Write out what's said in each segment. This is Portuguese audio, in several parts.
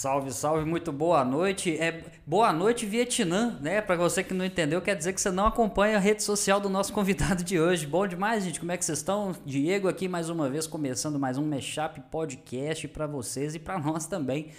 Salve, salve, muito boa noite. É boa noite Vietnã, né? Para você que não entendeu, quer dizer que você não acompanha a rede social do nosso convidado de hoje. Bom demais, gente. Como é que vocês estão? Diego aqui mais uma vez começando mais um Mashup Podcast para vocês e para nós também.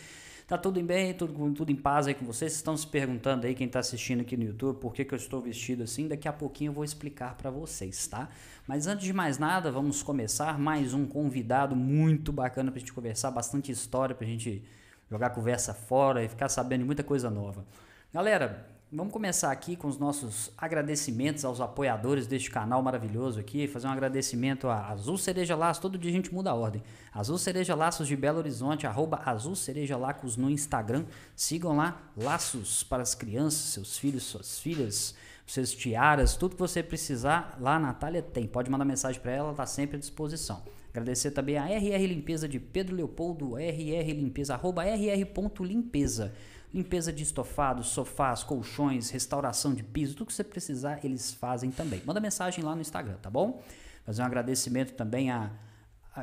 Tá tudo bem, tudo, tudo em paz aí com vocês? Vocês estão se perguntando aí, quem está assistindo aqui no YouTube, por que, que eu estou vestido assim? Daqui a pouquinho eu vou explicar para vocês, tá? Mas antes de mais nada, vamos começar mais um convidado muito bacana para gente conversar, bastante história para a gente jogar conversa fora e ficar sabendo de muita coisa nova. Galera, Vamos começar aqui com os nossos agradecimentos aos apoiadores deste canal maravilhoso aqui. Fazer um agradecimento a Azul Cereja Laços. Todo dia a gente muda a ordem. Azul Cereja Laços de Belo Horizonte, arroba Azul Cereja Lacos no Instagram. Sigam lá, laços para as crianças, seus filhos, suas filhas, seus tiaras, tudo que você precisar, lá a Natália tem. Pode mandar mensagem para ela, ela está sempre à disposição. Agradecer também a RR Limpeza de Pedro Leopoldo, RR Limpeza, arroba rr.limpeza. Limpeza de estofados, sofás, colchões, restauração de piso, tudo que você precisar, eles fazem também. Manda mensagem lá no Instagram, tá bom? Fazer um agradecimento também a.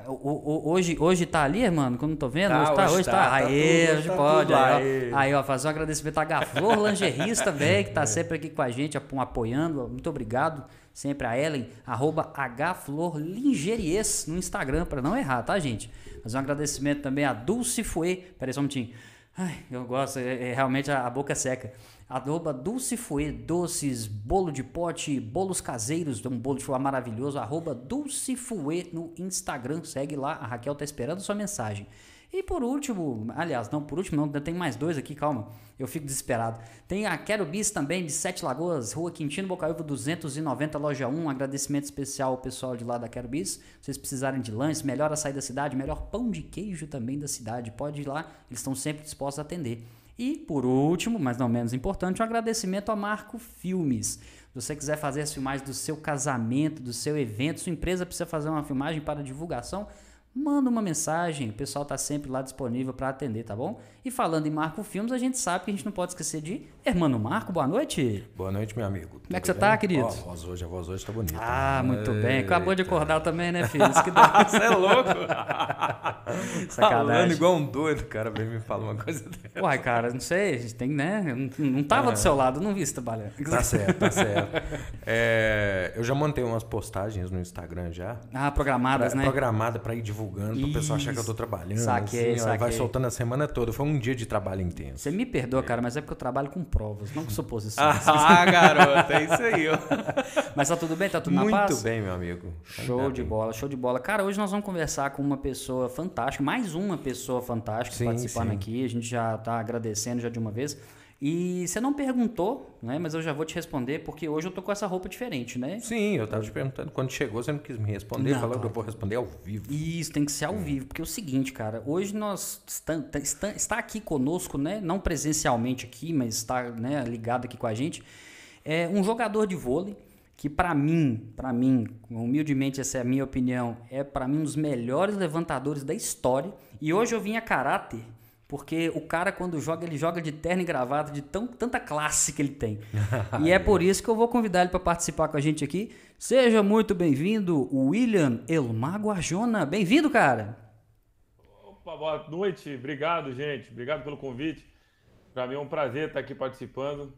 hoje, hoje tá ali, mano, eu não tô vendo? Tá, hoje tá, hoje tá. tá. Aê, tá hoje tá pode. Aí, ó, aí, ó, fazer um agradecimento a Gaflor Langeris também, que tá sempre aqui com a gente, apoiando. Muito obrigado. Sempre a Ellen, arroba hflorlingeries no Instagram, para não errar, tá, gente? Fazer um agradecimento também a Dulce Fue. Peraí só um minutinho. Ai, eu gosto, é, é realmente a, a, boca seca. Arroba Dulce Fue, doces, bolo de pote, bolos caseiros, um bolo de foie maravilhoso. Arroba Dulce Fue no Instagram. Segue lá, a Raquel tá esperando sua mensagem. E por último, aliás, não, por último não, tem mais dois aqui, calma, eu fico desesperado. Tem a Quero também, de Sete Lagoas, Rua Quintino Bocaiúva 290, loja 1. Um agradecimento especial ao pessoal de lá da Quero. Se vocês precisarem de lanches, melhor açaí da cidade, melhor pão de queijo também da cidade, pode ir lá, eles estão sempre dispostos a atender. E por último, mas não menos importante, um agradecimento a Marco Filmes. Se você quiser fazer as filmagens do seu casamento, do seu evento, sua empresa precisa fazer uma filmagem para divulgação, manda uma mensagem, o pessoal está sempre lá disponível para atender, tá bom? E falando em Marco Filmes, a gente sabe que a gente não pode esquecer de Hermano Marco, boa noite. Boa noite, meu amigo. Como é que você tá, querido? Ó, a voz hoje, a voz hoje tá bonita. Ah, muito bem. Acabou de acordar também, né, filho? Isso que dá. você é louco? Sacanagem. Falando igual um doido, cara, vem me falar uma coisa dessa. Uai, cara, não sei, a gente tem, né? Não, não tava é. do seu lado, não vi você trabalhando. Tá certo, tá certo. É, eu já montei umas postagens no Instagram já. Ah, programadas, pra, né? Programada para ir divulgando, para o pessoal achar que eu tô trabalhando. Saquei, assim, saquei. Vai soltando a semana toda. Foi um dia de trabalho intenso. Você me perdoa, é. cara, mas é porque eu trabalho com provas, não com suposições. ah, garoto, é isso aí. Ó. mas tá tudo bem? Tá tudo Muito na paz? Muito bem, meu amigo. Show Ainda de bem. bola, show de bola. Cara, hoje nós vamos conversar com uma pessoa fantástica, mais uma pessoa fantástica sim, participando sim. aqui. A gente já tá agradecendo já de uma vez. E você não perguntou, né? Mas eu já vou te responder, porque hoje eu tô com essa roupa diferente, né? Sim, eu tava te perguntando. Quando chegou, você não quis me responder, não, falou que eu vou responder ao vivo. Isso, tem que ser ao hum. vivo, porque é o seguinte, cara, hoje nós está, está, está aqui conosco, né? Não presencialmente aqui, mas está né, ligado aqui com a gente. É um jogador de vôlei que para mim, para mim, humildemente essa é a minha opinião, é para mim um dos melhores levantadores da história. E hoje eu vim a caráter porque o cara, quando joga, ele joga de terno e gravata, de tão, tanta classe que ele tem. e é por isso que eu vou convidar ele para participar com a gente aqui. Seja muito bem-vindo, William Elmago Arjona. Bem-vindo, cara. Opa, boa noite. Obrigado, gente. Obrigado pelo convite. Para mim é um prazer estar aqui participando.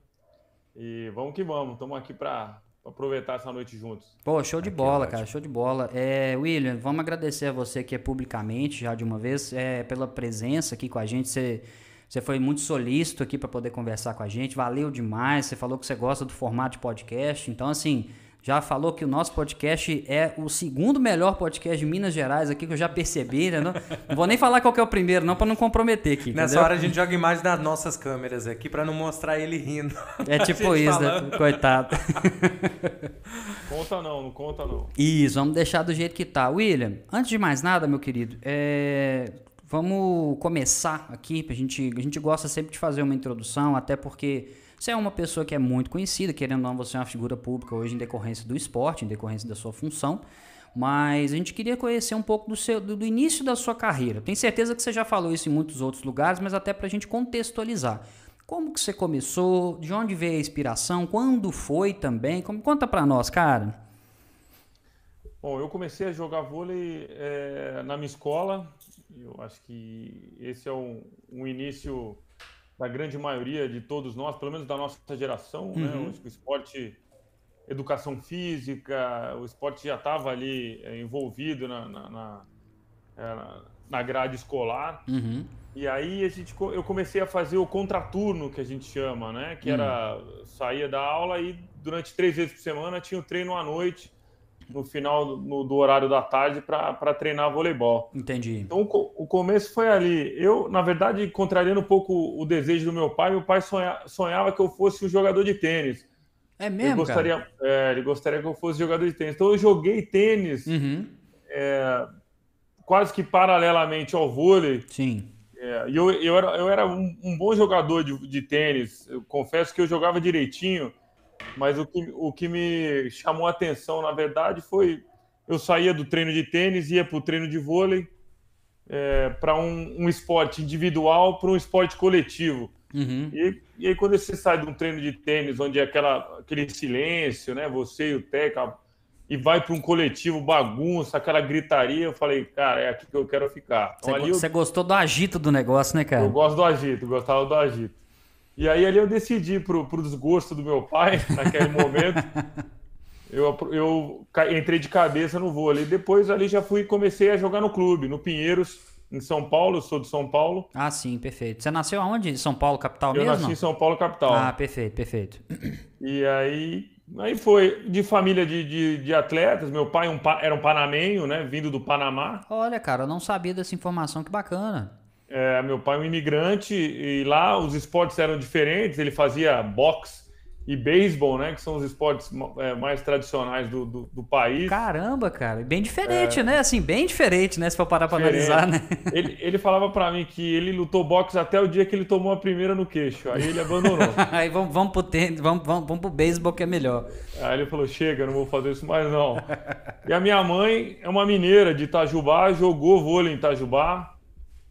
E vamos que vamos. Estamos aqui para aproveitar essa noite juntos. Pô, show de aqui bola, é cara, show de bola. É, William, vamos agradecer a você aqui publicamente, já de uma vez, é, pela presença aqui com a gente. Você, você foi muito solícito aqui para poder conversar com a gente, valeu demais. Você falou que você gosta do formato de podcast, então, assim, já falou que o nosso podcast é o segundo melhor podcast de Minas Gerais aqui, que eu já percebi, né? Não, não vou nem falar qual é o primeiro, não, para não comprometer aqui. Nessa entendeu? hora a gente joga imagem das nossas câmeras aqui para não mostrar ele rindo. É tipo isso, né? Coitado. Conta não, não conta não. Isso, vamos deixar do jeito que tá. William, antes de mais nada, meu querido, é... vamos começar aqui. A gente, a gente gosta sempre de fazer uma introdução, até porque você é uma pessoa que é muito conhecida, querendo ou não, você é uma figura pública hoje em decorrência do esporte, em decorrência da sua função. Mas a gente queria conhecer um pouco do, seu, do, do início da sua carreira. Tenho certeza que você já falou isso em muitos outros lugares, mas até para a gente contextualizar. Como que você começou? De onde veio a inspiração? Quando foi também? Como, conta para nós, cara. Bom, eu comecei a jogar vôlei é, na minha escola. Eu acho que esse é um, um início da grande maioria de todos nós, pelo menos da nossa geração, né? uhum. né? o esporte, educação física, o esporte já estava ali é, envolvido na, na, na, é, na, grade escolar. Uhum. E aí a gente, eu comecei a fazer o contraturno, que a gente chama, né? Que era, uhum. saía da aula e durante três vezes por semana tinha o treino à noite, no final do, do horário da tarde, para treinar voleibol. Entendi. Então o, o, começo foi ali. Eu, na verdade, contrariando um pouco o desejo do meu pai, meu pai sonha, sonhava que eu fosse um jogador de tênis. É mesmo, ele gostaria, é, ele gostaria que eu fosse jogador de tênis. Então eu joguei tênis uhum. é, quase que paralelamente ao vôlei. Sim. É, e eu, eu era, eu era um, um bom jogador de, de tênis. Eu confesso que eu jogava direitinho. Mas o que, o que me chamou a atenção, na verdade, foi eu saía do treino de tênis, ia para o treino de vôlei, é, para um, um, esporte individual, para um esporte coletivo. Uhum. E, e, aí, quando você sai de um treino de tênis, onde é aquela, aquele silêncio, né, você e o técnico, e vai para um coletivo, bagunça, aquela gritaria, eu falei, cara, é aqui que eu quero ficar. Então, você, você eu... gostou do agito do negócio, né, cara? Eu gosto do agito, gostava do agito. E aí ali eu decidi, pro, pro desgosto do meu pai, naquele momento, eu, eu entrei de cabeça no vôlei. Depois ali já fui comecei a jogar no clube, no Pinheiros, em São Paulo, eu sou de São Paulo. Ah, sim, perfeito. Você nasceu aonde? São Paulo, capital eu mesmo? Eu nasci em São Paulo, capital. Ah, perfeito, perfeito. E aí, aí foi de família de, de, de atletas. Meu pai um, era um panamenho, né? Vindo do Panamá. Olha, cara, eu não sabia dessa informação, que bacana. É, meu pai é um imigrante e lá os esportes eram diferentes. Ele fazia boxe e beisebol, né? Que são os esportes é, mais tradicionais do, do, do, país. Caramba, cara. Bem diferente, é... né? Assim, bem diferente, né? Se for parar para analisar, né? Ele, ele falava para mim que ele lutou boxe até o dia que ele tomou a primeira no queixo. Aí ele abandonou. Aí vamos, vamos, pro tênis, vamos, vamos, vamos pro beisebol que é melhor. Aí ele falou, chega, não vou fazer isso mais não. e a minha mãe é uma mineira de Itajubá, jogou vôlei em Itajubá.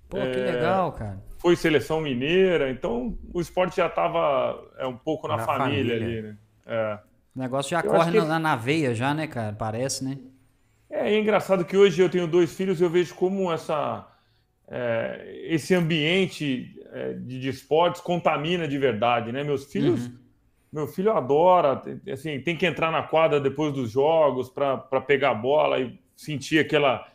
Pô, que é, legal, cara. Foi seleção mineira, então o esporte já estava é, um pouco na, na família, família, ali, né? É. O negócio já eu corre que... na, na veia já, né, cara? Parece, né? É, é, engraçado que hoje eu tenho dois filhos e eu vejo como essa, é, esse ambiente é, de, de, esportes contamina de verdade, né? Meus filhos, uhum. meu filho adora, assim, tem que entrar na quadra depois dos jogos para pegar a bola e sentir aquela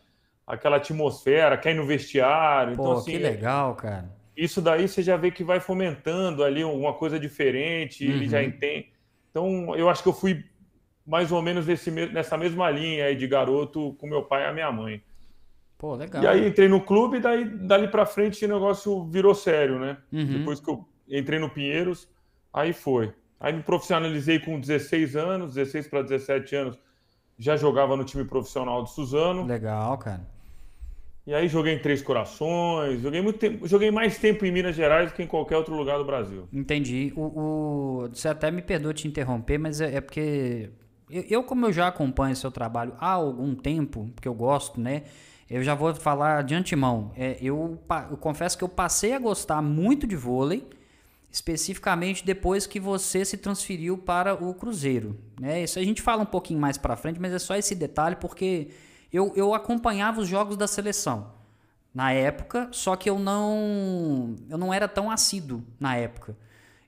aquela atmosfera, quer ir no vestiário. Então, Pô, então, assim, que legal, cara. Isso daí você já vê que vai fomentando ali uma coisa diferente, uhum. ele já uhum. entende. Então, eu acho que eu fui mais ou menos nesse, nessa mesma linha aí de garoto com meu pai e a minha mãe. Pô, legal. E aí entrei no clube e daí dali para frente o negócio virou sério, né? Uhum. Depois que eu entrei no Pinheiros, aí foi. Aí me profissionalizei com 16 anos, 16 para 17 anos, já jogava no time profissional de Suzano. Legal, cara. E aí joguei em Três Corações, joguei muito tempo, joguei mais tempo em Minas Gerais do que em qualquer outro lugar do Brasil. Entendi. O, o você até me perdoa te interromper, mas é, é porque eu, eu, como eu já acompanho seu trabalho há algum tempo, que eu gosto, né? Eu já vou falar de antemão. É, eu, eu confesso que eu passei a gostar muito de vôlei, especificamente depois que você se transferiu para o Cruzeiro. Né? Isso a gente fala um pouquinho mais para frente, mas é só esse detalhe porque eu, eu acompanhava os jogos da seleção na época, só que eu não eu não era tão assíduo na época.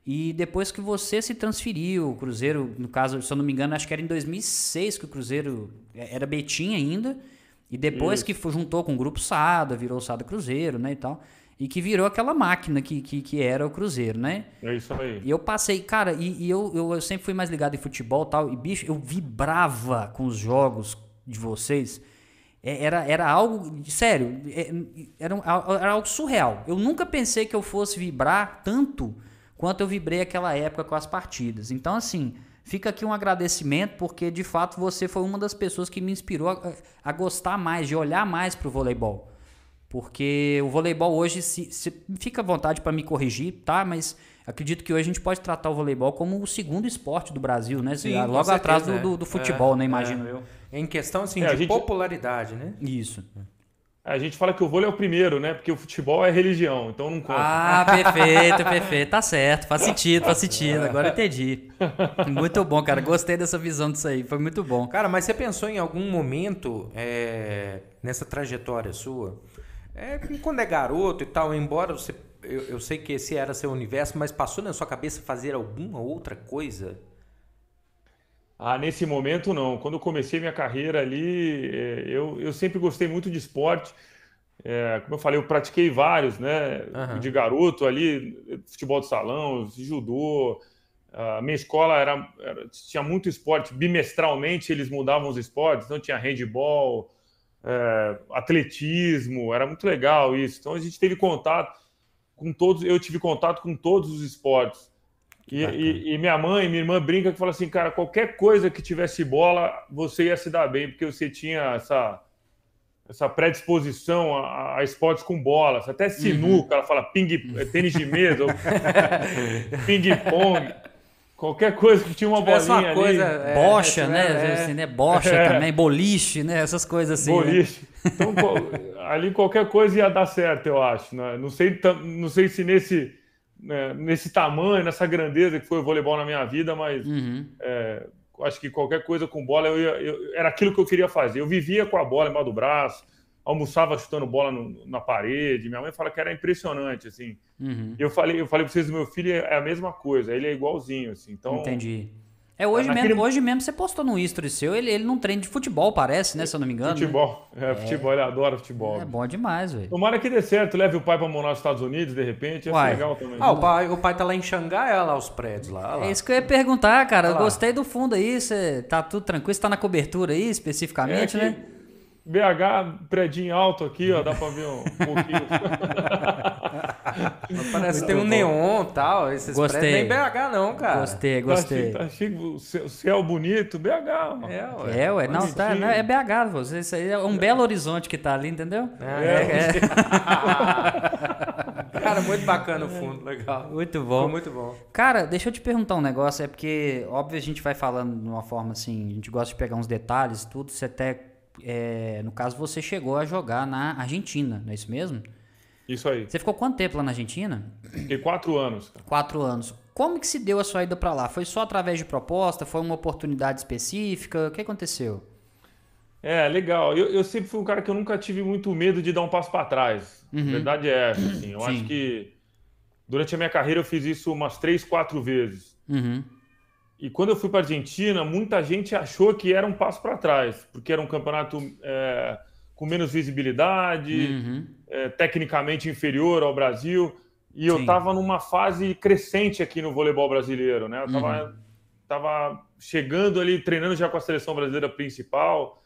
E depois que você se transferiu, o Cruzeiro, no caso, se eu não me engano, acho que era em 2006 que o Cruzeiro é, era Betim ainda, e depois Isso. que juntou com o Grupo Sada, virou o Sada Cruzeiro, né, e tal, e que virou aquela máquina que, que, que era o Cruzeiro, né? É isso aí. E eu passei, cara, e, e eu, eu, eu sempre fui mais ligado em futebol e tal, e bicho, eu vibrava com os jogos de vocês, era, era algo, sério, é, era, era algo surreal. Eu nunca pensei que eu fosse vibrar tanto quanto eu vibrei aquela época com as partidas. Então, assim, fica aqui um agradecimento, porque de fato você foi uma das pessoas que me inspirou a, a gostar mais, de olhar mais para o voleibol. Porque o voleibol hoje, se, se fica à vontade para me corrigir, tá? Mas acredito que hoje a gente pode tratar o voleibol como o segundo esporte do Brasil, né? Sim, Logo certeza, atrás do, do, do futebol, é, né? Imagino é. eu. Em questão assim, é, de gente... popularidade, né? Isso. A gente fala que o vôlei é o primeiro, né? Porque o futebol é religião, então não conta. Ah, perfeito, perfeito. Tá certo, faz sentido, faz sentido. Agora entendi. Muito bom, cara. Gostei dessa visão disso aí. Foi muito bom. Cara, mas você pensou em algum momento é, nessa trajetória sua É, quando é garoto e tal, embora você. Eu, eu sei que esse era seu universo, mas passou na sua cabeça fazer alguma outra coisa? Ah, nesse momento não. Quando eu comecei minha carreira ali, é, eu, eu sempre gostei muito de esporte. É, como eu falei, eu pratiquei vários, né? Uhum. De garoto ali, futebol de salão, judô. A minha escola era, era, tinha muito esporte. Bimestralmente eles mudavam os esportes, então tinha handball, é, atletismo, era muito legal isso. Então a gente teve contato com todos, eu tive contato com todos os esportes. E, e, e, minha mãe, minha irmã brinca que fala assim, cara, qualquer coisa que tivesse bola, você ia se dar bem, porque você tinha essa, essa predisposição a, a esportes com bolas, até sinuca, uhum. ela fala ping, tênis de mesa, ping-pong. Qualquer coisa que tinha uma bolinha uma coisa, ali. É, Bocha, é, né? É, assim, né? Bocha é. também, boliche, né? Essas coisas assim. Né? Boliche. Né? Então, ali qualquer coisa ia dar certo, eu acho. Né? Não, sei, não sei se nesse, né, nesse tamanho, nessa grandeza que foi o voleibol na minha vida, mas uhum. é, acho que qualquer coisa com bola eu, ia, eu, era aquilo que eu queria fazer. Eu vivia com a bola embaixo do braço almoçava chutando bola no, na parede. Minha mãe fala que era impressionante, assim. Uhum. Eu falei, eu falei para vocês, meu filho é a mesma coisa, ele é igualzinho, assim. Então, Entendi. É, hoje, naquele... mesmo, hoje mesmo você postou no history seu, ele, ele não treina de futebol, parece, né? Se eu não me engano. Né? Futebol, né? é, futebol, ele adora futebol. É bom demais, velho. Tomara que dê certo, leve o pai pra morar nos Estados Unidos, de repente, é legal também. Ah, o pai, o pai tá lá em Xangai, olha lá os prédios lá. lá. É isso que eu ia perguntar, cara. Eu gostei do fundo aí, você tá tudo tranquilo, você tá na cobertura aí, especificamente, é que... né? BH, predinho alto aqui, ó, dá pra ver um pouquinho. Parece que tem um neon e tal. Esses gostei. Nem BH, não, cara. Gostei, gostei. Tá chique, tá céu bonito, BH, mano. É, ué. É, ué. Não, tá, não, é BH, você. Isso aí é um Belo Horizonte que tá ali, entendeu? É, é. é. cara, muito bacana o fundo, legal. Muito bom. Ficou muito bom. Cara, deixa eu te perguntar um negócio, é porque, óbvio, a gente vai falando de uma forma assim, a gente gosta de pegar uns detalhes, tudo, você até é, no caso, você chegou a jogar na Argentina, não é isso mesmo? Isso aí. Você ficou quanto tempo lá na Argentina? Fiquei quatro anos. Cara. Quatro anos. Como que se deu a sua ida para lá? Foi só através de proposta? Foi uma oportunidade específica? O que aconteceu? É, legal. Eu, eu sempre fui um cara que eu nunca tive muito medo de dar um passo para trás. Uhum. A verdade é essa. Assim. Eu Sim. acho que durante a minha carreira eu fiz isso umas três, quatro vezes. Uhum. E quando eu fui para a Argentina, muita gente achou que era um passo para trás, porque era um campeonato é, com menos visibilidade, uhum. é, tecnicamente inferior ao Brasil. E Sim. eu estava numa fase crescente aqui no voleibol brasileiro, né? Eu estava uhum. Tava chegando ali, treinando já com a seleção brasileira principal.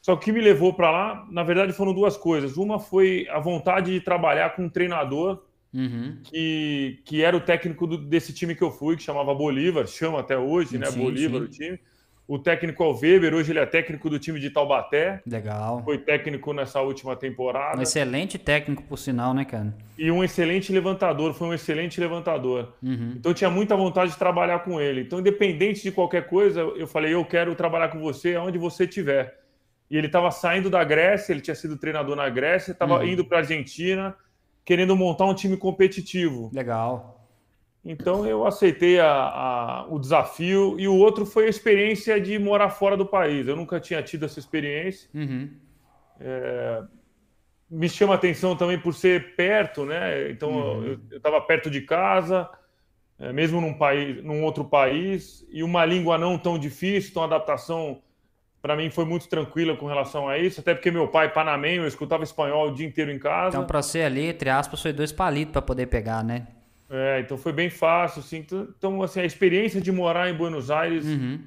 Só que o que me levou para lá, na verdade, foram duas coisas. Uma foi a vontade de trabalhar com um treinador Uhum. Que, que era o técnico do, desse time que eu fui, que chamava Bolívar, chama até hoje, né? Sim, Bolívar, sim. o time. O técnico é o Weber, hoje ele é técnico do time de Taubaté. Legal. Foi técnico nessa última temporada. Um excelente técnico, por sinal, né, cara? E um excelente levantador, foi um excelente levantador. Uhum. Então tinha muita vontade de trabalhar com ele. Então, independente de qualquer coisa, eu falei, eu quero trabalhar com você aonde você estiver. E ele estava saindo da Grécia, ele tinha sido treinador na Grécia, estava uhum. indo para a Argentina querendo montar um time competitivo. Legal. Então eu aceitei a, a, o desafio e o outro foi a experiência de morar fora do país. Eu nunca tinha tido essa experiência. Uhum. É, me chama atenção também por ser perto, né? Então uhum. eu estava perto de casa, é, mesmo num país, num outro país e uma língua não tão difícil, então adaptação para mim foi muito tranquila com relação a isso, até porque meu pai panamenho, eu escutava espanhol o dia inteiro em casa. Então, para ser ali, entre aspas, foi dois palitos para poder pegar, né? É, então foi bem fácil, assim. Então, então, assim, a experiência de morar em Buenos Aires uhum.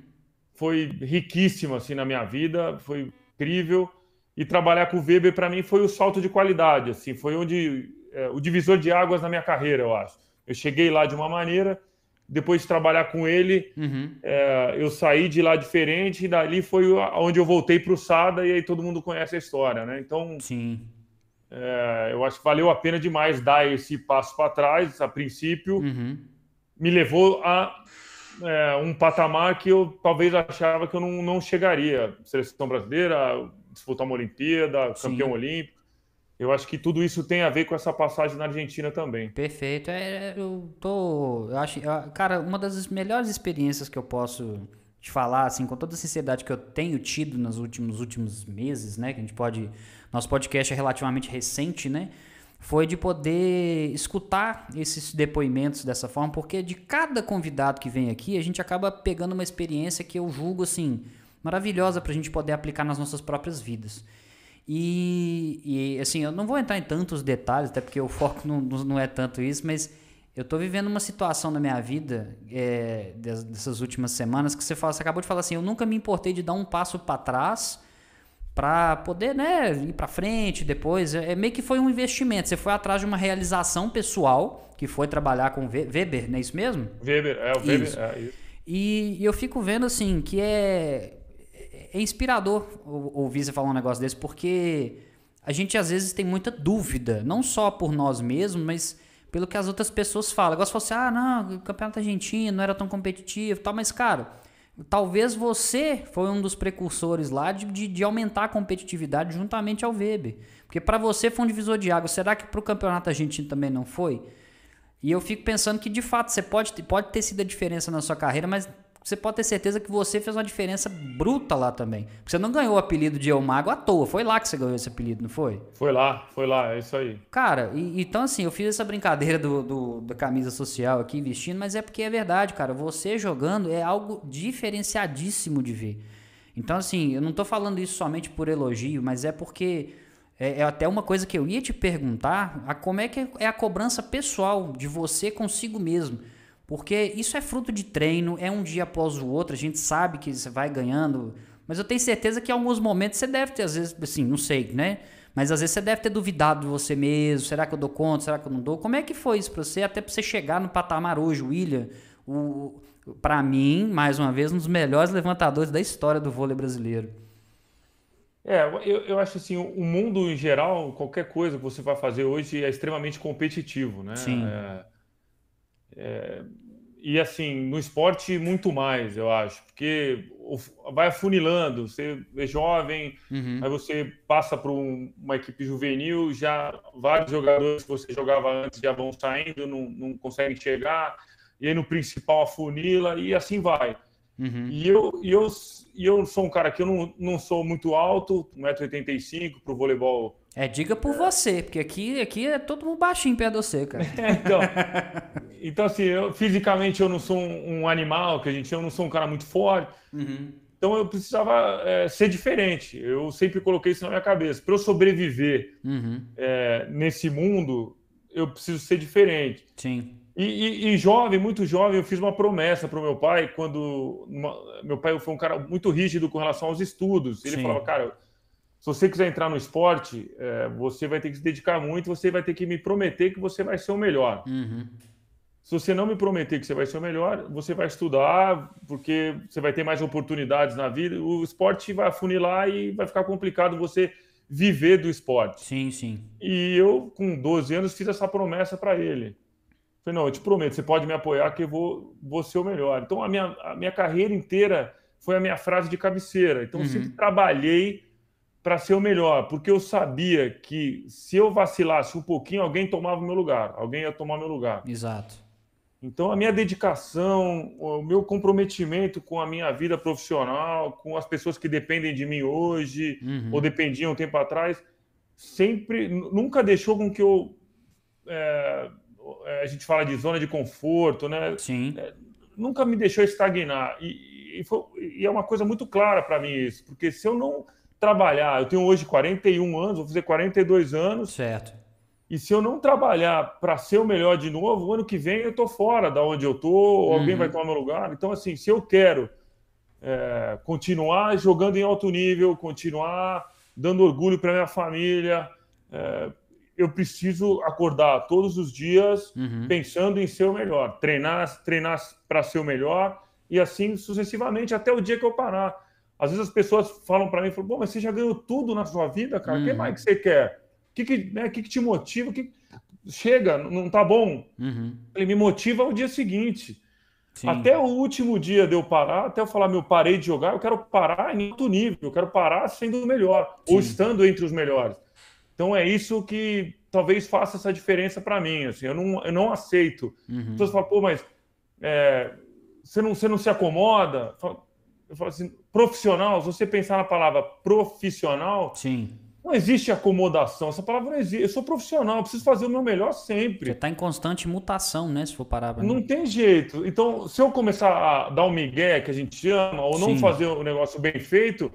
foi riquíssima, assim, na minha vida, foi incrível. E trabalhar com o Weber, para mim, foi o salto de qualidade, assim, foi onde é, o divisor de águas na minha carreira, eu acho. Eu cheguei lá de uma maneira depois de trabalhar com ele, uhum. é, eu saí de lá diferente e dali foi onde eu voltei para o Sada e aí todo mundo conhece a história, né? Então, Sim. É, eu acho que valeu a pena demais dar esse passo para trás, a princípio. Uhum. Me levou a é, um patamar que eu talvez achava que eu não, não chegaria. Seleção brasileira, disputar uma Olimpíada, campeão Sim. olímpico. Eu acho que tudo isso tem a ver com essa passagem na Argentina também. Perfeito. É, eu tô. Eu acho. Cara, uma das melhores experiências que eu posso te falar, assim, com toda a sinceridade que eu tenho tido nos últimos, últimos meses, né? Que a gente pode. Nosso podcast é relativamente recente, né? Foi de poder escutar esses depoimentos dessa forma, porque de cada convidado que vem aqui, a gente acaba pegando uma experiência que eu julgo, assim, maravilhosa para a gente poder aplicar nas nossas próprias vidas. E, e, assim, eu não vou entrar em tantos detalhes, até porque o foco não, não é tanto isso, mas eu estou vivendo uma situação na minha vida é, dessas últimas semanas que você, fala, você acabou de falar assim, eu nunca me importei de dar um passo para trás para poder né, ir para frente depois. É, é, meio que foi um investimento. Você foi atrás de uma realização pessoal, que foi trabalhar com Weber, não é isso mesmo? Weber, é o Weber. Isso. É, isso. E, e eu fico vendo assim que é, é inspirador ouvir você falar um negócio desse, porque a gente às vezes tem muita dúvida, não só por nós mesmos, mas pelo que as outras pessoas falam. Agora, se fosse, ah, não, o campeonato argentino não era tão competitivo tal, mas, cara, talvez você foi um dos precursores lá de, de, de aumentar a competitividade juntamente ao Weber. Porque para você foi um divisor de água. Será que para o campeonato argentino também não foi? E eu fico pensando que, de fato, você pode, pode ter sido a diferença na sua carreira, mas você pode ter certeza que você fez uma diferença bruta lá também. Porque você não ganhou o apelido de El Mago à toa. Foi lá que você ganhou esse apelido, não foi? Foi lá, foi lá, é isso aí. Cara, e, então assim, eu fiz essa brincadeira do, do, da camisa social aqui, vestindo, mas é porque é verdade, cara. Você jogando é algo diferenciadíssimo de ver. Então, assim, eu não tô falando isso somente por elogio, mas é porque é, é, até uma coisa que eu ia te perguntar, a como é que é a cobrança pessoal de você consigo mesmo. Porque isso é fruto de treino, é um dia após o outro, a gente sabe que você vai ganhando. Mas eu tenho certeza que em alguns momentos você deve ter, às vezes, assim, não sei, né? Mas às vezes você deve ter duvidado de você mesmo. Será que eu dou conta? Será que eu não dou? Como é que foi isso pra você? Até pra você chegar no patamar hoje, William, o, para mim, mais uma vez, um dos melhores levantadores da história do vôlei brasileiro. É, eu, eu acho assim, o mundo em geral, qualquer coisa que você vai fazer hoje é extremamente competitivo, né? Sim. É, é, e assim, no esporte, muito mais, eu acho, porque vai afunilando, você é jovem, uhum. aí você passa para um, uma equipe juvenil, já vários jogadores que você jogava antes já vão saindo, não, não conseguem chegar, e aí no principal afunila, e assim vai. Uhum. E, eu, e, eu, e eu sou um cara que eu não, não sou muito alto, 1,85m para o voleibol é, diga por você, porque aqui, aqui é todo mundo baixinho perto de você, cara. É, então, então, assim, eu, fisicamente eu não sou um, um, animal, que a gente eu não sou um cara muito forte. Uhum. Então eu precisava é, ser diferente. Eu sempre coloquei isso na minha cabeça. Para eu sobreviver uhum. é, nesse mundo, eu preciso ser diferente. Sim. E, e, e, jovem, muito jovem, eu fiz uma promessa para o meu pai quando uma, meu pai foi um cara muito rígido com relação aos estudos. Ele Sim. falava, cara, se você quiser entrar no esporte, é, você vai ter que se dedicar muito, você vai ter que me prometer que você vai ser o melhor. Uhum. Se você não me prometer que você vai ser o melhor, você vai estudar, porque você vai ter mais oportunidades na vida. O esporte vai afunilar e vai ficar complicado você viver do esporte. Sim, sim. E eu, com 12 anos, fiz essa promessa para ele. Falei, não, eu te prometo, você pode me apoiar que eu vou, vou ser o melhor. Então, a minha, a minha carreira inteira foi a minha frase de cabeceira. Então, uhum. eu sempre trabalhei para ser o melhor, porque eu sabia que se eu vacilasse um pouquinho, alguém tomava o meu lugar, alguém ia tomar meu lugar. Exato. Então, a minha dedicação, o meu comprometimento com a minha vida profissional, com as pessoas que dependem de mim hoje, uhum. ou dependiam um tempo atrás, sempre, nunca deixou com que eu. É, a gente fala de zona de conforto, né? Sim. É, nunca me deixou estagnar. E, e, foi, e é uma coisa muito clara para mim isso, porque se eu não trabalhar, eu tenho hoje 41 anos, vou fazer 42 anos. Certo. E se eu não trabalhar para ser o melhor de novo, o ano que vem eu estou fora da onde eu estou, uhum. alguém vai tomar meu lugar. Então, assim, se eu quero é, continuar jogando em alto nível, continuar dando orgulho para minha família, é, eu preciso acordar todos os dias uhum. pensando em ser o melhor, treinar, treinar para ser o melhor e assim sucessivamente até o dia que eu parar. Às vezes as pessoas falam para mim, falam, Pô, mas você já ganhou tudo na sua vida, cara. O uhum. que mais que você quer? O que, que, né, que, que te motiva? Que... Chega, não tá bom. Uhum. Ele me motiva ao dia seguinte. Sim. Até o último dia de eu parar, até eu falar, meu, parei de jogar, eu quero parar em alto nível, eu quero parar sendo o melhor, Sim. ou estando entre os melhores. Então é isso que talvez faça essa diferença para mim. Assim, eu, não, eu não aceito. Uhum. As pessoas falam, pô, mas é, você, não, você não se acomoda? Falo, eu falo assim, profissional, se você pensar na palavra profissional, Sim. não existe acomodação. Essa palavra não existe. Eu sou profissional, eu preciso fazer o meu melhor sempre. Você está em constante mutação, né? Se for parar pra Não tem jeito. Então, se eu começar a dar o um migué, que a gente chama, ou não Sim. fazer o negócio bem feito,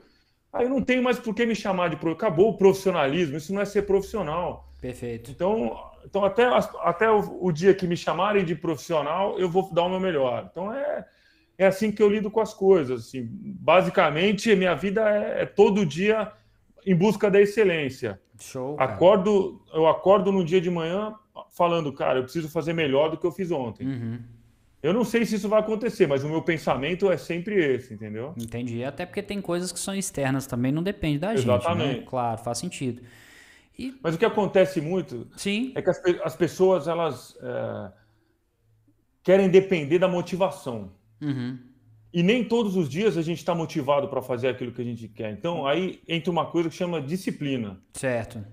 aí não tem mais por que me chamar de... pro- Acabou o profissionalismo, isso não é ser profissional. Perfeito. Então, então até, até o, o dia que me chamarem de profissional, eu vou dar o meu melhor. Então, é, é assim que eu lido com as coisas. Assim. Basicamente, minha vida é, é todo dia em busca da excelência. Show. cara. Acordo, eu acordo no dia de manhã falando, cara, eu preciso fazer melhor do que eu fiz ontem. Uhum. Eu não sei se isso vai acontecer, mas o meu pensamento é sempre esse, entendeu? Entendi. Até porque tem coisas que são externas também, não depende da gente. Né? Exatamente. Claro, faz sentido. Mas o que acontece muito Sim. é que as, as pessoas elas é, querem depender da motivação. Uhum. E nem todos os dias a gente está motivado para fazer aquilo que a gente quer. Então aí entra uma coisa que chama disciplina. Certo.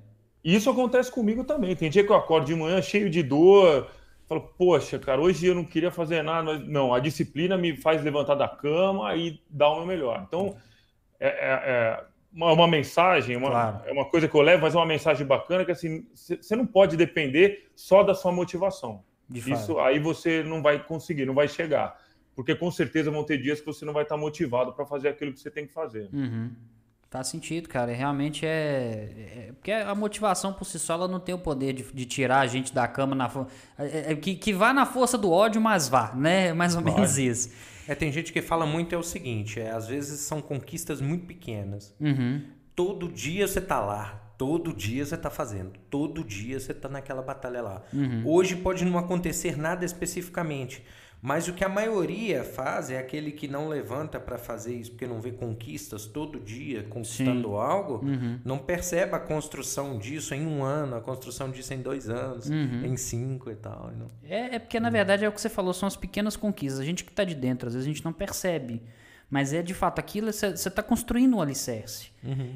E isso acontece comigo também. Tem dia que eu acordo de manhã cheio de dor, falo, poxa, cara, hoje eu não queria fazer nada, mas não, a disciplina me faz levantar da cama e dar o meu melhor. Então é, é- é uma, uma mensagem, uma, Claro. é uma coisa que eu levo, mas é uma mensagem bacana que assim, você não pode depender só da sua motivação. De fato. Isso aí você não vai conseguir, não vai chegar. Porque com certeza vão ter dias que você não vai estar motivado para fazer aquilo que você tem que fazer. Uhum. Faz sentido, cara. E Realmente é, é- Porque a motivação por si só ela não tem o poder de, de tirar a gente da cama na fo- é- é- que, que vá na força do ódio, mas vá, né? Mais ou Vai. menos isso. É, tem gente que fala muito é o seguinte, é, às vezes são conquistas muito pequenas. Uhum. Todo dia você tá lá, todo dia você tá fazendo, todo dia você tá naquela batalha lá. Hoje pode não acontecer nada especificamente, mas o que a maioria faz é aquele que não levanta para fazer isso porque não vê conquistas todo dia, conquistando algo, não percebe a construção disso em um ano, a construção disso em dois anos, em cinco e tal. não- É, é porque, na verdade, é o que você falou, são as pequenas conquistas. A gente que tá de dentro, às vezes a gente não percebe. Mas é de fato aquilo, você está construindo um alicerce.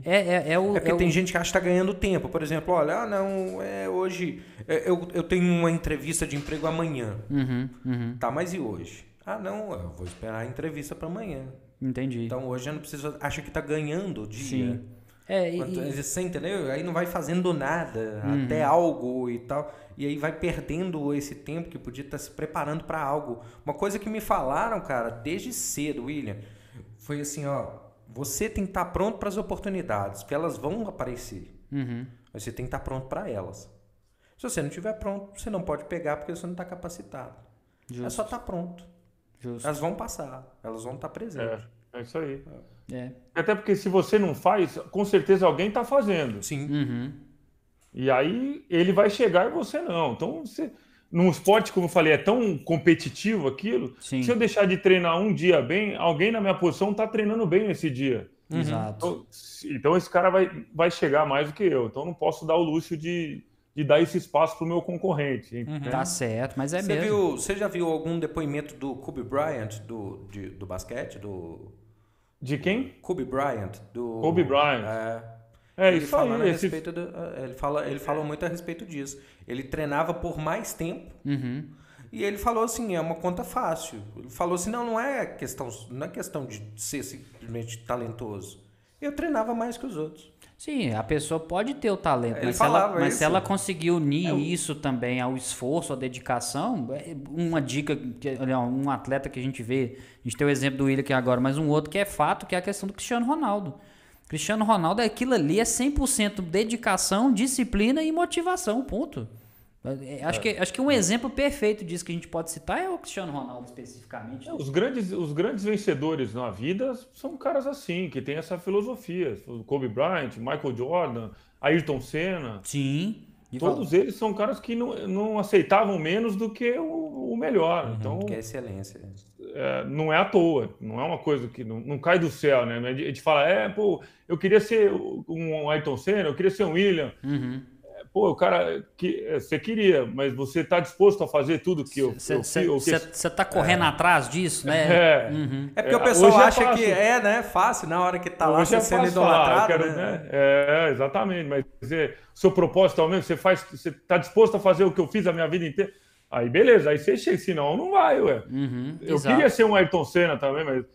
É, é, é o. É porque é o- tem gente que acha que está ganhando tempo. Por exemplo, olha, ah, não, é hoje. é, eu, eu tenho uma entrevista de emprego amanhã. Uhum, uhum. Tá, mas e hoje? Ah, não, eu vou esperar a entrevista para amanhã. Entendi. Então hoje eu não preciso. Acha que tá ganhando o dia. Sim. É, e, e- Você entendeu? Aí não vai fazendo nada, Uhum. até algo e tal. E aí vai perdendo esse tempo que podia estar se preparando para algo. Uma coisa que me falaram, cara, desde cedo, William, foi assim, ó. Você tem que estar pronto para as oportunidades, porque elas vão aparecer. Uhum. Mas você tem que estar pronto para elas. Se você não estiver pronto, você não pode pegar porque você não está capacitado. É Justo. só estar pronto. Justo. Elas vão passar, elas vão estar presentes. É, é isso aí. É. Até porque se você não faz, com certeza alguém está fazendo. Sim. Uhum. E aí ele vai chegar e você não. Então, você, num esporte, como eu falei, é tão competitivo aquilo. Sim. Se eu deixar de treinar um dia bem, alguém na minha posição está treinando bem nesse dia. Exato. Então, então esse cara vai, vai chegar mais do que eu. Então eu não posso dar o luxo de, de dar esse espaço para o meu concorrente. entende? Tá certo, mas é Você, mesmo. viu, você já viu algum depoimento do Kobe Bryant do, de- do basquete? Do De quem? Kobe Bryant? Do, Kobe Bryant. É, É ele isso a aí. Esse, respeito do- é, ele, fala, ele falou muito a respeito disso. Ele treinava por mais tempo Uhum. e ele falou assim, é uma conta fácil. Ele falou assim, não, não é questão, não é questão de ser simplesmente talentoso. Eu treinava mais que os outros. Sim, a pessoa pode ter o talento, mas, se ela, mas se ela conseguir unir isso também ao esforço, à dedicação, é uma dica, um atleta que a gente vê, a gente tem o exemplo do Willian aqui agora, mas um outro que é fato, que é a questão do Cristiano Ronaldo. Cristiano Ronaldo, aquilo ali é 100% dedicação, disciplina e motivação, ponto. É, Acho, que, acho que um exemplo perfeito disso que a gente pode citar é o Cristiano Ronaldo especificamente. os, grandes, os grandes vencedores na vida são caras assim, que têm essa filosofia. Kobe Bryant, Michael Jordan, Ayrton Senna. Sim. De Todos eles são caras que não, não aceitavam menos do que o, o melhor. Então, Que é excelência. é, não é à toa, não é uma coisa que não, não cai do céu, né? A gente fala, é, pô, eu queria ser um Ayrton Senna, eu queria ser um William. Uhum. É, Pô, o cara, que, é, você queria, mas você está disposto a fazer tudo que eu, Você tá correndo atrás disso, né? É. Uhum. É porque o É, pessoal hoje é acha fácil. que é, né? Fácil na hora que tá lá Hoje é você sendo idolatrado. quero, né? né? É, exatamente. Mas dizer, seu propósito é o mesmo, você faz, você está disposto a fazer o que eu fiz a minha vida inteira. Aí beleza, aí você chega, senão não vai, ué. Uhum. Eu Exato. queria ser um Ayrton Senna também, mas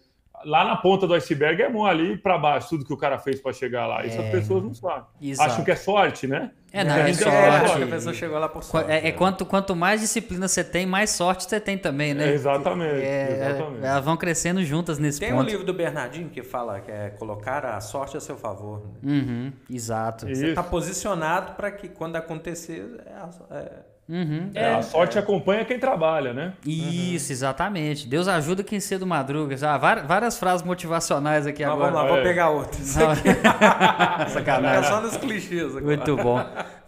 lá na ponta do iceberg é ali para baixo, tudo que o cara fez para chegar lá. Isso é, as pessoas não sabem. Exato. Acham que é sorte, né? É, não, é, é sorte. É, a pessoa chegou lá por sorte. É, é, quanto, quanto mais disciplina você tem, mais sorte você tem também, né? É, exatamente, é, exatamente. Elas vão crescendo juntas nesse tem ponto. Tem um livro do Bernardinho que fala que é colocar a sorte a seu favor. Né? Uhum, exato. Você está posicionado para que quando acontecer... É, Uhum, é, a sorte acompanha quem trabalha, né? Isso, uhum. exatamente. Deus ajuda quem cedo madruga. Ah, várias, frases motivacionais aqui Mas agora. Vamos lá, vou é. pegar outras. Sacanagem. É só nos clichês agora. Muito bom.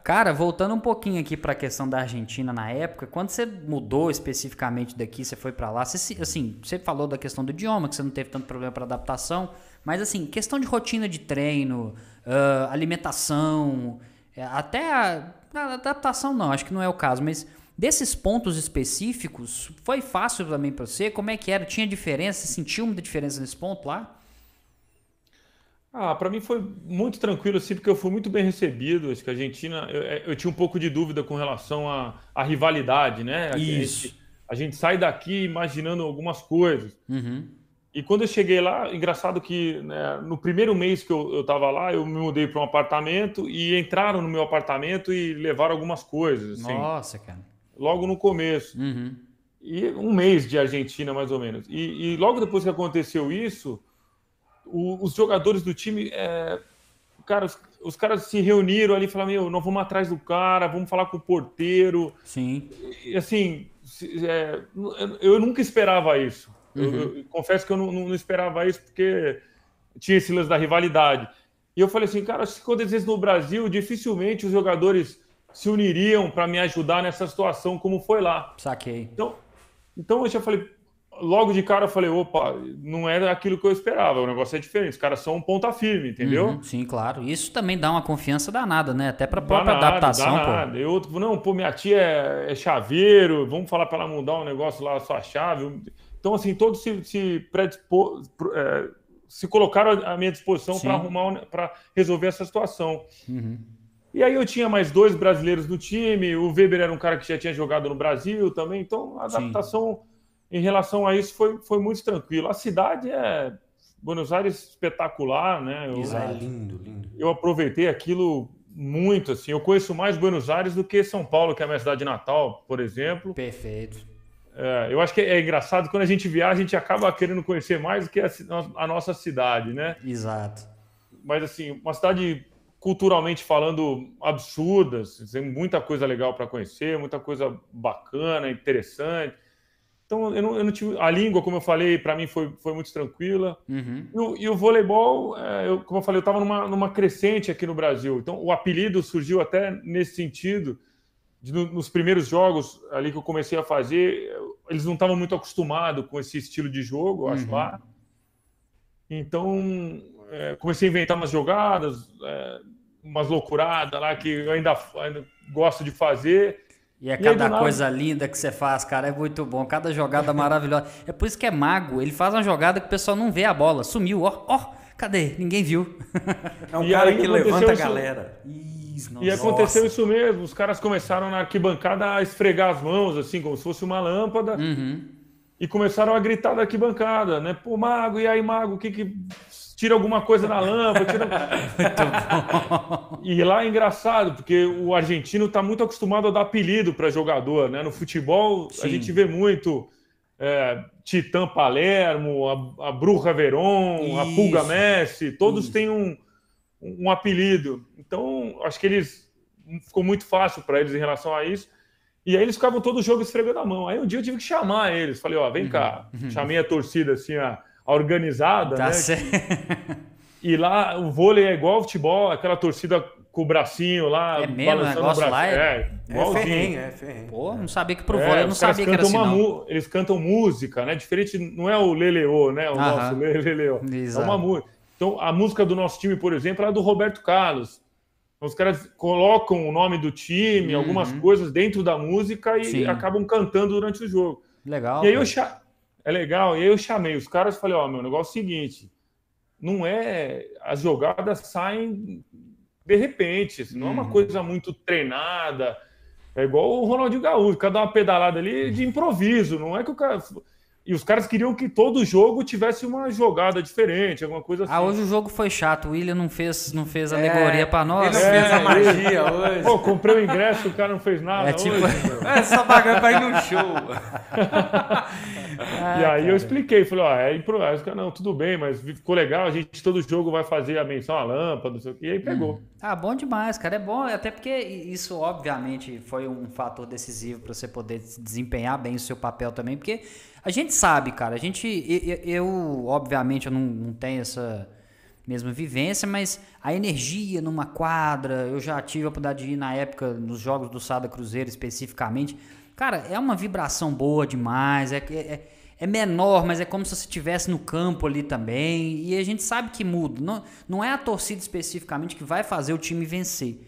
Cara, voltando um pouquinho aqui para a questão da Argentina na época, quando você mudou especificamente daqui, você foi para lá, você, assim, você falou da questão do idioma, que você não teve tanto problema para adaptação, mas assim, questão de rotina de treino, uh, alimentação, até a, a adaptação não, acho que não é o caso, mas desses pontos específicos, foi fácil também para você? Como é que era? Tinha diferença? Você sentiu muita diferença nesse ponto lá? Ah, para mim foi muito tranquilo, assim, porque eu fui muito bem recebido. Acho que a Argentina, eu, é, eu tinha um pouco de dúvida com relação à, à rivalidade, né? Isso. A gente, a gente, sai daqui imaginando algumas coisas. Uhum. E quando eu cheguei lá, engraçado que né, no primeiro mês que eu, estava lá, eu me mudei para um apartamento e entraram no meu apartamento e levaram algumas coisas. Assim, Nossa, cara. Logo no começo. Uhum. E um mês de Argentina, mais ou menos. E, e logo depois que aconteceu isso, o, os jogadores do time, é, cara, os, os, caras se reuniram ali e falaram: Meu, nós vamos atrás do cara, vamos falar com o porteiro. Sim. E assim, é, eu nunca esperava isso. Uhum. Eu, eu, confesso que eu não, não, esperava isso porque tinha esse lance da rivalidade. E eu falei assim, cara, se acontecesse no Brasil, dificilmente os jogadores se uniriam para me ajudar nessa situação como foi lá. Saquei. Então, então eu já falei, logo de cara eu falei, opa, não era aquilo que eu esperava, o negócio é diferente, os caras são um ponta firme, entendeu? Uhum, sim, claro. Isso também dá uma confiança danada, né? Até para própria danada, adaptação, danada. pô. Eu, não, pô, minha tia é, é chaveiro, vamos falar para ela mudar um negócio lá, a sua chave. Então, assim, todos se, se, predispor, é, se colocaram à minha disposição para arrumar, para resolver essa situação. Uhum. E aí eu tinha mais dois brasileiros no time, o Weber era um cara que já tinha jogado no Brasil também, então a adaptação Sim. em relação a isso foi, foi muito tranquilo. A cidade é Buenos Aires espetacular, né? Eu, é lindo, lindo. Eu aproveitei aquilo muito, assim. Eu conheço mais Buenos Aires do que São Paulo, que é a minha cidade natal, por exemplo. Perfeito. É, eu acho que é engraçado quando a gente viaja, a gente acaba querendo conhecer mais do que a, a, nossa cidade, né? Exato. Mas assim, uma cidade culturalmente falando absurda, assim, tem muita coisa legal para conhecer, muita coisa bacana, interessante. Então, eu não, eu não tive. A língua, como eu falei, para mim foi, foi muito tranquila. Uhum. E, o, e, o, voleibol, é, eu, como eu falei, eu estava numa, numa crescente aqui no Brasil. Então, o apelido surgiu até nesse sentido de, nos primeiros jogos ali que eu comecei a fazer, eles não estavam muito acostumados com esse estilo de jogo, eu acho uhum. lá. Então, é, comecei a inventar umas jogadas, é, umas loucuradas lá que eu ainda, ainda gosto de fazer. E é cada e coisa nada... linda que você faz, cara, é muito bom. Cada jogada maravilhosa. É por isso que é mago. Ele faz uma jogada que o pessoal não vê a bola. Sumiu, ó, ó, cadê? Ninguém viu. É um e cara que levanta a galera. E aconteceu isso mesmo. Os caras começaram na arquibancada a esfregar as mãos, assim, como se fosse uma lâmpada. Uhum. E começaram a gritar da arquibancada, né? Pô, Mago, e aí, Mago, o que que. Tira alguma coisa na lâmpada. Tira... e lá é engraçado, porque o argentino está muito acostumado a dar apelido para jogador, né? No futebol, Sim. a gente vê muito é, Titã Palermo, a, a Bruja Veron, Isso. a Pulga Messi, todos Isso. têm um, um apelido. Então, acho que eles ficou muito fácil para eles em relação a isso. E aí eles ficavam todo o jogo esfregando a mão. Aí um dia eu tive que chamar eles. Falei, ó, vem uhum. cá. Uhum. Chamei a torcida assim, a, a organizada, tá né? Certo. E lá o vôlei é igual ao futebol, aquela torcida com o bracinho lá, é mesmo, balançando negócio o braço. Lá é, é, é ferrenho, é ferrenho. Pô, não sabia que pro é, vôlei, eu não sabia que era assim, Eles cantam música, né? Diferente, não é o leleô, né? O nosso leleô. É uma música. Então, a música do nosso time, por exemplo, é a do Roberto Carlos. Os caras colocam o nome do time, uhum. algumas coisas dentro da música e Sim. acabam cantando durante o jogo. Legal. E aí eu cha... É legal. E aí eu chamei os caras e falei: Ó, oh, meu negócio é o seguinte: não é. As jogadas saem de repente, assim, não é uma uhum. coisa muito treinada. É igual o Ronaldinho Gaúcho, cada uma pedalada ali de improviso. Não é que o cara e os caras queriam que todo jogo tivesse uma jogada diferente, alguma coisa assim. Ah, hoje o jogo foi chato. O William não fez, não fez é, alegoria pra nós. Ele não fez a magia hoje. Pô, comprei o ingresso, o cara não fez nada. É tipo. Hoje, é só pagar pra ir no show. e aí cara. eu expliquei, falei, ó, é improviso. Não, tudo bem, mas ficou legal, a gente todo jogo vai fazer a menção à lâmpada, não sei o quê, e aí pegou. Hum. Ah, bom demais, cara. É bom, até porque isso, obviamente, foi um fator decisivo para você poder desempenhar bem o seu papel também, porque a gente sabe, cara, a gente. Eu, obviamente, eu não, não tenho essa mesma vivência, mas a energia numa quadra, eu já tive a oportunidade de ir na época nos jogos do Sada Cruzeiro especificamente. Cara, é uma vibração boa demais, é, é, é menor, mas é como se você estivesse no campo ali também. E a gente sabe que muda. Não, não é a torcida especificamente que vai fazer o time vencer.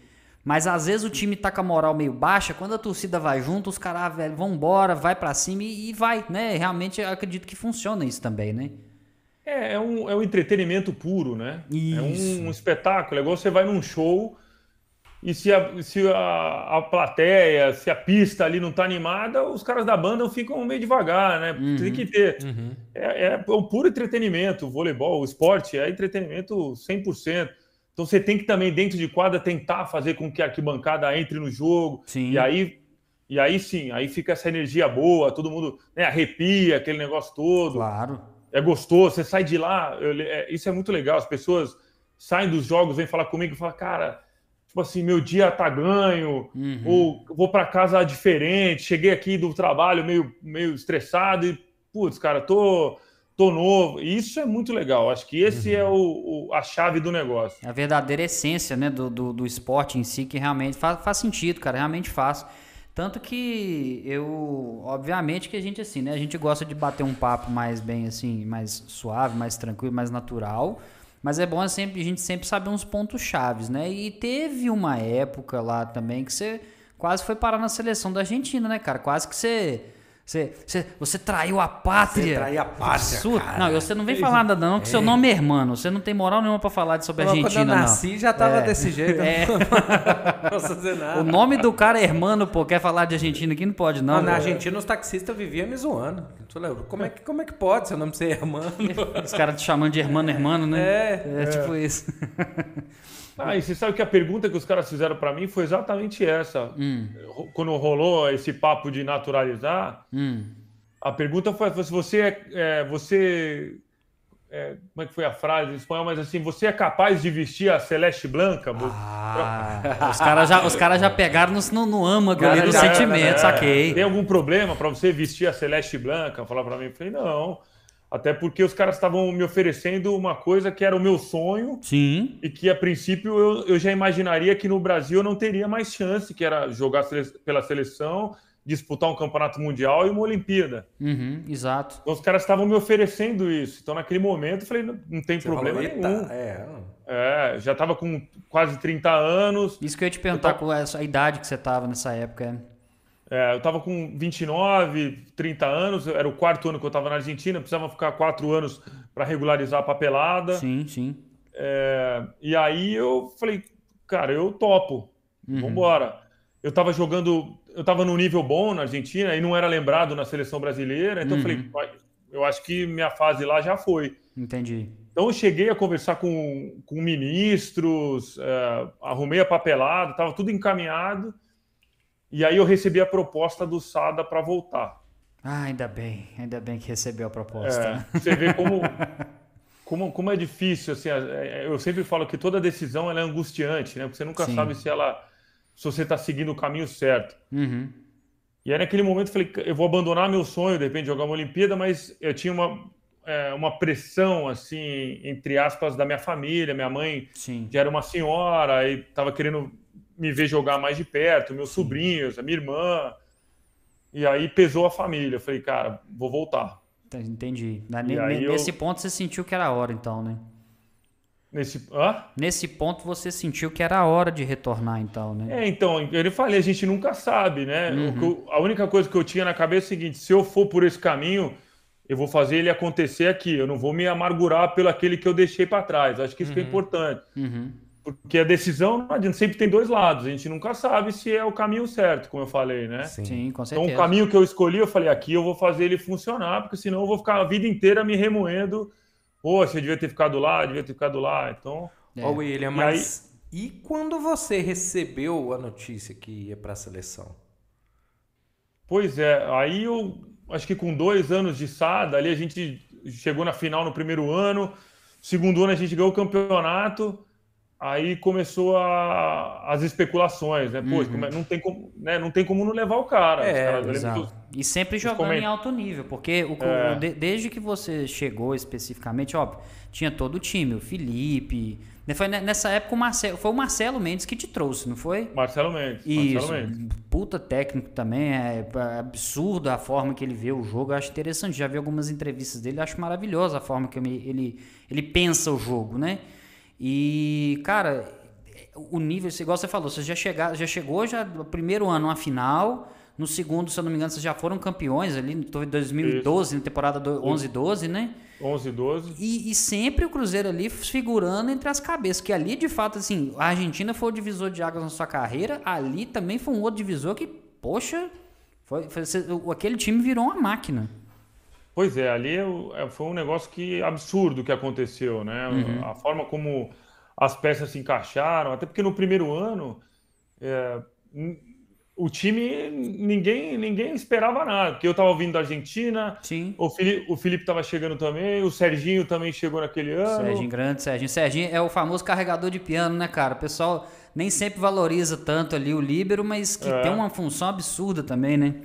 Mas às vezes o time tá com a moral meio baixa, quando a torcida vai junto, os caras, ah, velho, vão embora, vai para cima e, e, vai, né? Realmente eu acredito que funciona isso também, né? É, é um, é um entretenimento puro, né? Isso. É um, um espetáculo. É igual você vai num show e se a, se a, a plateia, se a pista ali não tá animada, os caras da banda ficam meio devagar, né? Uhum. Tem que ter. Uhum. É, é, é um puro entretenimento. O voleibol, o esporte é entretenimento 100%. Então você tem que também, dentro de quadra, tentar fazer com que a arquibancada entre no jogo. Sim. E aí, e aí sim, aí fica essa energia boa, todo mundo né, arrepia, aquele negócio todo. Claro. É gostoso, você sai de lá, eu, é, isso é muito legal. As pessoas saem dos jogos, vêm falar comigo e falam, cara, tipo assim, meu dia tá ganho, uhum. ou vou para casa diferente, cheguei aqui do trabalho meio, meio estressado e, putz, cara, tô tô novo. E isso é muito legal. Acho que esse é uhum. é o, o, a chave do negócio. A verdadeira essência né, do, do, do esporte em si, que realmente faz, faz sentido, cara, realmente faz. Tanto que eu, obviamente que a gente assim, né, a gente gosta de bater um papo mais bem assim, mais suave, mais tranquilo, mais natural. Mas é bom sempre, a gente sempre saber uns pontos chaves, né? E teve uma época lá também que você quase foi parar na seleção da Argentina, né, cara? Quase que você você, você, você traiu a pátria. Você traiu a pátria. Sua... Não, você não vem falar nada, não, que é. seu nome é irmão. Você não tem moral nenhuma para falar sobre a Argentina, quando eu nasci, não. já tava é. desse jeito. É. Não posso dizer nada. O nome do cara é Hermano, pô. Quer falar de Argentina aqui? Não pode, não. não na Argentina, os taxistas viviam me zoando. Como é que, como é que pode seu nome ser Hermano? Os caras te chamando de Hermano, Hermano, né? É. É, tipo isso. Ah, e você sabe que a pergunta que os caras fizeram para mim foi exatamente essa. Hum. Quando rolou esse papo de naturalizar, hum. A pergunta foi se você é, é você é, como é que foi a frase em espanhol, mas assim, você é capaz de vestir a Celeste Blanca? Ah, os caras já, os cara já pegaram no, no, âmago ali do sentimento, é, saquei. Tem algum problema para você vestir a Celeste Blanca? Falar para mim, eu falei, não. Até porque os caras estavam me oferecendo uma coisa que era o meu sonho. Sim. E que, a princípio, eu, eu já imaginaria que no Brasil eu não teria mais chance, que era jogar pela seleção disputar um campeonato mundial e uma Olimpíada. Uhum, exato. Então os caras estavam me oferecendo isso. Então naquele momento eu falei, não, não tem Você problema falou, nenhum. É. é, já estava com quase 30 anos. Isso que eu ia te perguntar tava... com essa, a idade que você estava nessa época. É, eu estava com 29, 30 anos, era o quarto ano que eu estava na Argentina, precisava ficar quatro anos para regularizar a papelada. Sim, sim. É, e aí eu falei, cara, eu topo, uhum. vamos embora. Eu estava jogando eu estava num nível bom na Argentina e não era lembrado na seleção brasileira, então uhum. eu falei, eu acho que minha fase lá já foi. Entendi. Então eu cheguei a conversar com, com ministros, uh, arrumei a papelada, estava tudo encaminhado, e aí eu recebi a proposta do Sada para voltar. Ah, ainda bem, ainda bem que recebeu a proposta. É, você vê como, como, como é difícil, assim, é, eu sempre falo que toda decisão é angustiante, né? Porque você nunca Sim. sabe se ela se você está seguindo o caminho certo. Uhum. E aí, naquele momento, eu falei, eu vou abandonar meu sonho, de repente, jogar uma Olimpíada, mas eu tinha uma, é, uma pressão, assim, entre aspas, da minha família. Minha mãe Sim. já era uma senhora e estava querendo me ver jogar mais de perto, meus sobrinhos, a minha irmã. E aí pesou a família. Eu falei, cara, vou voltar. Entendi. Nesse eu... ponto você sentiu que era a hora, então, né? Nesse, hã? Nesse ponto você sentiu que era a hora de retornar, então, né? É, então, eu falei, a gente nunca sabe, né? Uhum. a única coisa que eu tinha na cabeça é o seguinte: se eu for por esse caminho, eu vou fazer ele acontecer aqui. Eu não vou me amargurar pelo aquele que eu deixei para trás. Acho que isso uhum. é importante. Uhum. Porque a decisão não adianta, sempre tem dois lados. A gente nunca sabe se é o caminho certo, como eu falei, né? Sim, Sim com certeza. Então, o caminho que eu escolhi, eu falei, aqui eu vou fazer ele funcionar, porque senão eu vou ficar a vida inteira me remoendo. Poxa, eu devia ter ficado lá, devia ter ficado lá. Então. É. Ô, William, mas. Aí... E quando você recebeu a notícia que ia para a seleção? Pois é, aí eu acho que com dois anos de SAD, ali a gente chegou na final no primeiro ano, segundo ano a gente ganhou o campeonato, aí começou a, as especulações, né? Poxa, uhum. não, tem como, né? não tem como não levar o cara. É, exato. E sempre jogando em alto nível, porque o, é. o, desde que você chegou especificamente, óbvio, tinha todo o time, o Felipe. Né, foi nessa época o Marcelo, foi o Marcelo Mendes que te trouxe, não foi? Marcelo Mendes. Isso. Marcelo Mendes. Puta técnico também, é, é absurdo a forma que ele vê o jogo, eu acho interessante. Já vi algumas entrevistas dele, acho maravilhosa a forma que ele, ele pensa o jogo, né? E, cara, o nível, igual você falou, você já, chega, já chegou já no primeiro ano uma final, no segundo, se eu não me engano, vocês já foram campeões ali em 2012, Isso. na temporada 11-12, né? 11 12. E, e, sempre o Cruzeiro ali figurando entre as cabeças. Que ali, de fato, assim, a Argentina foi o divisor de águas na sua carreira. Ali também foi um outro divisor que, poxa, foi, foi aquele time virou uma máquina. Pois é, ali é foi um negócio que absurdo que aconteceu, né? Uhum. A forma como as peças se encaixaram, até porque no primeiro ano é, o time ninguém ninguém esperava nada, porque eu estava vindo da Argentina, Sim. o Felipe o Felipe estava chegando também, o Serginho também chegou naquele ano. Serginho grande, Serginho, Serginho é o famoso carregador de piano, né, cara? O pessoal nem sempre valoriza tanto ali o líbero, mas que é. tem uma função absurda também, né?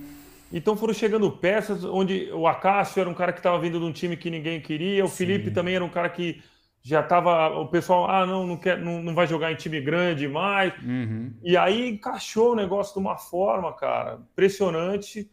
Então foram chegando peças onde o Acácio era um cara que estava vindo de um time que ninguém queria, o Sim. Felipe também era um cara que já estava. O pessoal, ah, não, não, quer, não, não vai jogar em time grande mais. Uhum. E aí encaixou o negócio de uma forma, cara, impressionante.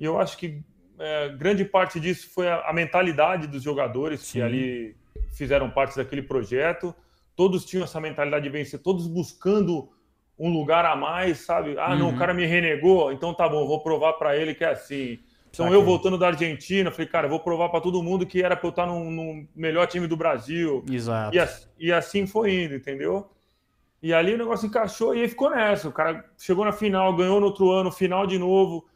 E eu acho que é, grande parte disso foi a, a mentalidade dos jogadores Sim. que ali fizeram parte daquele projeto. Todos tinham essa mentalidade de vencer, todos buscando um lugar a mais, sabe? Ah, uhum. não, o uhum. cara me renegou, então tá bom, vou provar para ele que é assim. Então eu voltando da Argentina, falei, cara, vou provar para todo mundo que era para eu estar no, no, melhor time do Brasil. Exato. E, e, assim foi indo, entendeu? E ali o negócio encaixou e aí ficou nessa. O cara chegou na final, ganhou no outro ano, final de novo.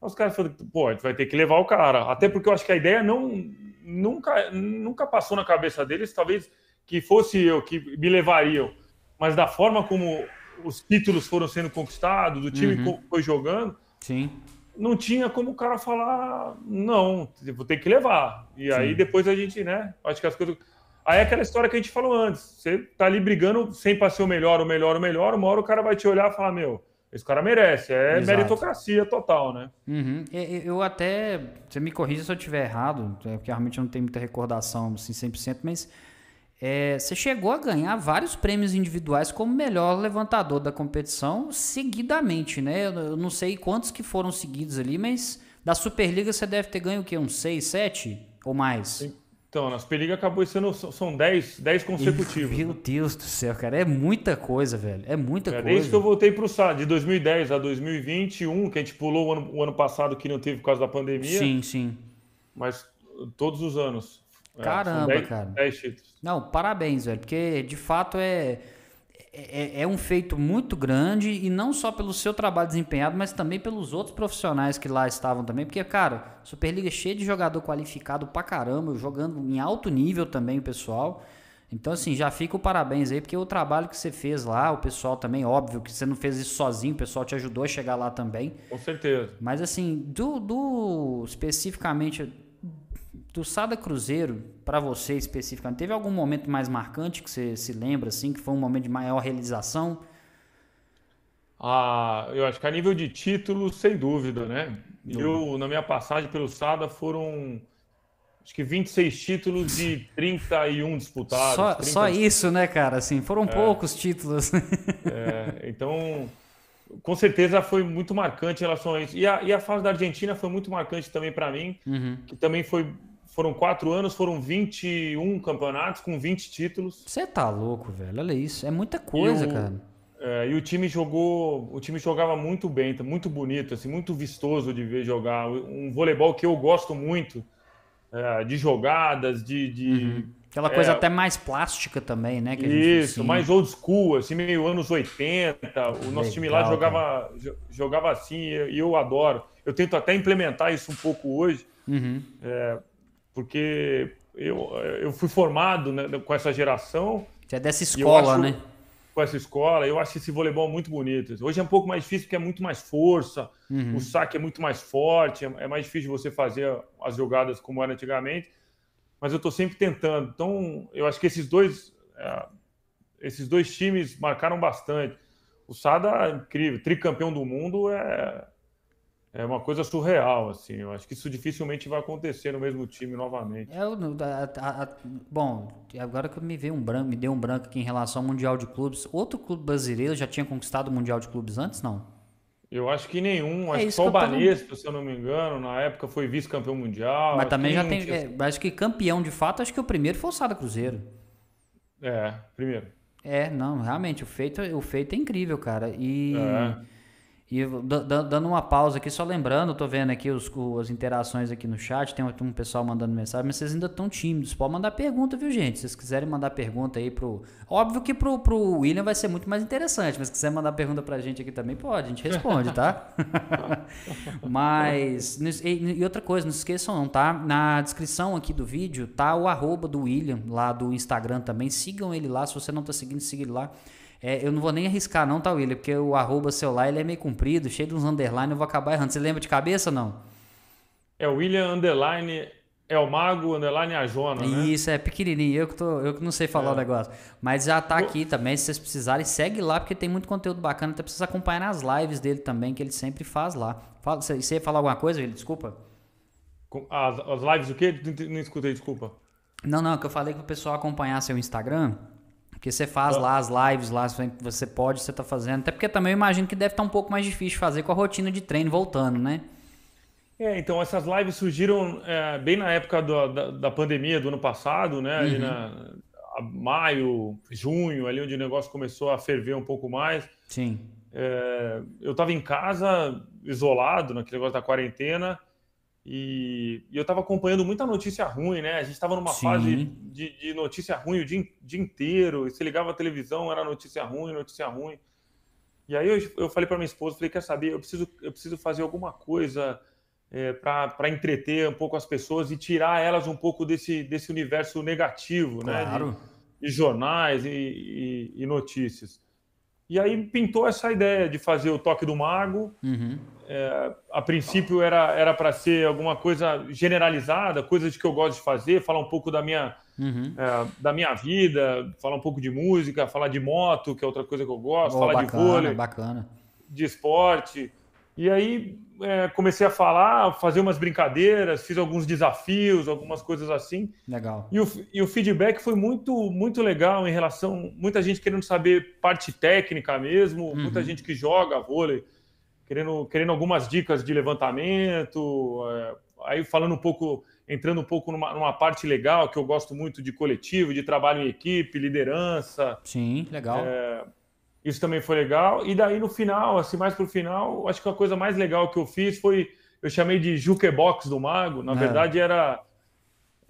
Os caras falaram, pô, a gente vai ter que levar o cara. Até porque eu acho que a ideia não nunca, nunca passou na cabeça deles, talvez que fosse eu que me levariam. Mas da forma como os títulos foram sendo conquistados, o time uhum. foi jogando, Sim. não tinha como o cara falar, não, vou ter que levar. E Sim. aí depois a gente, né? Acho que as coisas. Aí é aquela história que a gente falou antes. Você tá ali brigando sem para ser o melhor, o melhor, o melhor, uma hora o cara vai te olhar e falar, meu, esse cara merece. É Exato. meritocracia total, né? Uhum. Eu até. Você me corrija se eu estiver errado, é, porque realmente eu não tenho muita recordação assim, 100%, mas é, você chegou a ganhar vários prêmios individuais como melhor levantador da competição seguidamente, né? Eu não sei quantos que foram seguidos ali, mas da Superliga você deve ter ganho o quê? Uns 6, 7 ou mais? Então, na Superliga acabou sendo são 10, 10 consecutivos. Meu né? Deus do céu, cara, é muita coisa, velho. É muita é, coisa. Desde que eu voltei para o SAD, de 2010 a 2021, que a gente pulou o ano, o ano passado que não teve por causa da pandemia. Sim, sim. Mas todos os anos. É, Caramba, dez, cara. 10 títulos. Não, parabéns, velho, porque de fato é, é, é, um feito muito grande e não só pelo seu trabalho desempenhado, mas também pelos outros profissionais que lá estavam também, porque, cara, Superliga é cheia de jogador qualificado pra caramba, jogando em alto nível também o pessoal. Então, assim, já fica o parabéns aí, porque o trabalho que você fez lá, o pessoal também, óbvio que você não fez isso sozinho, o pessoal te ajudou a chegar lá também. Com certeza. Mas, assim, do, do especificamente do Sada Cruzeiro, para você especificamente, teve algum momento mais marcante que você se lembra, assim, que foi um momento de maior realização? Ah, eu acho que a nível de título, sem dúvida, né? Eu, na minha passagem pelo Sada, foram acho que 26 títulos de 31 disputados. Só, 30... só isso, né, cara? Assim, foram é, poucos títulos. É, então, com certeza foi muito marcante em relação a isso. E a, e a fase da Argentina foi muito marcante também para mim, uhum. que também foi foram quatro anos, foram 21 campeonatos com 20 títulos. Você tá louco, velho. Olha isso. É muita coisa, e o, cara. É, e o time jogou. O time jogava muito bem, tá muito bonito, assim, muito vistoso de ver jogar. Um voleibol que eu gosto muito. É, de jogadas, de, de, uhum. Aquela coisa é, até mais plástica também, né? isso, mais old school, assim, meio anos 80. O nosso Legal, time lá jogava, jogava assim e eu adoro. Eu tento até implementar isso um pouco hoje, uhum. é, porque eu, eu fui formado né, com essa geração. Você é dessa escola, acho, né? Com essa escola, eu acho esse voleibol muito bonito. Hoje é um pouco mais difícil porque é muito mais força, uhum. o saque é muito mais forte, é, é mais difícil você fazer as jogadas como era antigamente mas eu estou sempre tentando. Então, eu acho que esses dois, é, esses dois times marcaram bastante. O Sada é incrível, tricampeão do mundo é, é uma coisa surreal, assim. Eu acho que isso dificilmente vai acontecer no mesmo time novamente. É, a, a, a, bom, agora que me veio um branco, me deu um branco aqui em relação ao Mundial de Clubes. Outro clube brasileiro já tinha conquistado o Mundial de Clubes antes, não? Eu acho que nenhum. É acho que só o Banespa, se eu não me engano, na época foi vice-campeão mundial. Mas também já tem. Tinha... É, acho que campeão de fato, acho que o primeiro foi o Sada Cruzeiro. É, primeiro. É, não, realmente, o feito, o feito é incrível, cara. E. É. E dando uma pausa aqui, só lembrando, tô vendo aqui os, as interações aqui no chat, tem um pessoal mandando mensagem, mas vocês ainda estão tímidos. Pode mandar pergunta, viu, gente? Se vocês quiserem mandar pergunta aí pro. Óbvio que pro, pro William vai ser muito mais interessante, mas se quiser mandar pergunta pra gente aqui também, pode, a gente responde, tá? mas. E, outra coisa, não se esqueçam, não, tá? Na descrição aqui do vídeo tá o arroba do William, lá do Instagram também. Sigam ele lá, se você não tá seguindo, siga ele lá. É, eu não vou nem arriscar não, tá, William? Porque o arroba seu lá ele é meio comprido, cheio de uns underline, eu vou acabar errando. Você lembra de cabeça ou não? É o William underline é o Mago underline a Jona, né? Isso, é pequenininho. Eu que, tô, eu que não sei falar é. o negócio. Mas já tá aqui também, se vocês precisarem, segue lá, porque tem muito conteúdo bacana. Até precisa acompanhar nas lives dele também, que ele sempre faz lá. Fala, você, ia falar alguma coisa, William? Desculpa. As, as lives o quê? Não, não escutei, desculpa. Não, não, que eu falei que o pessoal acompanhar seu Instagram porque você faz lá as lives, lá você pode, você tá fazendo. Até porque também eu imagino que deve estar tá um pouco mais difícil fazer com a rotina de treino voltando, né? É, então essas lives surgiram é, bem na época do, da, da, pandemia do ano passado, né? Ali uhum. na maio, junho, ali onde o negócio começou a ferver um pouco mais. Sim. É, eu estava em casa, isolado, naquele negócio da quarentena, e, e eu estava acompanhando muita notícia ruim, né? A gente estava numa Sim. fase de, de, notícia ruim o dia, dia inteiro. E você ligava a televisão, era notícia ruim, notícia ruim. E aí eu, eu falei para minha esposa, falei, quer saber, eu preciso, eu preciso fazer alguma coisa é, para entreter um pouco as pessoas e tirar elas um pouco desse, desse universo negativo, claro. né? De, de jornais e, e, e, notícias. E aí pintou essa ideia de fazer o Toque do Mago. Uhum é, a princípio era para ser alguma coisa generalizada, coisas que eu gosto de fazer, falar um pouco da minha, uhum. é, da minha vida, falar um pouco de música, falar de moto, que é outra coisa que eu gosto, oh, falar bacana, de vôlei, bacana. de esporte. E aí é, comecei a falar, fazer umas brincadeiras, fiz alguns desafios, algumas coisas assim. Legal. E o, e o feedback foi muito, muito legal em relação. Muita gente querendo saber parte técnica mesmo, uhum. muita gente que joga vôlei querendo, querendo algumas dicas de levantamento, é, aí falando um pouco, entrando um pouco numa, numa, parte legal que eu gosto muito de coletivo, de trabalho em equipe, liderança. Sim, legal. É, isso também foi legal. E daí no final, assim, mais pro final, acho que a coisa mais legal que eu fiz foi, eu chamei de jukebox do mago. Na é. verdade era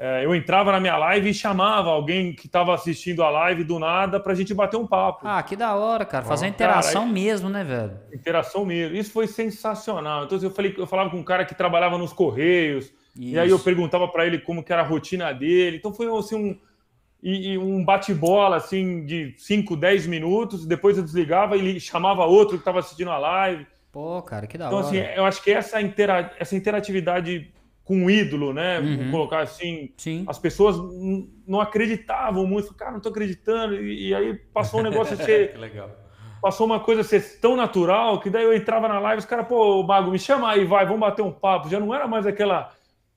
é, eu entrava na minha live e chamava alguém que estava assistindo a live do nada para a gente bater um papo. Ah, que da hora, cara. Fazer ah, interação cara, mesmo, né, velho? Interação mesmo. Isso foi sensacional. Então eu falei, eu falava com um cara que trabalhava nos correios Isso. e aí eu perguntava para ele como que era a rotina dele. Então foi assim um e, e um bate-bola assim de 5, 10 minutos. Depois eu desligava e ele chamava outro que estava assistindo a live. Pô, cara, que da então, hora. Então assim, eu acho que essa intera essa interatividade com um ídolo, né? Uhum. Vou colocar assim. Sim. As pessoas não acreditavam muito, cara, não tô acreditando. E, e aí passou um negócio a ser. que legal. Passou uma coisa a ser tão natural que daí eu entrava na live, os caras, pô, Mago, me chama aí, vai, vamos bater um papo. Já não era mais aquela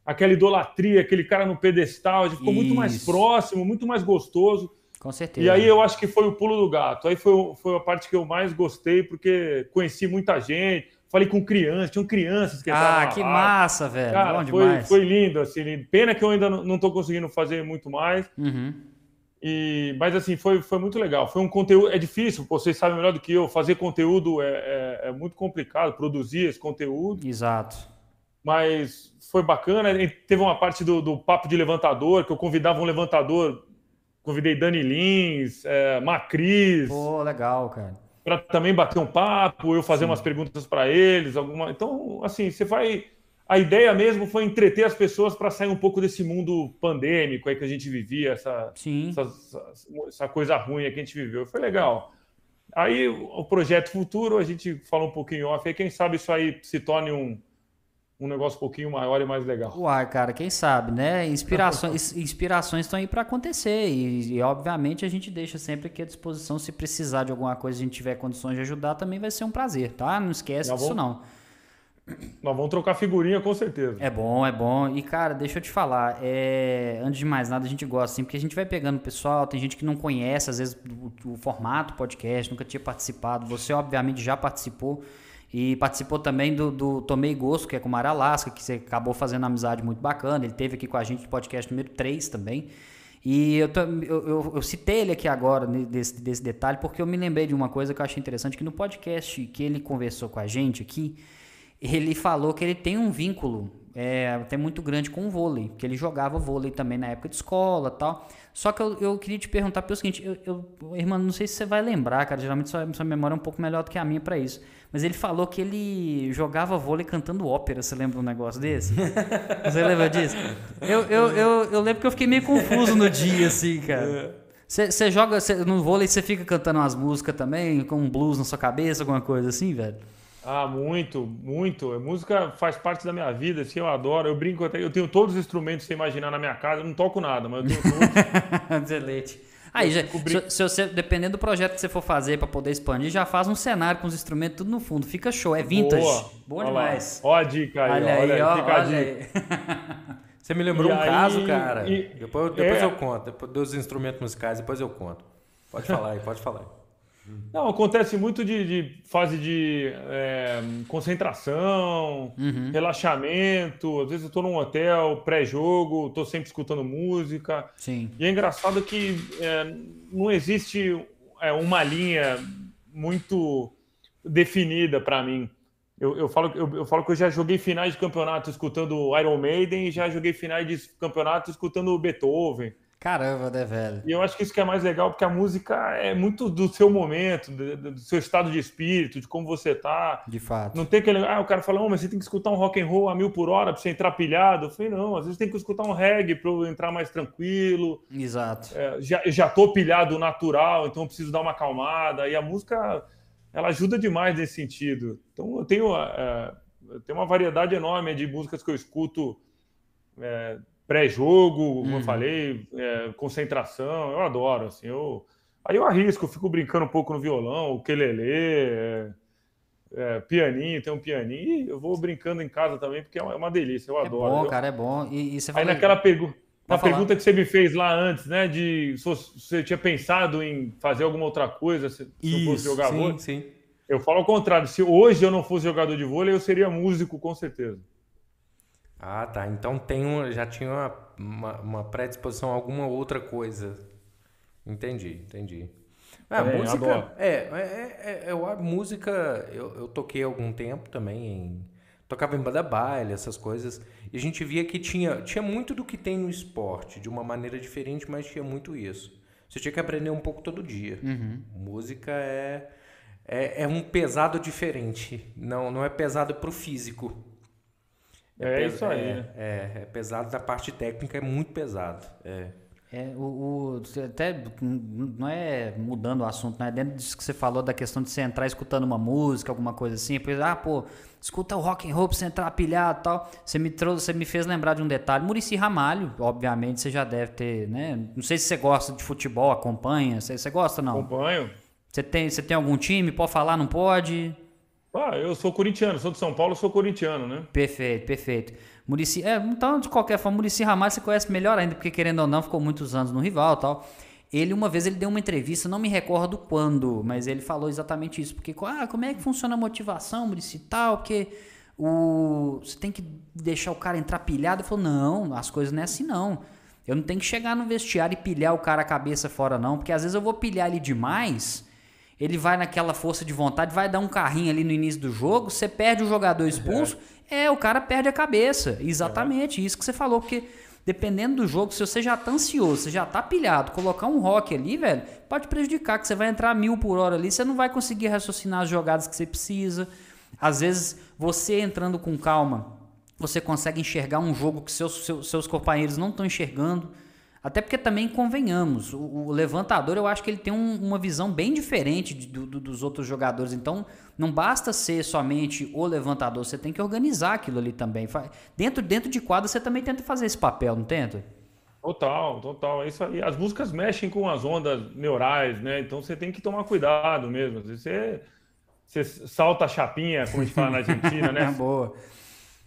aquela idolatria, aquele cara no pedestal, já ficou Isso. muito mais próximo, muito mais gostoso. Com certeza. E aí eu acho que foi o pulo do gato. Aí foi, foi a parte que eu mais gostei, porque conheci muita gente falei com crianças, tinham crianças que Ah, que massa, velho. Cara, Bom foi, demais. foi lindo, assim. Pena que eu ainda não estou conseguindo fazer muito mais. Uhum. E, mas assim, foi, foi muito legal. Foi um conteúdo. É difícil, vocês sabem melhor do que eu. Fazer conteúdo é, é, é muito complicado, produzir esse conteúdo. Exato. Mas foi bacana. Teve uma parte do, do papo de levantador, que eu convidava um levantador convidei Dani Lins, é, Macris. Pô, legal, cara. Para também bater um papo, eu fazer Sim. umas perguntas para eles, alguma. Então, assim, você vai. A ideia mesmo foi entreter as pessoas para sair um pouco desse mundo pandêmico aí que a gente vivia, essa, essa, essa, coisa ruim que a gente viveu. Foi legal. Aí o projeto futuro, a gente fala um pouquinho off, aí quem sabe isso aí se torne um, um negócio um pouquinho maior e mais legal. Uai, cara, quem sabe, né? Inspirações inspirações estão aí para acontecer e, e, obviamente a gente deixa sempre aqui à disposição se precisar de alguma coisa, a gente tiver condições de ajudar, também vai ser um prazer, tá? Não esquece Nós disso vamos... não. Nós vamos trocar figurinha com certeza. É bom, é bom. E, cara, deixa eu te falar, é... antes de mais nada, a gente gosta assim, porque a gente vai pegando o pessoal, tem gente que não conhece, às vezes, o, o formato podcast, nunca tinha participado. Você, obviamente, já participou. E participou também do, do Tomei Gosto, que é com o Mar Alaska, que você acabou fazendo uma amizade muito bacana. Ele teve aqui com a gente no podcast número 3 também. E eu, eu, eu, eu, citei ele aqui agora, desse, desse detalhe, porque eu me lembrei de uma coisa que eu achei interessante, que no podcast que ele conversou com a gente aqui, ele falou que ele tem um vínculo é, até muito grande com o vôlei, que ele jogava vôlei também na época de escola tal. Só que eu, eu queria te perguntar pelo seguinte, eu, eu, irmão, não sei se você vai lembrar, cara, geralmente sua, sua memória é um pouco melhor do que a minha para isso. Mas ele falou que ele jogava vôlei cantando ópera. Você lembra um negócio desse? você lembra disso? Eu, eu, eu, eu lembro que eu fiquei meio confuso no dia, assim, cara. Você joga cê, no vôlei, você fica cantando umas músicas também, com um blues na sua cabeça, alguma coisa assim, velho? Ah, muito, muito. A música faz parte da minha vida, assim, eu adoro. Eu brinco até, eu tenho todos os instrumentos que você imaginar na minha casa, eu não toco nada, mas eu tenho todos. Excelente. Aí, já, se, se, você, dependendo do projeto que você for fazer para poder expandir, já faz um cenário com os instrumentos tudo no fundo. Fica show, é vintage. Boa, Bom demais. Ó a dica aí, olha, aí, ó, fica olha a dica. Você me lembrou e um aí, caso, cara. E, depois depois é... eu conto. Depois dos instrumentos musicais, depois eu conto. Pode falar aí, pode falar aí. Não, acontece muito de, de fase de é, concentração, uhum. relaxamento. Às vezes eu estou num hotel, pré-jogo, estou sempre escutando música. Sim. E é engraçado que é, não existe é, uma linha muito definida para mim. Eu, eu, falo, eu, eu, falo que eu já joguei finais de campeonato escutando Iron Maiden e já joguei finais de campeonato escutando Beethoven. Caramba, né, velho? E eu acho que isso que é mais legal, porque a música é muito do seu momento, do, do seu estado de espírito, de como você tá. De fato. Não tem aquele. Ah, o cara fala, oh, mas você tem que escutar um rock and roll a mil por hora pra você entrar pilhado. Eu falei, não, às vezes tem que escutar um reggae pra eu entrar mais tranquilo. Exato. É, já, já tô pilhado natural, então eu preciso dar uma acalmada. E a música, ela ajuda demais nesse sentido. Então eu tenho, é, eu tenho uma variedade enorme de músicas que eu escuto. É, pré-jogo, como uhum. eu falei, é, concentração, eu adoro, assim, eu... Aí eu arrisco, eu fico brincando um pouco no violão, o quelele, é, é, pianinho, tem um pianinho, e eu vou brincando em casa também, porque é uma, é delícia, eu adoro. É bom, eu... cara, é bom. E, e você Aí naquela pergunta... Na pergunta que você me fez lá antes, né? De se você tinha pensado em fazer alguma outra coisa, se, Isso, fosse jogar sim, vôlei. Sim. Eu falo ao contrário, se hoje eu não fosse jogador de vôlei, eu seria músico, com certeza. Ah, tá. Então tem um, já tinha uma, uma, uma predisposição a alguma outra coisa. Entendi, entendi. Ah, é, música. É, é, é, é, a música. Eu, eu toquei algum tempo também em. Tocava em banda baile, essas coisas. E a gente via que tinha, tinha muito do que tem no esporte, de uma maneira diferente, mas tinha muito isso. Você tinha que aprender um pouco todo dia. Uhum. Música é, é, é um pesado diferente. Não, não é pesado pro físico. É, é isso aí. É, é, é, pesado da parte técnica, é muito pesado. É. É, o, o, até não é mudando o assunto, né? Dentro disso que você falou da questão de você entrar escutando uma música, alguma coisa assim, depois, ah, pô, escuta o rock and roll pra você entrar pilhado e tal. Você me trouxe, você me fez lembrar de um detalhe. Murici Ramalho, obviamente, você já deve ter, né? Não sei se você gosta de futebol, acompanha. Você, você gosta não? Acompanho. Você tem, você tem algum time? Pode falar, não pode? Ah, eu sou corintiano, sou de São Paulo, sou corintiano, né? Perfeito, perfeito. Murici, é, então, de qualquer forma, Murici Ramalho você conhece melhor ainda, porque querendo ou não, ficou muitos anos no rival tal. Ele, uma vez, ele deu uma entrevista, não me recordo quando, mas ele falou exatamente isso. Porque, ah, como é que funciona a motivação, Murici tal? Porque o, você tem que deixar o cara entrar pilhado. Ele falou, não, as coisas não é assim, não. Eu não tenho que chegar no vestiário e pilhar o cara a cabeça fora, não. Porque às vezes eu vou pilhar ele demais ele vai naquela força de vontade, vai dar um carrinho ali no início do jogo, você perde o jogador expulso, é, é o cara perde a cabeça. Exatamente, é. isso que você falou, porque dependendo do jogo, se você já tá ansioso, você já tá pilhado, colocar um rock ali, velho, pode prejudicar, que você vai entrar mil por hora ali, você não vai conseguir raciocinar as jogadas que você precisa. Às vezes, você entrando com calma, você consegue enxergar um jogo que seus, seus, seus companheiros não estão enxergando. Até porque também convenhamos, o, o levantador eu acho que ele tem um, uma visão bem diferente de, do, dos outros jogadores. Então não basta ser somente o levantador, você tem que organizar aquilo ali também. Dentro, dentro de quadra você também tenta fazer esse papel, não tenta? Total, total. É isso aí. As músicas mexem com as ondas neurais, né? Então você tem que tomar cuidado mesmo. Você, você salta a chapinha, como a gente fala na Argentina, né? Boa.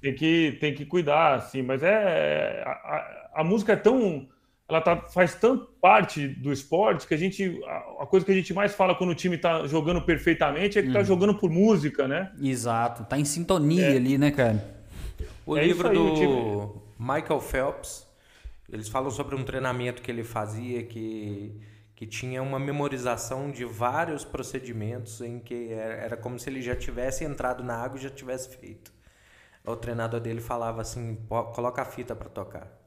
Tem que, tem que cuidar, assim. Mas é. A, a, a música é tão ela tá, faz tanto parte do esporte que a gente a, coisa que a gente mais fala quando o time está jogando perfeitamente é que está uhum. jogando por música, né? Exato, tá em sintonia é. ali, né, cara? O é livro aí, do time... Michael Phelps, eles falam sobre um treinamento que ele fazia que que tinha uma memorização de vários procedimentos em que era, era como se ele já tivesse entrado na água e já tivesse feito. O treinador dele falava assim: coloca a fita para tocar.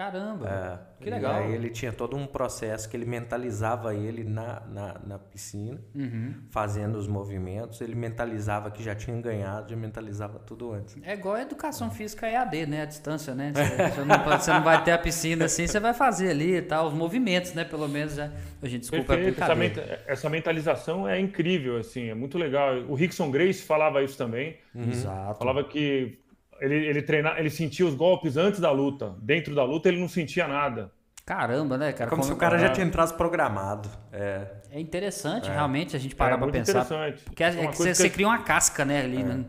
Caramba, é, que legal. Aí ele tinha todo um processo que ele mentalizava ele na, na, na piscina, uhum. fazendo os movimentos. Ele mentalizava que já tinha ganhado, já mentalizava tudo antes. É igual a educação física EAD, né? A distância, né? Você, você, não, você não vai ter a piscina assim, você vai fazer ali tá? os movimentos, né? Pelo menos, já. A gente desculpa Perfeito. a essa, essa mentalização é incrível, assim, é muito legal. O Rickson Grace falava isso também. Uhum. Exato. Falava que ele, ele, treina, ele sentia os golpes antes da luta. Dentro da luta ele não sentia nada. Caramba, né, cara? Como, Como se o cara já tinha entrado programado. É, é interessante, é. realmente, a gente parar é, pra pensar. Interessante. Porque é, é que você, você, cria uma casca, né, ali, é. né?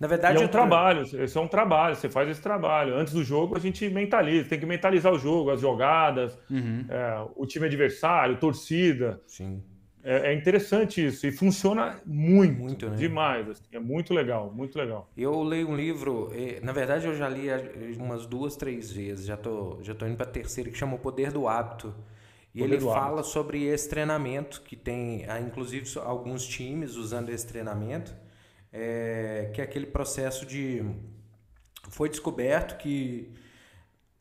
Na verdade, e é um trabalho, esse é um trabalho, você faz esse trabalho. Antes do jogo, a gente mentaliza, tem que mentalizar o jogo, as jogadas, uhum. é, o time adversário, torcida. Sim. É, é, interessante isso e funciona muito, muito né? demais. Assim, é muito legal, muito legal. Eu leio um livro, na verdade eu já li umas duas, três vezes, já tô, já tô indo para a terceira, que chama O Poder do Hábito. E Poder ele fala hábito. sobre esse treinamento, que tem, inclusive, alguns times usando esse treinamento, é, que é aquele processo de. Foi descoberto que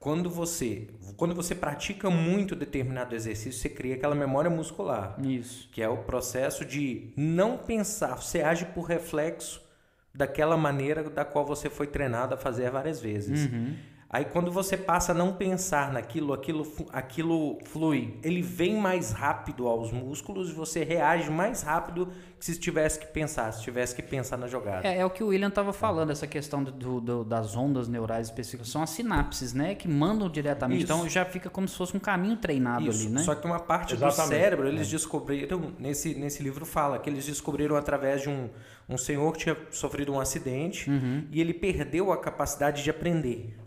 quando você, quando você pratica muito determinado exercício, você cria aquela memória muscular. Isso. Que é o processo de não pensar, você age por reflexo daquela maneira da qual você foi treinado a fazer várias vezes. Uhum. Aí quando você passa a não pensar naquilo, aquilo, aquilo flui. Ele vem mais rápido aos músculos e você reage mais rápido que se tivesse que pensar, se tivesse que pensar na jogada. É, é o que o William estava falando, essa questão do, do, das ondas neurais específicas. São as sinapses, né? Que mandam diretamente. Isso. Então já fica como se fosse um caminho treinado Isso. ali, né? Só que uma parte Exatamente. do cérebro, eles é. descobriram, nesse, nesse livro fala, que eles descobriram através de um, um senhor que tinha sofrido um acidente uhum. e ele perdeu a capacidade de aprender.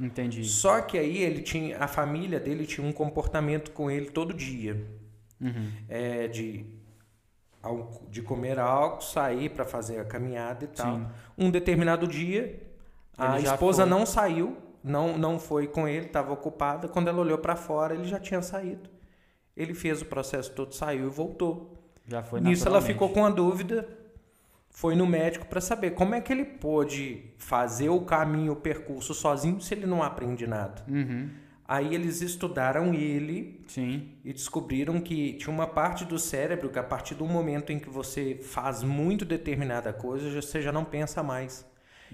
Entendi. Só que aí ele tinha, a família dele tinha um comportamento com ele todo dia. Uhum. É, de, de comer algo, sair para fazer a caminhada e tal. Sim. Um determinado dia, a esposa não saiu, não, não foi com ele, estava ocupada. Quando ela olhou para fora, ele já tinha saído. Ele fez o processo todo, saiu e voltou. Já foi Nisso ela ficou com a dúvida foi no médico para saber como é que ele pôde fazer o caminho, o percurso sozinho se ele não aprende nada. Uhum. Aí eles estudaram ele Sim. e descobriram que tinha uma parte do cérebro que a partir do momento em que você faz muito determinada coisa, você já não pensa mais.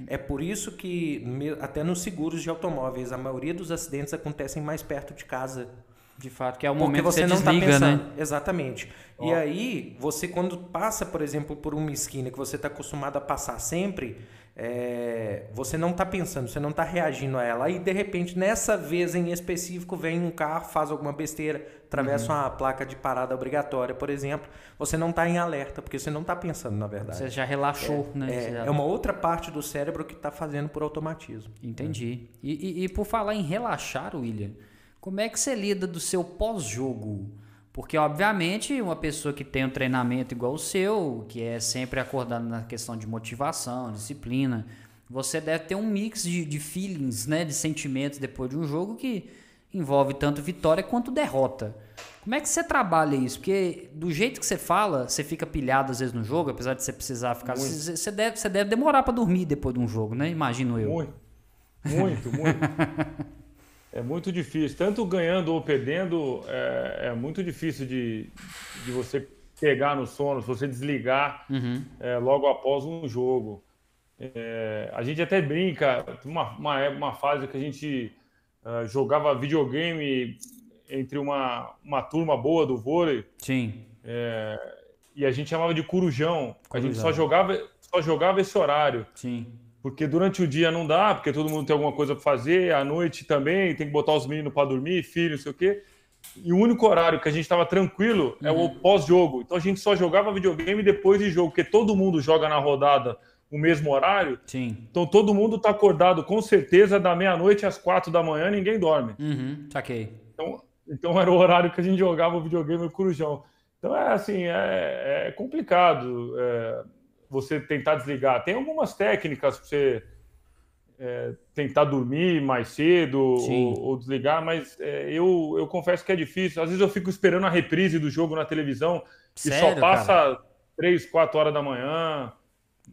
É por isso que até nos seguros de automóveis a maioria dos acidentes acontecem mais perto de casa. De fato, que é o momento Porque você que você não tá desliga, tá pensando. Né? Exatamente. E aí, você quando passa, por exemplo, por uma esquina que você está acostumado a passar sempre, é, você não está pensando, você não está reagindo a ela. Aí, de repente, nessa vez em específico, vem um carro, faz alguma besteira, atravessa uhum. uma placa de parada obrigatória, por exemplo. Você não está em alerta, porque você não está pensando, na verdade. Você já relaxou, é, né? É, já... é, uma outra parte do cérebro que está fazendo por automatismo. Entendi. E, e, e por falar em relaxar, William... Como é que você lida do seu pós-jogo? Porque, obviamente, uma pessoa que tem um treinamento igual o seu, que é sempre acordando na questão de motivação, disciplina, você deve ter um mix de, de feelings, né, de sentimentos depois de um jogo que envolve tanto vitória quanto derrota. Como é que você trabalha isso? Porque do jeito que você fala, você fica pilhado às vezes no jogo, apesar de você precisar ficar. Você, você, deve, você deve demorar para dormir depois de um jogo, né? Imagino eu. Muito, muito, muito. é muito difícil. Tanto ganhando ou perdendo, é, é muito difícil de, de você pegar no sono, se você desligar uhum. é, logo após um jogo. É, a gente até brinca, uma, uma, uma fase que a gente uh, jogava videogame entre uma, uma turma boa do vôlei. Sim. É, e a gente chamava de corujão. corujão. A gente só jogava, só jogava esse horário. Sim. Porque durante o dia não dá, porque todo mundo tem alguma coisa para fazer, à noite também, tem que botar os meninos para dormir, filho, não sei o quê. E o único horário que a gente estava tranquilo é o uhum. pós-jogo. Então a gente só jogava videogame depois de jogo, porque todo mundo joga na rodada o mesmo horário. Sim. Então todo mundo está acordado com certeza da meia-noite às quatro da manhã, ninguém dorme. Uhum, saquei. Então, então era o horário que a gente jogava o videogame no Corujão. Então é assim, é, é complicado é, você tentar desligar. Tem algumas técnicas para você é, tentar dormir mais cedo ou, ou, desligar, mas é, eu, eu confesso que é difícil. Às vezes eu fico esperando a reprise do jogo na televisão Sério, e só passa cara? 3, 4 horas da manhã.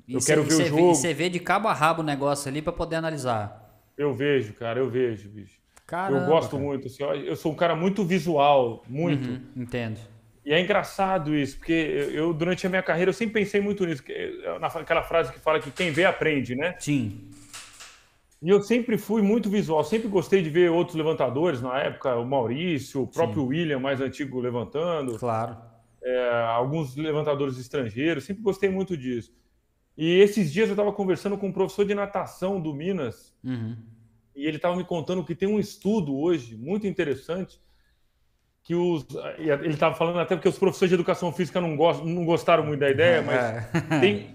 E eu cê, quero ver o jogo. Você vê de cabo a rabo o negócio ali para poder analisar. Eu vejo, cara, eu vejo, bicho. Caramba, eu gosto cara. muito. Assim, eu sou um cara muito visual, muito. Uhum, entendo. E é engraçado isso, porque eu, durante a minha carreira, eu sempre pensei muito nisso. Naquela frase que fala que quem vê aprende, né? Sim. E eu sempre fui muito visual, sempre gostei de ver outros levantadores na época, o Maurício, o próprio Sim. William, mais antigo, levantando. Claro. É, alguns levantadores estrangeiros, sempre gostei muito disso. E esses dias eu estava conversando com um professor de natação do Minas, uhum. e ele estava me contando que tem um estudo hoje muito interessante que os ele estava falando até porque os professores de educação física não, gostam, não gostaram muito da ideia, mas é. tem,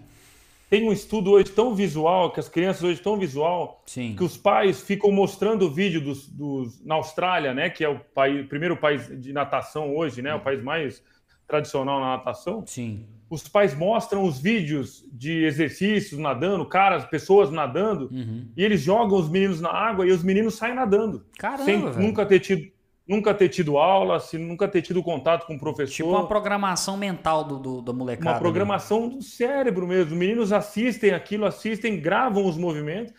tem um estudo hoje tão visual, que as crianças hoje tão visual, Sim. que os pais ficam mostrando o vídeo dos, dos, na Austrália, né, que é o país, primeiro país de natação hoje, né, o país mais tradicional na natação. Sim os pais mostram os vídeos de exercícios nadando, caras, pessoas nadando, uhum. e eles jogam os meninos na água e os meninos saem nadando. Caramba, sem velho. nunca ter tido nunca ter tido aula, sem nunca ter tido contato com o professor. Tipo uma programação mental do, do da molecada. Uma né? programação né? do cérebro mesmo. Os meninos assistem aquilo, assistem, gravam os movimentos.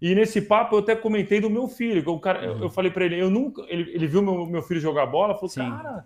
E nesse papo eu até comentei do meu filho. O cara, uhum. eu, falei para ele, eu nunca. Ele, ele viu meu, meu filho jogar bola, falou, Sim. cara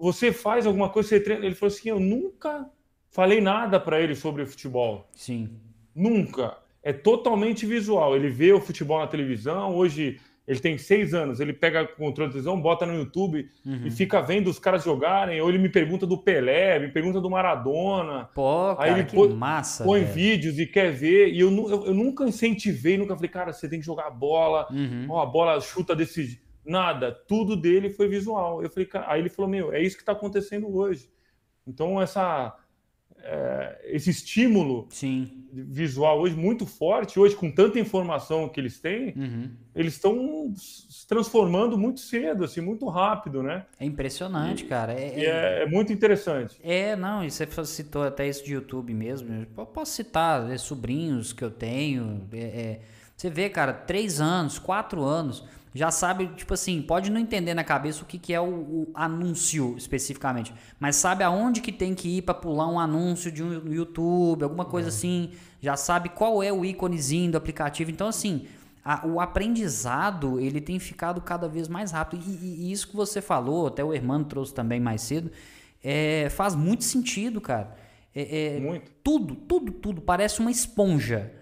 você faz alguma coisa, você treina. Ele falou assim: eu nunca falei nada para ele sobre futebol. Sim. Nunca. É totalmente visual. Ele vê o futebol na televisão. Hoje ele tem seis anos. Ele pega o controle da televisão, bota no YouTube uhum. e fica vendo os caras jogarem. Ou ele me pergunta do Pelé, me pergunta do Maradona. Pô, cara, Aí ele que põe, massa. Põe velho. vídeos e quer ver. E eu, eu, eu, nunca incentivei, nunca falei, cara, você tem que jogar bola. Uhum. Ó, a bola chuta desse Nada, tudo dele foi visual. Eu falei, aí ele falou, meu, é isso que está acontecendo hoje. Então essa é, esse estímulo Sim. visual hoje muito forte, hoje com tanta informação que eles têm, uhum. eles estão se transformando muito cedo, assim, muito rápido, né? É impressionante, e, cara. É, é, é, muito interessante. É, não, e você citou até isso de YouTube mesmo. Eu posso citar né, sobrinhos que eu tenho. É, é, você vê, cara, três anos, quatro anos já sabe, tipo assim, pode não entender na cabeça o que, que é o, o anúncio especificamente, mas sabe aonde que tem que ir para pular um anúncio de um YouTube, alguma coisa é. assim, já sabe qual é o íconezinho do aplicativo. Então, assim, a, o aprendizado ele tem ficado cada vez mais rápido. E, e, isso que você falou, até o Hermano trouxe também mais cedo, é, faz muito sentido, cara. É, é, muito. Tudo, tudo, tudo. Parece uma esponja.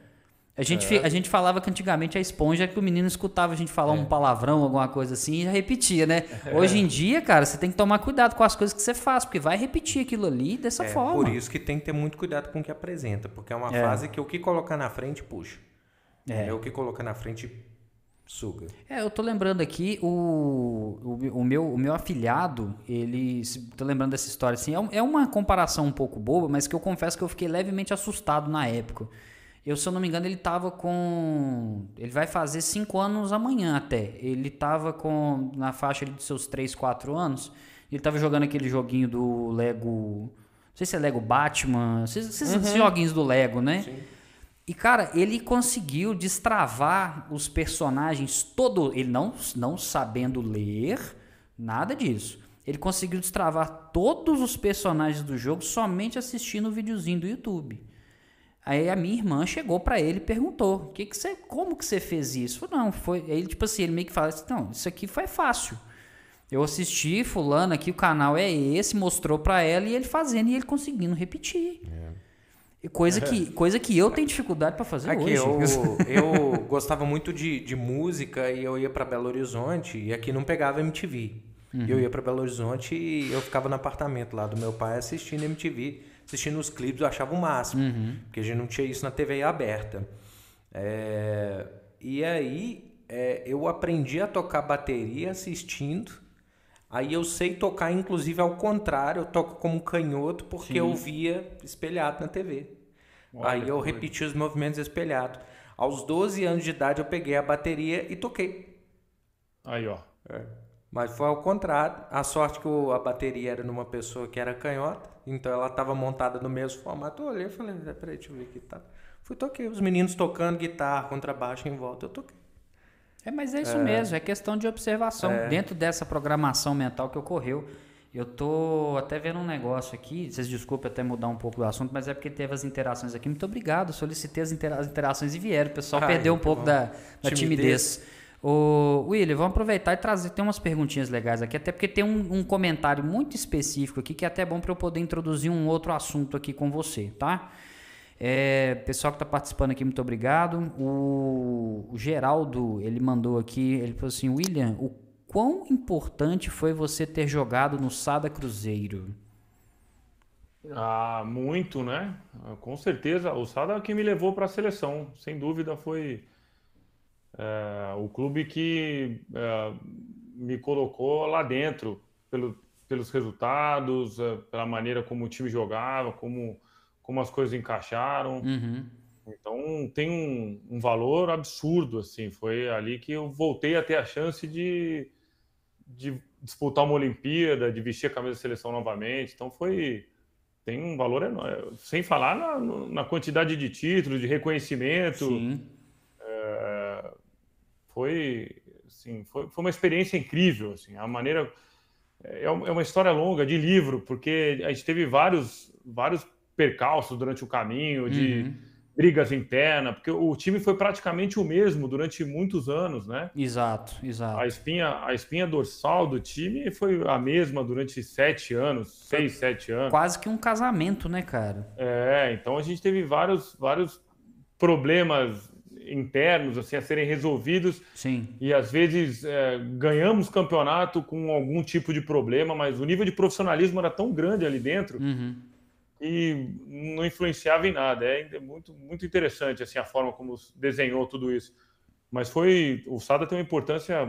A gente, é. a gente falava que antigamente a esponja é que o menino escutava a gente falar é. um palavrão, alguma coisa assim, e já repetia, né? É. Hoje em dia, cara, você tem que tomar cuidado com as coisas que você faz, porque vai repetir aquilo ali dessa é, forma. Por isso que tem que ter muito cuidado com o que apresenta, porque é uma é. fase que o que colocar na frente puxa. É. o que colocar na frente suga. É, eu tô lembrando aqui, o, o, o, meu, o meu afilhado, ele. Tô lembrando dessa história assim, é, é uma comparação um pouco boba, mas que eu confesso que eu fiquei levemente assustado na época. Eu, se eu não me engano, ele tava com. Ele vai fazer 5 anos amanhã até. Ele tava com. Na faixa de seus 3, 4 anos. Ele tava jogando aquele joguinho do Lego. Não sei se é Lego Batman. Esses, uhum. joguinhos do Lego, né? Sim. E, cara, ele conseguiu destravar os personagens todo. Ele não, não sabendo ler, nada disso. Ele conseguiu destravar todos os personagens do jogo somente assistindo o videozinho do YouTube. Aí a minha irmã chegou para ele e perguntou: que que você, como que você fez isso? Falei, não, foi. Aí ele, tipo assim, ele meio que fala assim: não, isso aqui foi fácil. Eu assisti, fulano aqui, o canal é esse, mostrou para ela e ele fazendo e ele conseguindo repetir. É. Coisa, que, coisa que eu tenho dificuldade para fazer aqui, hoje. Eu, eu gostava muito de, de música e eu ia para Belo Horizonte e aqui não pegava MTV. Uhum. Eu ia para Belo Horizonte e eu ficava no apartamento lá do meu pai assistindo MTV, assistindo os clipes, eu achava o máximo, uhum. porque a gente não tinha isso na TV aberta. É... E aí é, eu aprendi a tocar bateria assistindo Aí eu sei tocar, inclusive, ao contrário, eu toco como canhoto porque Sim. eu via espelhado na TV. Olha, Aí eu repeti os movimentos espelhados. Aos 12 anos de idade eu peguei a bateria e toquei. Aí, ó. É. Mas foi ao contrário. A sorte que a bateria era numa pessoa que era canhota, então ela estava montada no mesmo formato. Eu olhei e falei, peraí, deixa eu ver aqui. Tá. Fui toquei. Os meninos tocando guitarra, contrabaixo em volta, eu toquei. É, mas é isso é. mesmo, é questão de observação. É. Dentro dessa programação mental que ocorreu, eu tô até vendo um negócio aqui, vocês desculpem até mudar um pouco do assunto, mas é porque teve as interações aqui. Muito obrigado, solicitei as, intera as interações e vieram. O pessoal Ai, perdeu um pouco da, da, timidez. timidez. Ô, William, vamos aproveitar e trazer. Tem umas perguntinhas legais aqui, até porque tem um, um comentário muito específico aqui que é até bom para eu poder introduzir um outro assunto aqui com você, tá? É, pessoal que está participando aqui, muito obrigado. O, o, Geraldo, ele mandou aqui, ele falou assim, William, o quão importante foi você ter jogado no Sada Cruzeiro? Ah, muito, né? Com certeza. O Sada é quem me levou para a seleção, sem dúvida foi é, o clube que é, me colocou lá dentro, pelo, pelos resultados, é, pela maneira como o time jogava, como como as coisas encaixaram. Uhum. Então tem um, um, valor absurdo, assim. Foi ali que eu voltei a ter a chance de, de disputar uma Olimpíada, de vestir a camisa da seleção novamente. Então foi tem um valor enorme. Sem falar na, na quantidade de títulos, de reconhecimento. É, foi, assim, foi, foi uma experiência incrível, assim. A maneira é, é uma história longa de livro, porque a gente teve vários vários percalços durante o caminho, de uhum. brigas internas, porque o time foi praticamente o mesmo durante muitos anos, né? Exato, exato. A espinha, a espinha dorsal do time foi a mesma durante sete anos, seis, sete anos. Quase que um casamento, né, cara? É, então a gente teve vários, vários problemas internos assim a serem resolvidos. Sim. E às vezes é, ganhamos campeonato com algum tipo de problema, mas o nível de profissionalismo era tão grande ali dentro uhum e não influenciava em nada. É muito, muito interessante assim a forma como desenhou tudo isso. Mas foi o Sada tem uma importância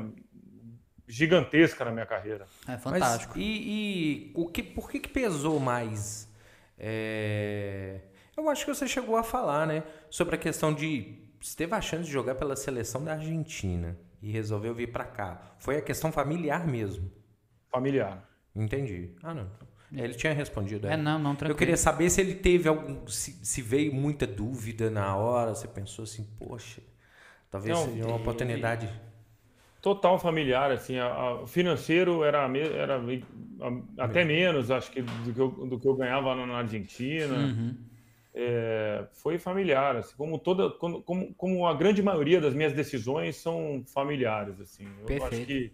gigantesca na minha carreira. É fantástico. Mas, e, e o que, por que, que pesou mais? É... Eu acho que você chegou a falar, né, sobre a questão de você teve a chance de jogar pela seleção da Argentina e resolveu vir para cá. Foi a questão familiar mesmo. Familiar. Entendi. Ah, não. É, ele tinha respondido. É, é não, não, tranquilo. Eu queria saber se ele teve algum. Se, se, veio muita dúvida na hora, você pensou assim, poxa, talvez não, seja uma oportunidade. Total familiar, assim, a, a financeiro era, era a, até menos, acho que, do que eu, do que eu ganhava na Argentina. Uhum. É, foi familiar, assim, como toda, como, como a grande maioria das minhas decisões são familiares, assim. Eu Perfeito. acho que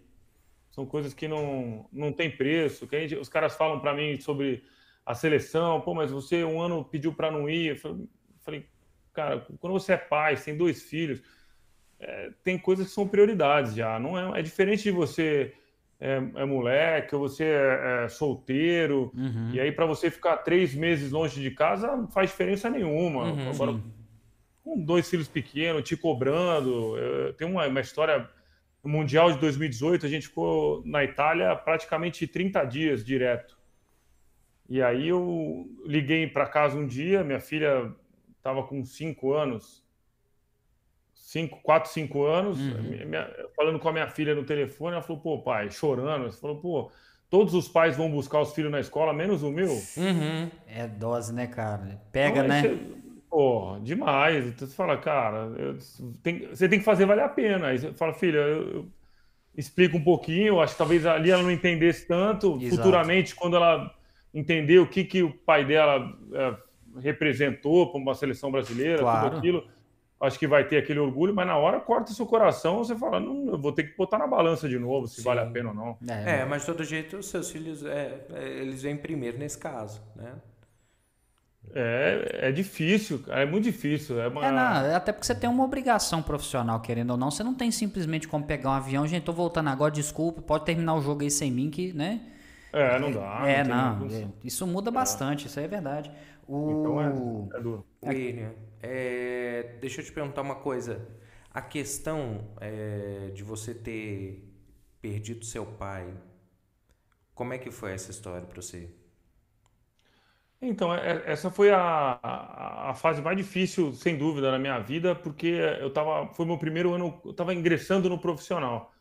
são coisas que não, não tem preço. Que gente, os caras falam para mim sobre a seleção, pô, mas você um ano pediu para não ir. Eu falei, cara, quando você é pai, tem dois filhos, é, tem coisas que são prioridades já. Não é, é diferente de você é, é moleque ou você é, é solteiro. Uhum. E aí, para você ficar três meses longe de casa, não faz diferença nenhuma. Uhum, Agora, com dois filhos pequenos, te cobrando. Tem uma, uma história no Mundial de 2018, a gente ficou na Itália praticamente 30 dias direto. E aí eu liguei para casa um dia, minha filha estava com 5 anos, 5, 4, 5 anos, uhum. minha, falando com a minha filha no telefone, ela falou, pô, pai, chorando, ela falou, pô, todos os pais vão buscar os filhos na escola, menos o meu. Uhum. É dose, né, cara? Pega, né? Você Pô, demais. Então você fala, cara, eu, tem, você tem que fazer valer a pena. Aí você fala, filha, eu, eu explico um pouquinho. Eu acho que talvez ali ela não entendesse tanto. Exato. Futuramente, quando ela entender o que, que o pai dela é, representou para uma seleção brasileira, Claro. tudo aquilo. Acho que vai ter aquele orgulho, mas na hora corta seu coração, você fala, não, eu vou ter que botar na balança de novo se Sim. vale a pena ou não. É, É, mas de todo jeito, os seus filhos, é, é, eles vêm primeiro nesse caso, né? É, é difícil, cara, é muito difícil. É uma... É, não, é até porque você tem uma obrigação profissional, querendo ou não. Você não tem simplesmente como pegar um avião, gente, tô voltando agora, desculpa, pode terminar o jogo aí sem mim, que, né? É, não dá. é, tem não. condição. é, isso muda bastante, isso aí é verdade. O... Então é, é duro. William, é, deixa eu te perguntar uma coisa. A questão é, de você ter perdido seu pai, como é que foi essa história para você? Então, é- essa foi a, a, a fase mais difícil, sem dúvida, na minha vida, porque eu tava, foi meu primeiro ano, eu estava ingressando no profissional.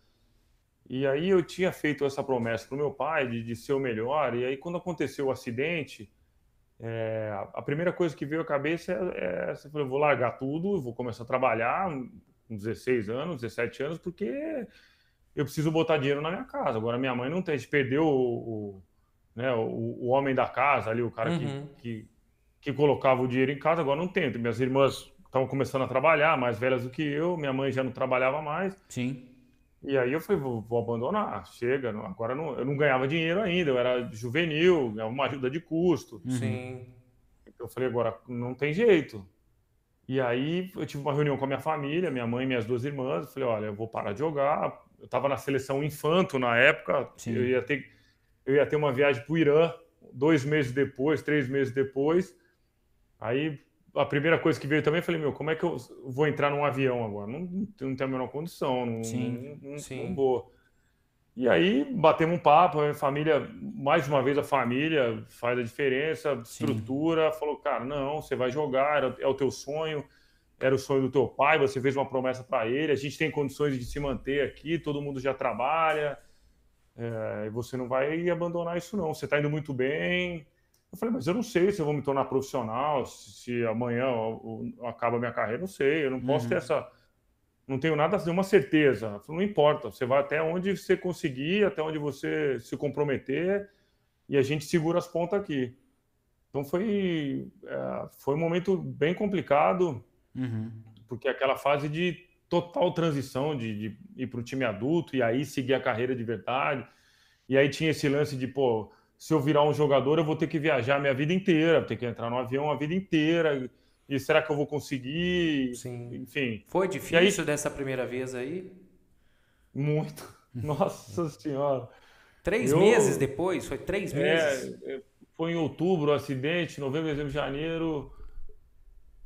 E aí eu tinha feito essa promessa para o meu pai de, de ser o melhor, e aí quando aconteceu o acidente, é, a, primeira coisa que veio à cabeça é, é eu falei, eu vou largar tudo, vou começar a trabalhar com 16 anos, 17 anos, porque eu preciso botar dinheiro na minha casa. Agora minha mãe não tem, a gente perdeu o, o- né, o, o homem da casa ali, o cara que- Uhum. que, que colocava o dinheiro em casa, agora não tem. Minhas irmãs estavam começando a trabalhar, mais velhas do que eu, minha mãe já não trabalhava mais. Sim. E aí eu falei, vou, vou abandonar, chega, agora não, eu não ganhava dinheiro ainda, eu era juvenil, ganhava uma ajuda de custo. Uhum. Sim. Eu falei, agora não tem jeito. E aí eu tive uma reunião com a minha família, minha mãe e minhas duas irmãs. Eu falei, olha, eu vou parar de jogar. Eu estava na seleção infanto na época. Sim. Eu ia ter, eu ia ter uma viagem para o Irã dois meses depois, três meses depois. Aí a primeira coisa que veio também, eu falei, meu, como é que eu vou entrar num avião agora? Não, não tenho a menor condição, não, Sim, não, não- sim. não vou. E aí batemos um papo, a minha família, mais uma vez a família faz a diferença, estrutura, falou, cara, não, você vai jogar, era- é o teu sonho, era o sonho do teu pai, você fez uma promessa para ele, a gente tem condições de se manter aqui, todo mundo já trabalha, é, você não vai abandonar isso não, você está indo muito bem. Eu falei, mas eu não sei se eu vou me tornar profissional, se, se amanhã eu- eu- acaba a minha carreira, não sei, eu não posso Uhum. ter essa não tenho nada, nenhuma certeza. Eu falei, Não importa, você vai até onde você conseguir, até onde você se comprometer, e a gente segura as pontas aqui. Então foi, é, foi um momento bem complicado, Uhum. porque aquela fase de total transição, de, de ir para o time adulto e aí seguir a carreira de verdade. E aí tinha esse lance de, pô, se eu virar um jogador, eu vou ter que viajar a minha vida inteira, vou ter que entrar no avião a vida inteira. E será que eu vou conseguir? Sim. Enfim, Foi difícil dessa primeira vez aí? muito. Nossa Senhora. Três Eu- meses depois? Foi três meses? É, é, foi em outubro o acidente, novembro, dezembro, janeiro.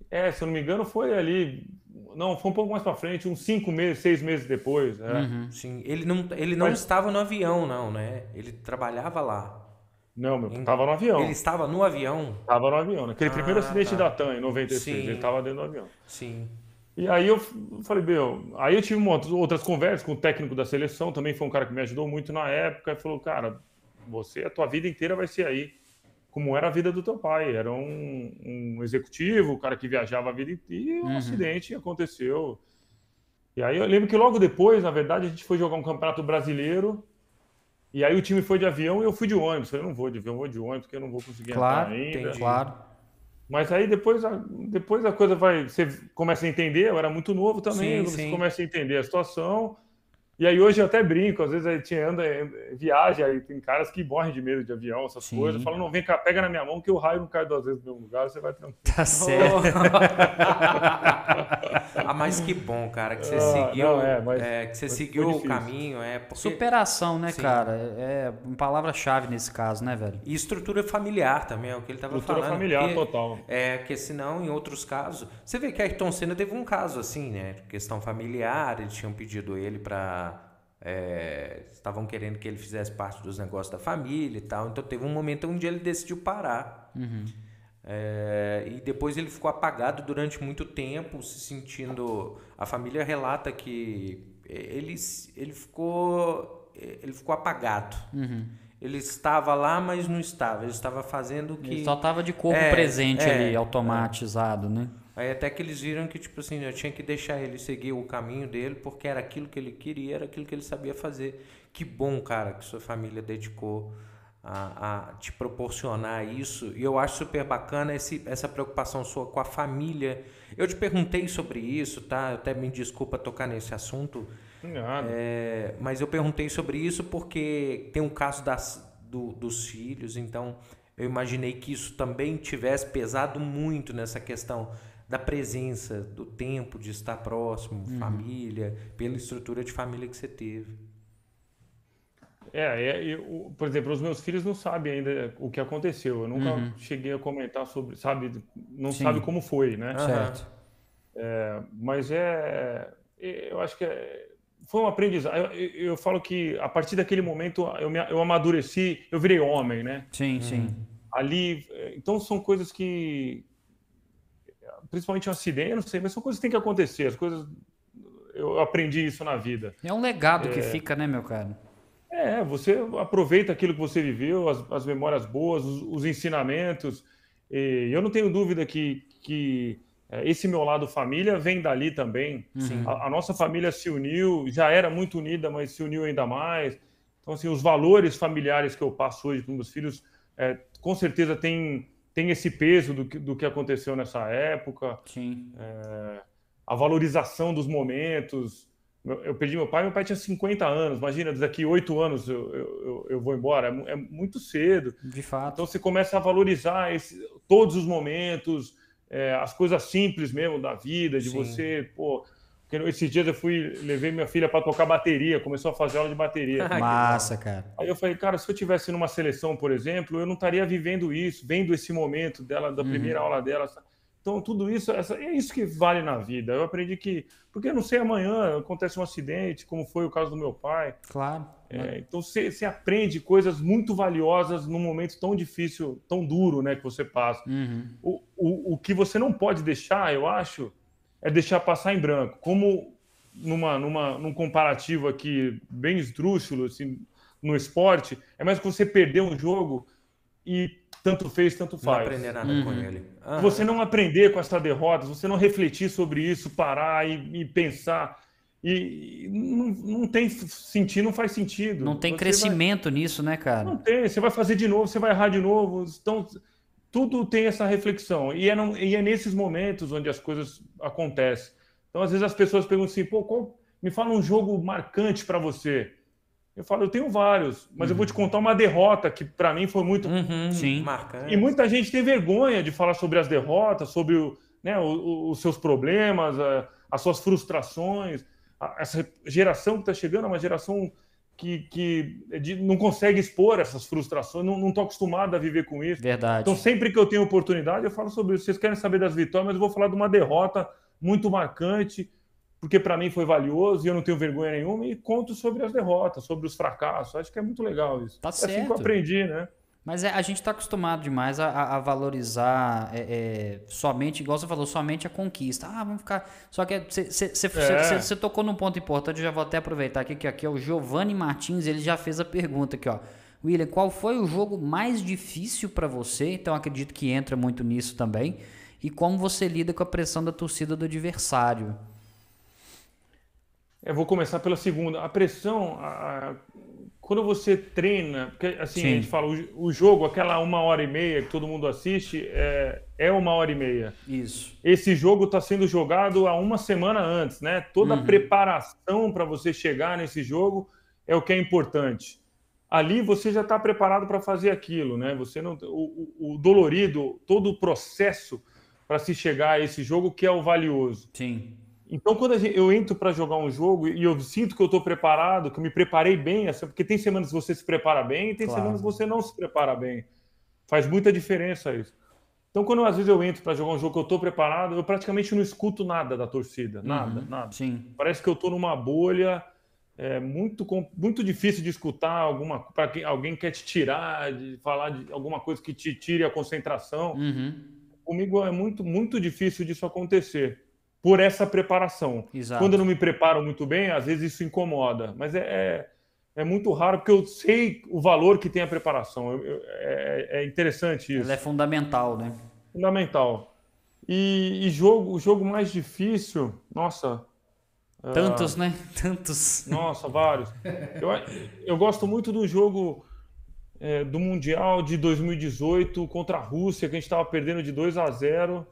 É, se eu não me engano, foi ali. Não, foi um pouco mais para frente, uns cinco meses, seis meses depois. é. Uhum. Sim. Ele não, ele não Mas- estava no avião, não, né? Ele trabalhava lá. Não, meu, Em- tava no avião. Ele estava no avião? Tava no avião. Naquele Ah, primeiro acidente tá. da TAM, em 96, Sim. ele tava dentro do avião. Sim. E aí eu falei, meu, aí eu tive uma- outras conversas com o técnico da seleção, também foi um cara que me ajudou muito na época, e falou, cara, você, a tua vida inteira vai ser aí, como era a vida do teu pai, era um, um executivo, o cara que viajava a vida inteira, e um Uhum. acidente aconteceu. E aí eu lembro que logo depois, na verdade, a gente foi jogar um campeonato brasileiro, e aí o time foi de avião e eu fui de ônibus. Eu não vou de avião, vou de ônibus, porque eu não vou conseguir Claro, entrar ainda. entendi. Claro. Mas aí depois a, depois a coisa vai. Você começa a entender, eu era muito novo também, Sim, você sim. começa a entender a situação. E aí hoje eu até brinco, às vezes a gente anda, viaja, aí tem caras que morrem de medo de avião, essas Sim. coisas. Falam, não, vem cá, pega na minha mão que o raio não cai duas vezes no mesmo lugar, você vai tranquilo. Tá certo. ah, mas que bom, cara, que você Ah, seguiu, não, é, mas- é, que você seguiu o caminho, é porque Superação, né, Sim. cara? É uma palavra-chave nesse caso, né, velho? e estrutura familiar também é o que ele estava Cultura falando. familiar porque- total. É, que senão, em outros casos. Você vê que Ayrton Senna teve um caso assim, né? Questão familiar, eles tinham pedido ele para. Estavam querendo que ele fizesse parte dos negócios da família e tal. Então teve um momento onde ele decidiu parar. É, e depois ele ficou apagado durante muito tempo, se sentindo. A família relata que ele, ele ficou. Ele ficou apagado. Ele estava lá, mas não estava. Ele estava fazendo o que. Ele só tava de corpo É, presente é, ali, automatizado, né? Aí até que eles viram que, tipo assim, eu tinha que deixar ele seguir o caminho dele, porque era aquilo que ele queria, era aquilo que ele sabia fazer. Que bom, cara, que sua família dedicou a, a, te proporcionar isso. E eu acho super bacana esse, essa preocupação sua com a família. Eu te perguntei sobre isso, tá? Até me desculpa tocar nesse assunto. É, mas eu perguntei sobre isso porque tem um caso das, do, dos filhos, então eu imaginei que isso também tivesse pesado muito nessa questão da presença, do tempo de estar próximo, uhum. família, pela estrutura de família que você teve. É, é eu, por exemplo, os meus filhos não sabem ainda o que aconteceu. Eu nunca uhum. cheguei a comentar sobre, sabe, não Sim. sabe como foi, né? Certo. É, mas é, é, eu acho que é, foi um aprendizado. Eu, eu, falo que a partir daquele momento eu, me, eu amadureci, eu virei homem, né? Sim, sim. Ali, então são coisas que, principalmente um acidente, eu não sei, mas são coisas que têm que acontecer. As coisas, eu aprendi isso na vida. É um legado que é. fica, né, meu cara? É, você aproveita aquilo que você viveu, as, as memórias boas, os, os, ensinamentos. E eu não tenho dúvida que, que é, esse meu lado família vem dali também. A, a, nossa família se uniu, já era muito unida, mas se uniu ainda mais. Então, assim, os valores familiares que eu passo hoje para meus filhos, é, com certeza tem, tem esse peso do que, do que aconteceu nessa época. Sim. É, a valorização dos momentos, eu perdi meu pai, meu pai tinha 50 anos. Imagina, daqui oito anos eu, eu, eu, vou embora. É, é, muito cedo. De fato. Então você começa a valorizar esse, todos os momentos, é, as coisas simples mesmo da vida, de Sim. você, pô. Esses dias eu fui, levei minha filha para tocar bateria, começou a fazer aula de bateria. Massa, cara. Aí eu falei, cara, se eu tivesse numa seleção, por exemplo, eu não estaria vivendo isso, vendo esse momento dela, da uhum. primeira aula dela. Então, tudo isso, essa, é isso que vale na vida. Eu aprendi que. Porque eu não sei amanhã, acontece um acidente, como foi o caso do meu pai. Claro. É, então, você, você aprende coisas muito valiosas num momento tão difícil, tão duro, né, que você passa. Uhum. O, o, o que você não pode deixar, eu acho, é deixar passar em branco. Como numa, numa, num comparativo aqui bem esdrúxulo, assim, no esporte, é mais que você perder um jogo e tanto fez, tanto faz. Não aprender nada uhum. com ele. Uhum. Você não aprender com essa derrota, você não refletir sobre isso, parar e, e pensar. E, e não, não, tem sentido, não faz sentido. Não tem você crescimento vai... nisso, né, cara? Não tem. Você vai fazer de novo, você vai errar de novo. Então, tudo tem essa reflexão. E é, não, e é nesses momentos onde as coisas acontecem. Então, às vezes as pessoas perguntam assim: pô, qual... me fala um jogo marcante para você. Eu falo, eu tenho vários, mas uhum. eu vou te uhum. contar uma derrota que para mim foi muito uhum, sim. marcante. E muita gente tem vergonha de falar sobre as derrotas, sobre o, né, os seus problemas, as suas frustrações. Essa geração que está chegando é uma geração que, que não consegue expor essas frustrações, não estou acostumado a viver com isso. Verdade. Então, sempre que eu tenho oportunidade, eu falo sobre isso. Vocês querem saber das vitórias, mas eu vou falar de uma derrota muito marcante porque para mim foi valioso e eu não tenho vergonha nenhuma e conto sobre as derrotas, sobre os fracassos. Acho que é muito legal isso. Tá é certo. assim que eu aprendi, né? Mas é, a gente está acostumado demais a, a valorizar é, é, somente, igual você falou, somente a conquista. Ah, vamos ficar. Só que você é. tocou num ponto importante, eu já vou até aproveitar aqui, que aqui é o Giovanni Martins, ele já fez a pergunta aqui, ó. William, qual foi o jogo mais difícil para você? Então acredito que entra muito nisso também. E como você lida com a pressão da torcida do adversário? Eu vou começar pela segunda. A pressão, a, a, quando você treina, porque assim, Sim. a gente fala, o, o, jogo, aquela uma hora e meia que todo mundo assiste, é, é uma hora e meia. Isso. Esse jogo está sendo jogado há uma semana antes, né? Toda uhum. a preparação para você chegar nesse jogo é o que é importante. Ali você já está preparado para fazer aquilo, né? Você não, o, o dolorido, todo o processo para se chegar a esse jogo que é o valioso. Sim. Então, quando eu entro para jogar um jogo e eu sinto que eu estou preparado, que eu me preparei bem, assim, porque tem semanas que você se prepara bem e tem claro. semanas que você não se prepara bem. Faz muita diferença isso. Então, quando às vezes eu entro para jogar um jogo que eu estou preparado, eu praticamente não escuto nada da torcida. Nada, uhum, nada. Sim. Parece que eu estou numa bolha. É muito, muito difícil de escutar alguma para quem alguém quer te tirar, de falar de alguma coisa que te tire a concentração. Uhum. Comigo é muito, muito difícil disso acontecer por essa preparação. Exato. Quando eu não me preparo muito bem, às vezes isso incomoda, mas é, é, é muito raro porque eu sei o valor que tem a preparação. Eu, eu, é, é, interessante isso. Ela é fundamental, né? Fundamental. E, e jogo, o jogo mais difícil, nossa. Tantos, uh, né? Tantos. Nossa, vários. Eu, eu gosto muito do jogo é, do Mundial de 2018 contra a Rússia, que a gente estava perdendo de 2 a 0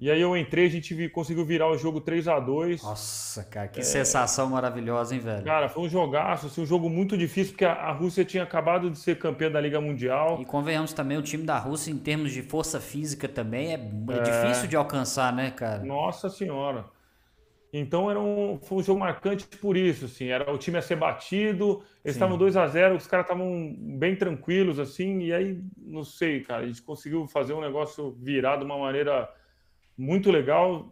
e aí eu entrei, a gente conseguiu virar o jogo 3 a 2 Nossa, cara, que é... sensação maravilhosa, hein, velho? Cara, foi um jogaço, assim, um jogo muito difícil, porque a, Rússia tinha acabado de ser campeã da Liga Mundial. E convenhamos também, o time da Rússia, em termos de força física também, é, é, é... difícil de alcançar, né, cara? Nossa senhora. Então era um, foi um jogo marcante por isso, assim, era o time a ser batido, eles estavam 2 a 0 os caras estavam bem tranquilos, assim, e aí, não sei, cara, a gente conseguiu fazer um negócio virar de uma maneira muito legal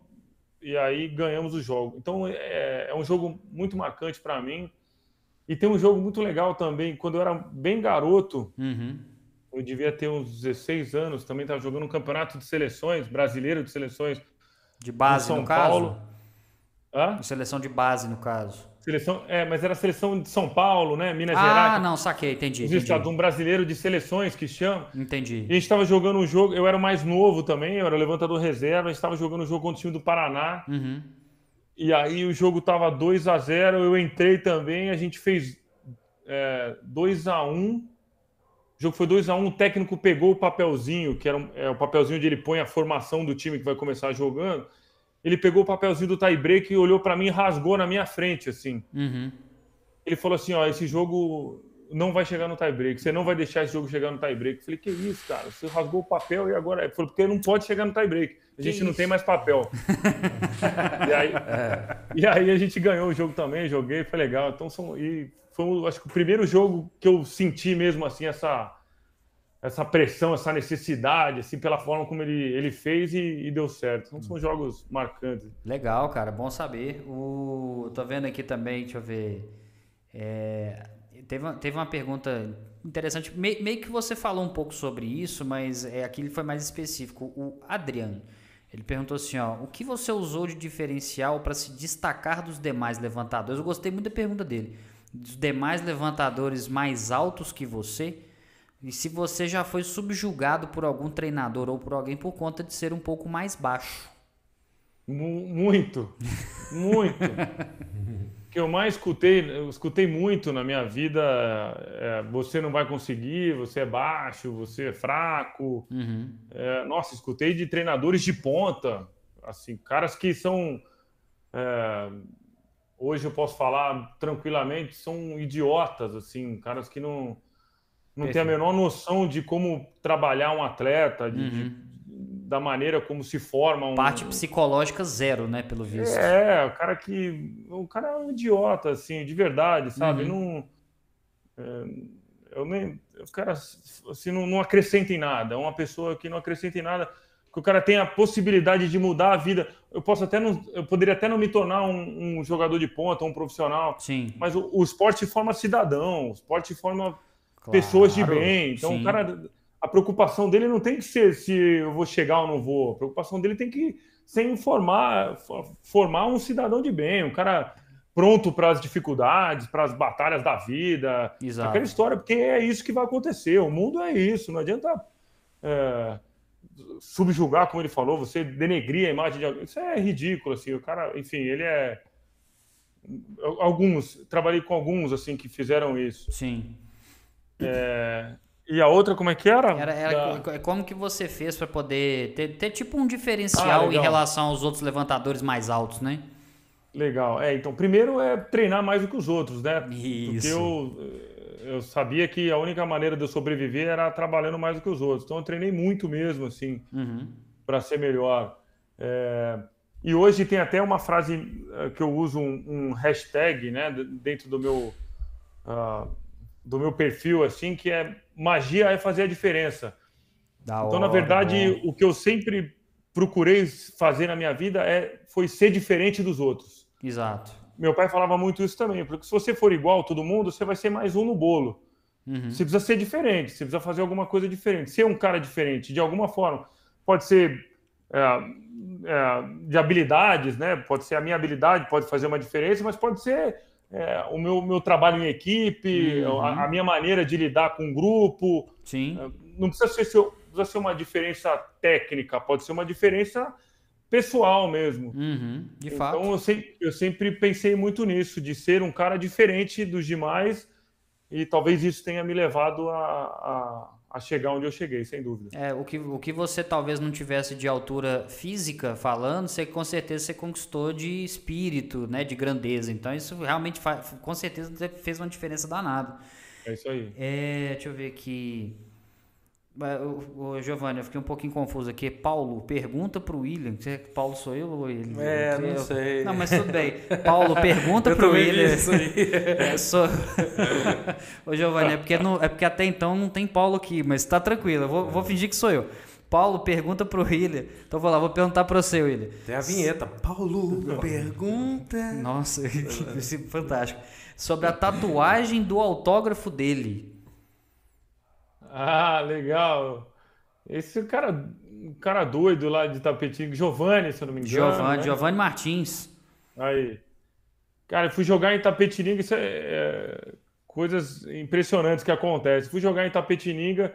e aí ganhamos o jogo. Então é, é um jogo muito marcante para mim. E tem um jogo muito legal também. Quando eu era bem garoto, uhum. eu devia ter uns 16 anos, também estava jogando um campeonato de seleções, brasileiro de seleções. De base, São no Paulo? caso. Hã? Seleção de base, no caso. Seleção, é, mas era a seleção de São Paulo, né? Minas ah, Gerais. Ah, não, saquei, entendi. Estados, um brasileiro de seleções que chama. Entendi. E a gente estava jogando um jogo, eu era mais novo também, eu era levantador reserva, a gente estava jogando um jogo contra o time do Paraná. Uhum. E aí o jogo tava 2 a 0 eu entrei também, a gente fez é, 2 a 1 O jogo foi 2 a 1 o técnico pegou o papelzinho, que era é, o papelzinho onde ele põe a formação do time que vai começar jogando. Ele pegou o papelzinho do tie break e olhou para mim e rasgou na minha frente, assim. Uhum ele falou assim: ó, esse jogo não vai chegar no tie-break, você não vai deixar esse jogo chegar no tie-break. Eu falei, que isso, cara? Você rasgou o papel e agora. Ele falou, porque não pode chegar no tie-break. A gente não tem mais papel. e, aí, é. e aí a gente ganhou o jogo também, joguei, foi legal. Então, são, e foi, acho que o primeiro jogo que eu senti mesmo assim essa essa pressão, essa necessidade, assim, pela forma como ele, ele fez e, e deu certo. Então são jogos marcantes. Legal, cara, bom saber. O... Tô vendo aqui também, deixa eu ver. É, teve, uma, teve uma pergunta interessante, Me, meio que você falou um pouco sobre isso, mas é, aqui foi mais específico. O Adriano, ele perguntou assim, ó, o que você usou de diferencial para se destacar dos demais levantadores? Eu gostei muito da pergunta dele. Dos demais levantadores mais altos que você, e se você já foi subjugado por algum treinador ou por alguém por conta de ser um pouco mais baixo. Muito, muito. que eu mais escutei, eu escutei muito na minha vida é, você não vai conseguir, você é baixo, você é fraco. Uhum. É, nossa, escutei de treinadores de ponta, assim, caras que são é, hoje eu posso falar tranquilamente são idiotas, assim, caras que não não têm a menor noção de como trabalhar um atleta, de, uhum. de da maneira como se forma um... Parte psicológica zero, né, pelo visto. É, o cara que... O cara é um idiota, assim, de verdade, sabe? Uhum. Não... É, eu nem... O cara, assim, não, não acrescenta em nada. É uma pessoa que não acrescenta em nada, que o cara tem a possibilidade de mudar a vida. Eu posso até não... Eu poderia até não me tornar um, um jogador de ponta, um profissional. Sim. Mas o, o esporte forma cidadão, o esporte forma claro, pessoas de bem. Então, sim. o cara a preocupação dele não tem que ser se eu vou chegar ou não vou. A preocupação dele tem que ser informar, formar um cidadão de bem, um cara pronto para as dificuldades, para as batalhas da vida. Exato. Aquela história, porque é isso que vai acontecer. O mundo é isso. Não adianta é, subjugar, como ele falou, você denegrir a imagem de alguém. Isso é ridículo, assim. O cara, enfim, ele é. Alguns, trabalhei com alguns assim que fizeram isso. Sim. É, e a outra, como é que era? Era, era da... como que você fez para poder ter, ter, tipo um diferencial ah, em relação aos outros levantadores mais altos, né? Legal. É, então, primeiro é treinar mais do que os outros, né? Isso. Porque eu, eu sabia que a única maneira de eu sobreviver era trabalhando mais do que os outros. Então, eu treinei muito mesmo, assim, uhum. para ser melhor. É... E hoje tem até uma frase eh, que eu uso, um, um hashtag, né, dentro do meu, uh, do meu perfil, assim, que é magia é fazer a diferença. Da então, na verdade, o que eu sempre procurei fazer na minha vida é foi ser diferente dos outros. Exato. Meu pai falava muito isso também, porque se você for igual a todo mundo, você vai ser mais um no bolo. Uhum. Você precisa ser diferente, você precisa fazer alguma coisa diferente, ser um cara diferente, de alguma forma. Pode ser é, é, de habilidades, né? Pode ser a minha habilidade, pode fazer uma diferença, mas pode ser é, o meu, meu trabalho em equipe, uhum. a, a, minha maneira de lidar com o grupo. Sim. É, não precisa ser, precisa ser uma diferença técnica, pode ser uma diferença pessoal mesmo. Uhum, de então, fato. eu sempre, eu sempre pensei muito nisso, de ser um cara diferente dos demais e talvez isso tenha me levado a, a, a, chegar onde eu cheguei, sem dúvida. É, o que, o que você talvez não tivesse de altura física falando, você com certeza você conquistou de espírito, né, de grandeza. Então isso realmente faz, com certeza fez uma diferença danada. É isso aí. É, deixa eu ver aqui. O, Giovanni, eu fiquei um pouquinho confuso aqui. Paulo, pergunta para o William. Paulo sou eu ou ele? É, eu, não sei. Não, mas tudo bem. Paulo, pergunta para o William. Isso aí. É, sou... Ô, Giovanni, é porque, não, é porque até então não tem Paulo aqui, mas tá tranquilo. Eu vou, vou fingir que sou eu. Paulo, pergunta para o William. Então vou lá, vou perguntar para você, William. Tem a vinheta. Paulo, pergunta. Nossa, que fantástico. Sobre a tatuagem do autógrafo dele. Ah, legal. Esse cara, cara doido lá de tapetinho, Giovanni, se eu não me engano. Giovanni, né? Giovanni Martins. Aí. Cara, fui jogar em Tapetininga, isso é, é, coisas impressionantes que acontecem. Fui jogar em Tapetininga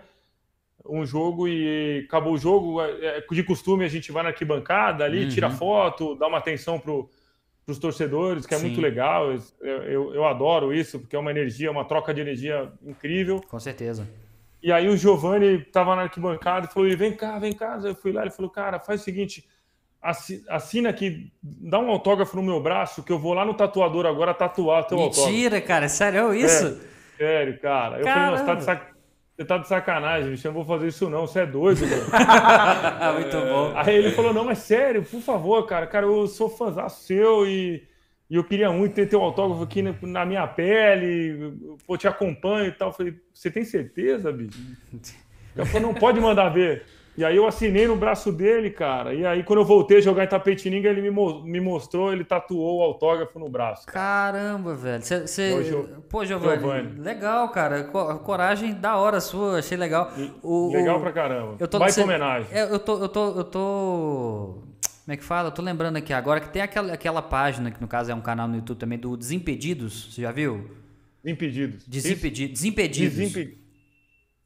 um jogo e acabou o jogo. É, é de costume a gente vai na arquibancada ali, uhum. tira foto, dá uma atenção pro, pros torcedores, que é Sim. muito legal. Eu, eu, eu adoro isso, porque é uma energia, uma troca de energia incrível. Com certeza. E aí o Giovanni estava na arquibancada e falou: vem cá, vem cá. Eu fui lá, ele falou: cara, faz o seguinte, assina aqui, dá um autógrafo no meu braço, que eu vou lá no tatuador agora tatuar teu Mentira, autógrafo. Mentira, cara, sério isso? É, sério, cara. Eu Caramba. falei: você tá, de sac... você tá de sacanagem, bicho, eu não vou fazer isso não, você é doido. Muito bom. Aí ele falou: não, mas sério, por favor, cara, cara, eu sou fãzão seu e e eu queria muito ter teu autógrafo aqui na, minha pele, pô, te acompanho e tal. Eu falei, você tem certeza, bicho? Eu falei, não pode mandar ver. E aí eu assinei no braço dele, cara. E aí quando eu voltei a jogar em Tapetininga, ele me, mo me mostrou, ele tatuou o autógrafo no braço. Cara. Caramba, velho. Cê, cê... Pô, Giovanni, Giovanni, legal, cara. Coragem da hora sua, achei legal. O, legal pra caramba. Eu tô, Vai cê... homenagem. É, eu tô, eu tô, eu tô como é que fala? Eu tô lembrando aqui agora que tem aquela, aquela página, que no caso é um canal no YouTube também, do Desimpedidos. Você já viu? Desimpedidos. Desimpedidos. Desimpedidos. Desimpedidos.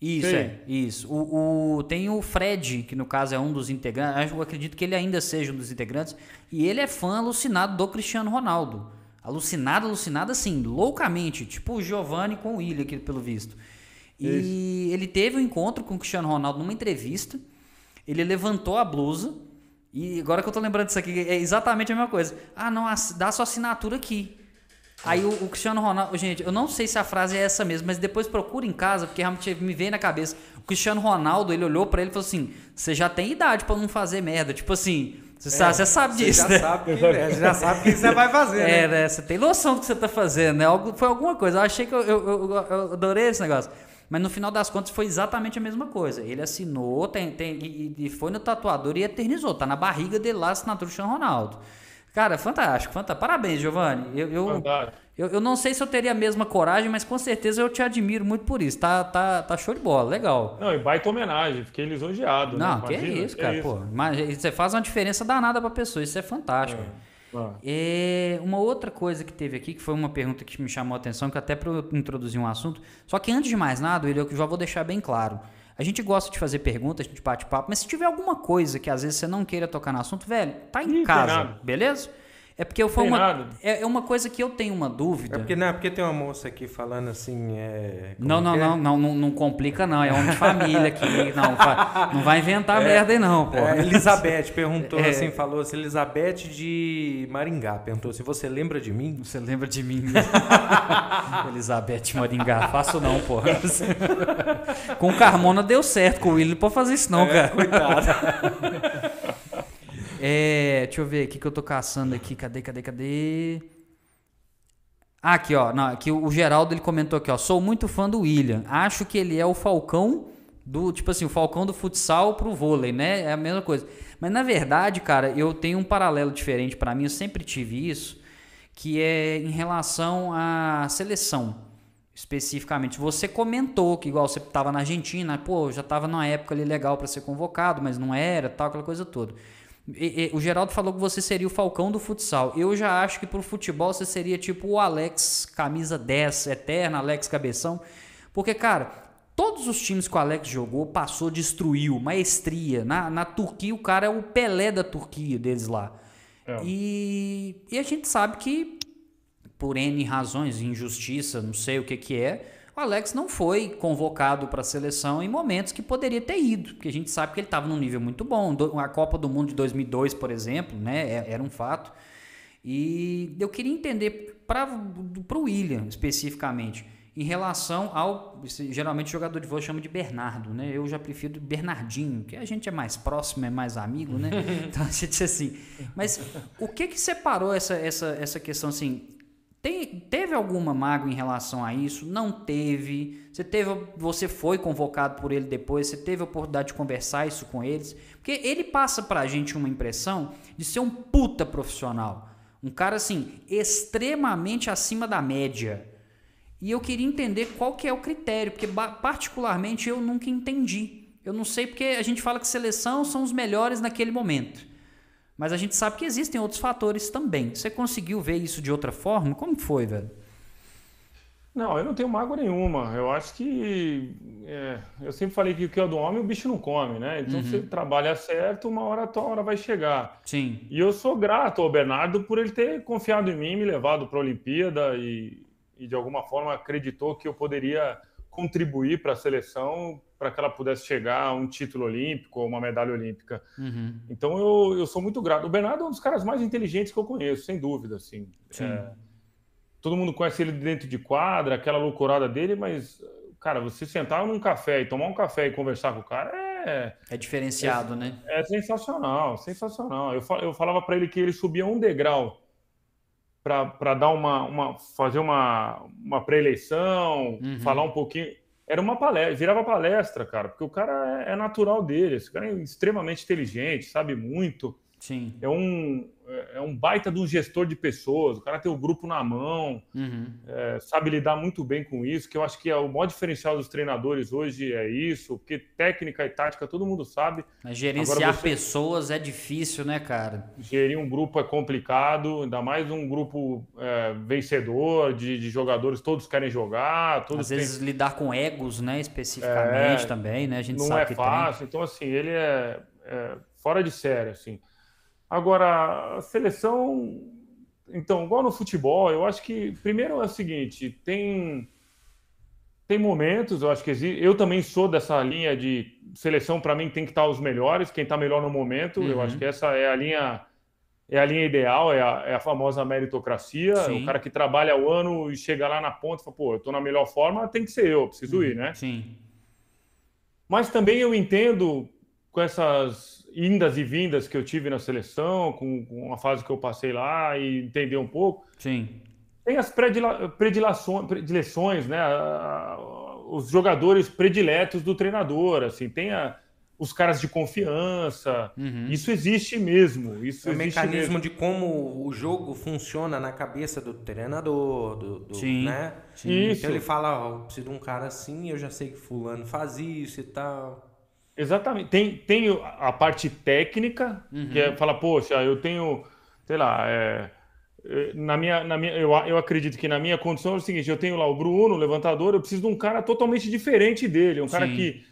Isso, Sim. é. Isso. O, o, tem o Fred, que no caso é um dos integrantes. Eu acredito que ele ainda seja um dos integrantes. E ele é fã alucinado do Cristiano Ronaldo. Alucinado, alucinado assim, loucamente. Tipo o Giovanni com o William aqui, pelo visto. E Isso. ele teve um encontro com o Cristiano Ronaldo numa entrevista. Ele levantou a blusa e agora que eu tô lembrando disso aqui, é exatamente a mesma coisa. Ah, não, dá sua assinatura aqui. Aí o, o, Cristiano Ronaldo, gente, eu não sei se a frase é essa mesmo, mas depois procura em casa, porque realmente me veio na cabeça. O Cristiano Ronaldo, ele olhou para ele e falou assim: "Você já tem idade para não fazer merda". Tipo assim, você, é, sabe, você sabe disso, já né? Sabe que, é, você já sabe o que você vai fazer, né? É, né? Você tem noção do que você tá fazendo, né? Algo, foi alguma coisa. Eu achei que eu, eu, eu, eu adorei esse negócio. Mas no final das contas foi exatamente a mesma coisa. Ele assinou tem, tem, e, e foi no tatuador e eternizou. Tá na barriga dele lá a assinatura do Cristiano Ronaldo. Cara, fantástico, fantástico. Parabéns, Giovanni. Eu, eu, eu, eu, não sei se eu teria a mesma coragem, mas com certeza eu te admiro muito por isso. Tá, tá, tá show de bola, legal. Não, e baita homenagem, fiquei lisonjeado. Né? Não, né? que é isso, cara. É isso. Pô, mas você faz uma diferença danada pra pessoa, isso é fantástico. É. Ah. É, uma outra coisa que teve aqui, que foi uma pergunta que me chamou a atenção, que até para eu introduzir um assunto. Só que antes de mais nada, eu já vou deixar bem claro. A gente gosta de fazer perguntas, a gente bate papo, mas se tiver alguma coisa que às vezes você não queira tocar no assunto, velho, tá em Ih, casa, beleza? É porque eu foi uma é, é uma coisa que eu tenho uma dúvida. É porque não, é porque tem uma moça aqui falando assim, é, não, não, é? não, não, não, não, complica não, é homem de família aqui, não, vai, não vai inventar é, merda aí não, pô. É, Elizabeth perguntou é. assim, falou assim, Elizabeth de Maringá, perguntou se você lembra de mim? Você lembra de mim? Elizabeth Maringá, faço não, pô. com Carmona deu certo, com o William não pode fazer isso não, é, cara. Coitado. É, deixa eu ver o que, que eu tô caçando aqui. Cadê, cadê, cadê? Ah, aqui, ó. Não, aqui o Geraldo ele comentou aqui, ó. Sou muito fã do William. Acho que ele é o Falcão do, tipo assim, o Falcão do futsal pro vôlei, né? É a mesma coisa. Mas na verdade, cara, eu tenho um paralelo diferente para mim, eu sempre tive isso, que é em relação à seleção. Especificamente, você comentou que igual você estava na Argentina, pô, já estava numa época ali legal para ser convocado, mas não era, tal, aquela coisa toda. E, e, o Geraldo falou que você seria o Falcão do futsal. Eu já acho que pro futebol você seria tipo o Alex, camisa 10, eterna, Alex Cabeção. Porque, cara, todos os times que o Alex jogou, passou, destruiu, maestria. Na, na Turquia, o cara é o Pelé da Turquia deles lá. É. E, e a gente sabe que, por N razões, injustiça, não sei o que que é, o Alex não foi convocado para a seleção em momentos que poderia ter ido, porque a gente sabe que ele estava num nível muito bom. A Copa do Mundo de 2002, por exemplo, né, é, era um fato. E eu queria entender para o William especificamente, em relação ao. Geralmente o jogador de vôlei chama de Bernardo, né? Eu já prefiro Bernardinho, que a gente é mais próximo, é mais amigo, né? Então a gente assim. Mas o que que separou essa, essa, essa questão assim? Tem, teve alguma mágoa em relação a isso? Não teve? Você teve, você foi convocado por ele depois? Você teve a oportunidade de conversar isso com eles? Porque ele passa pra gente uma impressão de ser um puta profissional, um cara assim extremamente acima da média. E eu queria entender qual que é o critério, porque particularmente eu nunca entendi. Eu não sei porque a gente fala que seleção são os melhores naquele momento. Mas a gente sabe que existem outros fatores também. Você conseguiu ver isso de outra forma? Como foi, velho? Não, eu não tenho mágoa nenhuma. Eu acho que. É, eu sempre falei que o que é do homem o bicho não come, né? Então, uhum. se ele trabalha certo, uma hora a tua hora vai chegar. Sim. E eu sou grato ao Bernardo por ele ter confiado em mim, me levado para a Olimpíada e, e, de alguma forma, acreditou que eu poderia contribuir para a seleção para que ela pudesse chegar a um título olímpico ou uma medalha olímpica. Uhum. Então eu, eu sou muito grato. O Bernardo é um dos caras mais inteligentes que eu conheço, sem dúvida. Assim. É, todo mundo conhece ele dentro de quadra, aquela loucurada dele, mas, cara, você sentar num café e tomar um café e conversar com o cara é. É diferenciado, é, né? É sensacional, sensacional. Eu, eu falava para ele que ele subia um degrau para dar uma, uma. fazer uma, uma pré-eleição, uhum. falar um pouquinho era uma palestra, virava palestra, cara, porque o cara é, é, natural dele, esse cara é extremamente inteligente, sabe muito. Sim. É um, é um baita de um gestor de pessoas, o cara tem o grupo na mão, uhum. é, sabe lidar muito bem com isso, que eu acho que é o maior diferencial dos treinadores hoje é isso, porque técnica e tática todo mundo sabe. Mas gerenciar você... pessoas é difícil, né, cara? Gerir um grupo é complicado, ainda mais um grupo é, vencedor, de, de, jogadores, todos querem jogar. Todos Às vezes lidar com egos, né, especificamente é, também, né, a gente não sabe é fácil, tem. então assim, ele é, é fora de série, assim. Agora, a seleção. Então, igual no futebol, eu acho que, primeiro é o seguinte: tem, tem momentos, eu acho que existe. Eu também sou dessa linha de seleção, para mim, tem que estar os melhores, quem está melhor no momento. Uhum. Eu acho que essa é a linha. É a linha ideal, é a, é a famosa meritocracia. Sim. O cara que trabalha o ano e chega lá na ponta e fala, pô, eu estou na melhor forma, tem que ser eu, preciso uhum. ir, né? Sim. Mas também eu entendo com essas indas e vindas que eu tive na seleção, com, com a fase que eu passei lá e entender um pouco. Sim. Tem as predileções, né? Os jogadores prediletos do treinador, assim, tem a, os caras de confiança. Uhum. Isso existe mesmo. Isso é o mecanismo mesmo. de como o jogo funciona na cabeça do treinador, do, do Sim. né? Sim. Isso. Então ele fala, oh, preciso de um cara assim, eu já sei que fulano faz isso e tal. Exatamente. Tem, tem a parte técnica, uhum. que é falar, poxa, eu tenho, sei lá, é, é, na minha, na minha, eu, eu acredito que na minha condição é o seguinte: eu tenho lá o Bruno, o levantador, eu preciso de um cara totalmente diferente dele. Um cara Sim. que,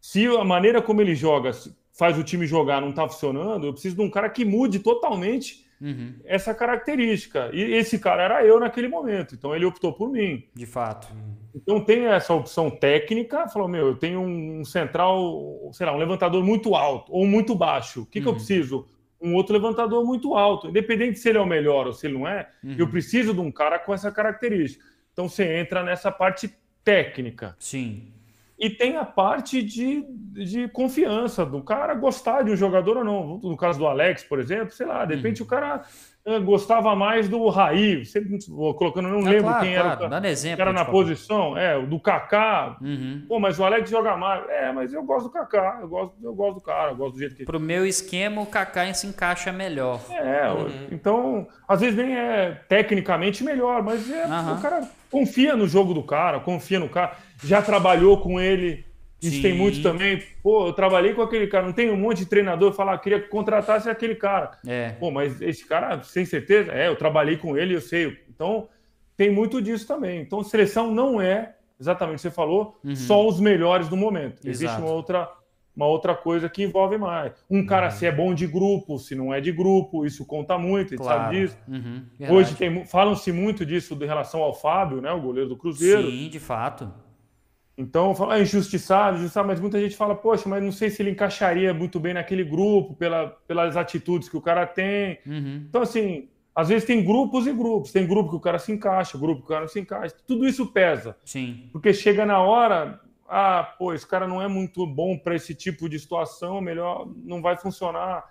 se a maneira como ele joga faz o time jogar não está funcionando, eu preciso de um cara que mude totalmente uhum. essa característica. E esse cara era eu naquele momento, então ele optou por mim. De fato. Então tem essa opção técnica, falou, meu, eu tenho um central, sei lá, um levantador muito alto ou muito baixo. O que, uhum. que eu uhum. preciso? Um outro levantador muito alto. Independente se ele é o melhor ou se ele não é, uhum. eu preciso de um cara com essa característica. Então você entra nessa parte técnica. Sim. E tem a parte de, de confiança do cara gostar de um jogador ou não. No caso do Alex, por exemplo, sei lá, de repente uhum. o cara gostava mais do Raí, sempre colocando, não ah, lembro claro, quem claro. era, exemplo, era na posição, é, do Kaká. Uhum. Pô, mas o Alex joga mais. É, mas eu gosto do Kaká, eu gosto, eu gosto do cara, eu gosto do jeito que. Pro meu esquema, o Kaká se encaixa melhor. É, uhum. então, às vezes nem é tecnicamente melhor, mas é, uhum. o cara confia no jogo do cara, confia no cara, já trabalhou com ele isso Sim. tem muito também. Pô, eu trabalhei com aquele cara. Não tem um monte de treinador falar, queria que contratasse aquele cara. É. Pô, mas esse cara, sem certeza, é, eu trabalhei com ele, eu sei. Então, tem muito disso também. Então, seleção não é, exatamente o que você falou, uhum. só os melhores do momento. Exato. Existe uma outra, uma outra coisa que envolve mais. Um cara, uhum. se é bom de grupo, se não é de grupo, isso conta muito, a gente claro. sabe disso. Uhum. Hoje falam-se muito disso em relação ao Fábio, né, o goleiro do Cruzeiro. Sim, de fato Então, fala, é injustiçado, injustiçado, mas muita gente fala, poxa, mas não sei se ele encaixaria muito bem naquele grupo, pela, pelas atitudes que o cara tem. Uhum. Então, assim, às vezes tem grupos e grupos. Tem grupo que o cara se encaixa, grupo que o cara não se encaixa. Tudo isso pesa. Sim. Porque chega na hora, ah, pô, esse cara não é muito bom para esse tipo de situação, melhor não vai funcionar.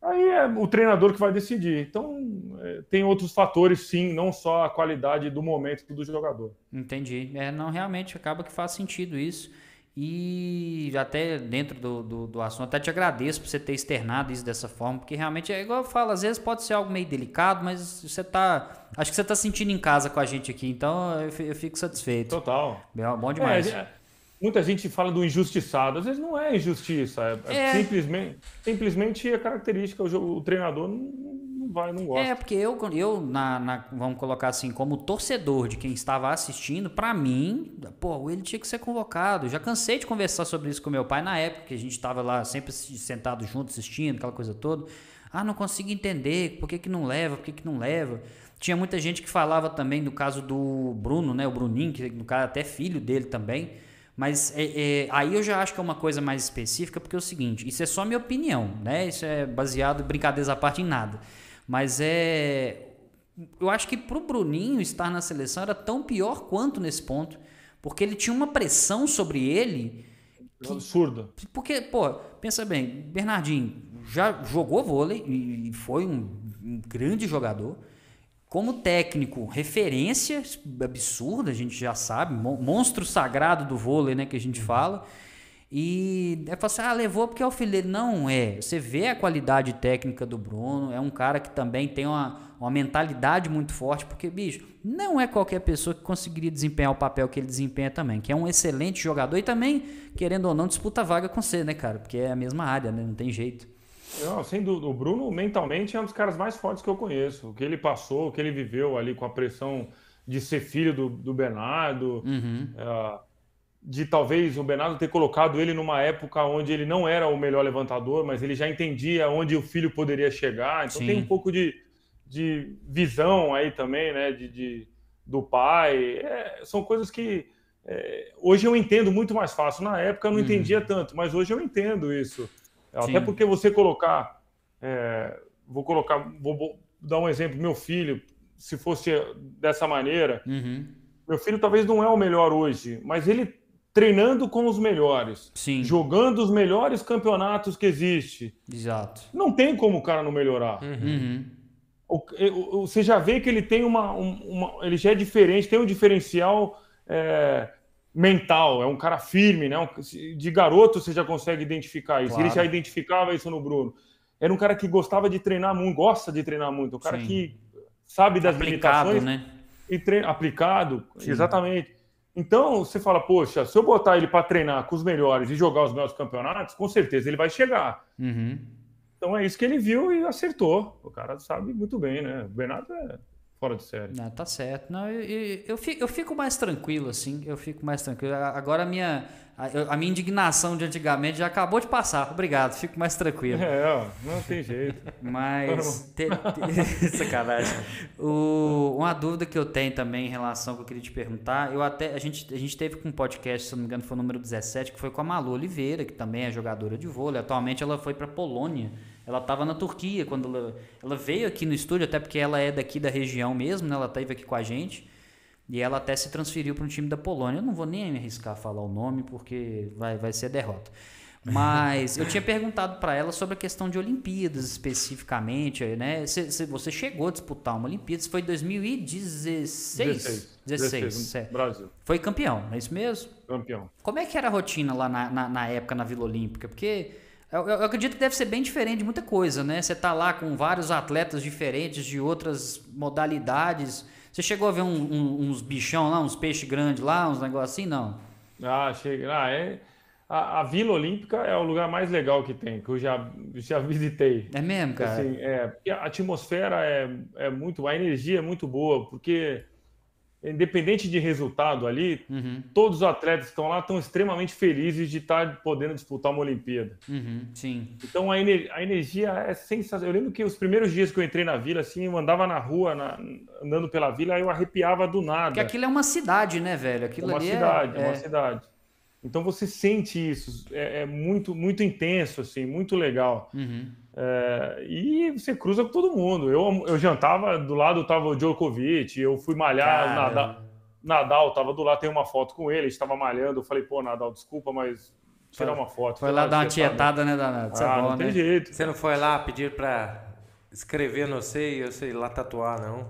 Aí é o treinador que vai decidir. Então, é, tem outros fatores, sim, não só a qualidade do momento do jogador. Entendi. É, não, realmente acaba que faz sentido isso. E até dentro do, do, do, assunto, até te agradeço por você ter externado isso dessa forma, porque realmente é igual eu falo, às vezes pode ser algo meio delicado, mas você tá. Acho que você tá sentindo em casa com a gente aqui, então eu, fico satisfeito. Total. Bom demais. É, muita gente fala do injustiçado, às vezes não é injustiça, é, é. Simplesmente, simplesmente a característica, o, o treinador não vai, não gosta. É, porque eu, eu na, na, vamos colocar assim, como torcedor de quem estava assistindo, para mim, pô, ele tinha que ser convocado. Já cansei de conversar sobre isso com meu pai na época, que a gente estava lá sempre sentado junto assistindo, aquela coisa toda. Ah, não consigo entender, por que, que não leva, por que, que não leva. Tinha muita gente que falava também do caso do Bruno, né, o Bruninho, que no caso até filho dele também. Mas é, é, aí eu já acho que é uma coisa mais específica, porque é o seguinte, isso é só minha opinião, né? Isso é baseado, brincadeiras à parte, em nada. Mas é. Eu acho que para o Bruninho estar na seleção era tão pior quanto nesse ponto. Porque ele tinha uma pressão sobre ele. Que, Absurdo. Porque, pô, pensa bem, Bernardinho já jogou vôlei e foi um, um grande jogador. Como técnico, referência absurda, a gente já sabe, monstro sagrado do vôlei, né, que a gente fala. E é assim, ah, levou porque é o filho dele. Não é. Você vê a qualidade técnica do Bruno, é um cara que também tem uma, uma mentalidade muito forte, porque, bicho, não é qualquer pessoa que conseguiria desempenhar o papel que ele desempenha também, que é um excelente jogador e também, querendo ou não, disputa vaga com você, né, cara? Porque é a mesma área, né? Não tem jeito. Não, sem dúvida. O Bruno, mentalmente, é um dos caras mais fortes que eu conheço. O que ele passou, o que ele viveu ali com a pressão de ser filho do, do Bernardo. Uhum. É, de talvez o Bernardo ter colocado ele numa época onde ele não era o melhor levantador, mas ele já entendia onde o filho poderia chegar. Então Sim. tem um pouco de, de visão aí também, né? De, de do pai. É, são coisas que é, hoje eu entendo muito mais fácil. Na época eu não uhum. entendia tanto, mas hoje eu entendo isso. Sim. Até porque você colocar. É, vou colocar. Vou, dar um exemplo. Meu filho, se fosse dessa maneira. Uhum. Meu filho talvez não é o melhor hoje, mas ele treinando com os melhores, Sim. jogando os melhores campeonatos que existe. Exato. Não tem como o cara não melhorar. Uhum. O, você já vê que ele tem uma, uma, ele já é diferente, tem um diferencial é, mental, é um cara firme, né? de garoto você já consegue identificar isso. Claro. Ele já identificava isso no Bruno. Era um cara que gostava de treinar muito, gosta de treinar muito, um cara Sim. que sabe das aplicado, limitações né? e treina aplicado, Sim. exatamente. Então, você fala, poxa, se eu botar ele para treinar com os melhores e jogar os melhores campeonatos, com certeza ele vai chegar. Uhum. Então é isso que ele viu e acertou. O cara sabe muito bem, né? O Bernardo é fora de série. Não, tá certo. Não, eu, eu, eu, fico, eu fico mais tranquilo, assim. Eu fico mais tranquilo. Agora a minha, a, a, minha indignação de antigamente já acabou de passar. Obrigado, fico mais tranquilo. É, ó, não tem jeito. Mas. te, te, sacanagem. O, uma dúvida que eu tenho também em relação ao que eu queria te perguntar. Eu até, a, gente, a gente teve com um podcast, se não me engano, foi o número 17, que foi com a Malu Oliveira, que também é jogadora de vôlei. Atualmente ela foi para Polônia ela estava na Turquia quando ela, ela, veio aqui no estúdio, até porque ela é daqui da região mesmo, né? Ela esteve aqui com a gente. E ela até se transferiu para um time da Polônia. Eu não vou nem me arriscar a falar o nome, porque vai, vai ser derrota. Mas eu tinha perguntado para ela sobre a questão de Olimpíadas especificamente, né? Se, se você chegou a disputar uma Olimpíada, foi em 2016? 16. 16, 16 Brasil. Foi campeão, é isso mesmo? Campeão. Como é que era a rotina lá na, na, na época na Vila Olímpica? Porque eu, eu, acredito que deve ser bem diferente de muita coisa, né? Você tá lá com vários atletas diferentes de outras modalidades. Você chegou a ver um, um, uns bichão lá, uns peixes grandes lá, uns negócios assim, não? Ah, chega. Ah, é. A, a, Vila Olímpica é o lugar mais legal que tem, que eu já, já visitei. É mesmo, cara? Assim, é, a atmosfera é, é muito, a energia é muito boa, porque independente de resultado ali, uhum. todos os atletas que estão lá estão extremamente felizes de estar podendo disputar uma Olimpíada. Uhum, sim. Então a, ener a, energia é sensacional. Eu lembro que os primeiros dias que eu entrei na vila, assim, eu andava na rua, na, andando pela vila, eu arrepiava do nada. Porque aquilo é uma cidade, né, velho? Aquilo é uma ali cidade, é, é uma cidade. Então você sente isso, é, é muito, muito intenso, assim, muito legal. Uhum. É, e você cruza com todo mundo. Eu, eu jantava, do lado estava o Djokovic, eu fui malhar, Nadal, Nadal estava do lado, tem uma foto com ele, estava malhando. Eu falei, pô, Nadal, desculpa, mas tirar uma foto. Foi lá dar uma tietada, né, Danado? É ah, é bom, não né? tem jeito. Você não foi lá pedir para escrever não sei, eu sei lá tatuar, não.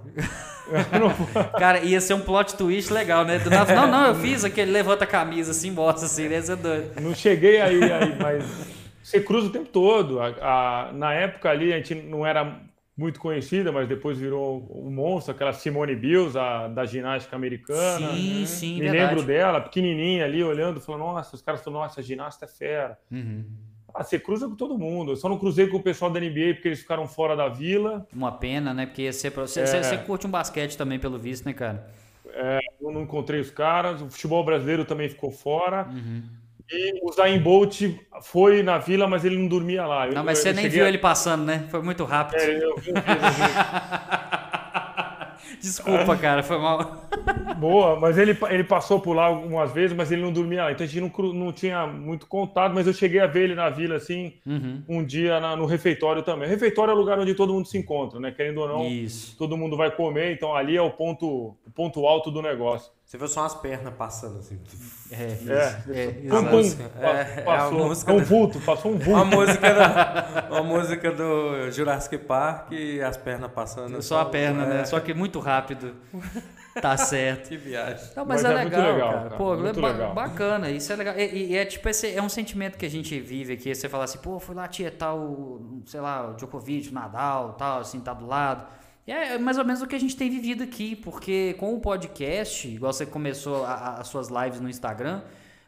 Cara, ia ser um plot twist legal, né? Do nada, não, não, eu fiz aquele levanta a camisa assim, mostra assim, né? Você é doido. Não cheguei aí, aí mas você cruza o tempo todo. A, a, na época ali a gente não era muito conhecida, mas depois virou um monstro, aquela Simone Biles, a, da ginástica americana. Sim, sim, Me verdade. lembro dela, pequenininha ali, olhando, falando, nossa, os caras falam, nossa, a ginasta é fera. Uhum. Ah, você cruza com todo mundo. Eu só não cruzei com o pessoal da NBA porque eles ficaram fora da vila. Uma pena, né? Porque você, você, é. você curte um basquete também, pelo visto, né, cara? É, eu não encontrei os caras. O futebol brasileiro também ficou fora. Uhum. E o Zayn Bolt foi na vila, mas ele não dormia lá. Não, mas você nem viu a... ele passando, né? Foi muito rápido. É, eu vi, eu vi. Desculpa, cara, foi mal. Boa, mas ele, ele passou por lá algumas vezes, mas ele não dormia lá. Então a gente não, não tinha muito contato, mas eu cheguei a ver ele na vila, assim, uhum. um dia na, no refeitório também. O refeitório é o lugar onde todo mundo se encontra, né? Querendo ou não, Isso. todo mundo vai comer, então ali é o ponto, o ponto alto do negócio. Você viu só as pernas passando assim. É, é, é, pum, pum, é, passou, é a música um vulto, passou um vulto. Uma música, do, uma música do Jurassic Park e as pernas passando. Só a perna, né? Só que muito rápido. Tá certo. que viagem. Não, mas, mas é, é legal, legal, cara. Pô, muito ba legal. bacana. Isso é legal. E, e, é tipo, esse, é um sentimento que a gente vive aqui. Você fala assim, pô, fui lá tietar o, sei lá, o Djokovic, o Nadal, tal, assim, tá do lado. É mais ou menos o que a gente tem vivido aqui, porque com o podcast, igual você começou a, as suas lives no Instagram,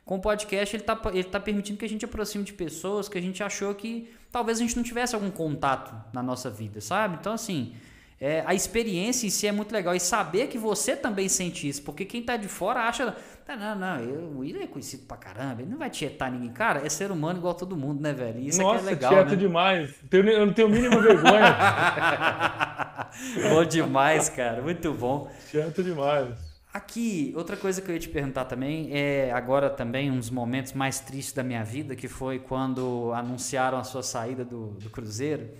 com o podcast ele está ele tá permitindo que a gente aproxime de pessoas que a gente achou que talvez a gente não tivesse algum contato na nossa vida, sabe? Então, assim, é, a experiência em si é muito legal e saber que você também sente isso, porque quem está de fora acha, ah, não, não, eu, o William é conhecido pra caramba, ele não vai tietar ninguém. Cara, é ser humano igual todo mundo, né, velho? Isso Nossa, é, é legal, tieta né? demais. Eu não tenho a mínima vergonha. bom demais, cara, muito bom. Tieta demais. Aqui, outra coisa que eu ia te perguntar também é agora também um dos momentos mais tristes da minha vida, que foi quando anunciaram a sua saída do, do Cruzeiro.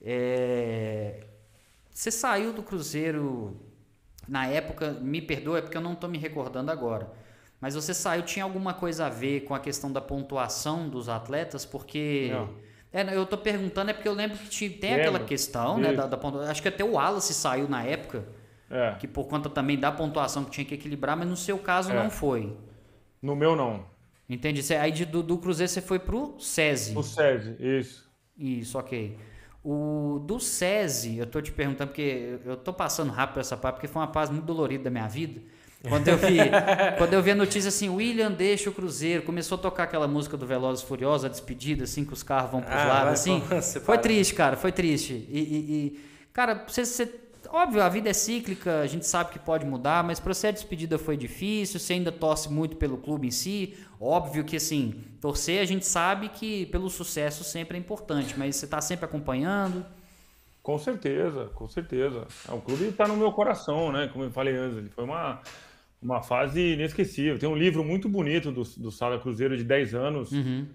É, você saiu do Cruzeiro na época, me perdoa, é porque eu não estou me recordando agora. Mas você saiu, tinha alguma coisa a ver com a questão da pontuação dos atletas? Porque. É, eu estou perguntando, é porque eu lembro que tinha, tem Lembra? aquela questão, né? Da, da pontuação. Acho que até o Wallace saiu na época. É. Que por conta também da pontuação que tinha que equilibrar, mas no seu caso é. não foi. No meu, não. Entendi. Aí de, do, do Cruzeiro você foi pro SESI. O SESI, isso. Isso, ok. O do SESI, eu tô te perguntando, porque eu tô passando rápido essa parte, porque foi uma fase muito dolorida da minha vida. Quando eu vi, quando eu vi a notícia assim, William deixa o Cruzeiro, começou a tocar aquela música do Velozes Furiosos, a despedida, assim, que os carros vão pros ah, lados, assim. Foi triste, cara, foi triste. E, e, e cara, você, você Óbvio, a vida é cíclica, a gente sabe que pode mudar, mas para você a despedida foi difícil, você ainda torce muito pelo clube em si. Óbvio que assim, torcer a gente sabe que pelo sucesso sempre é importante, mas você está sempre acompanhando. Com certeza, com certeza. É, o clube está no meu coração, né? Como eu falei antes, foi uma, uma fase inesquecível. Tem um livro muito bonito do, do Sala Cruzeiro de 10 anos. Uhum.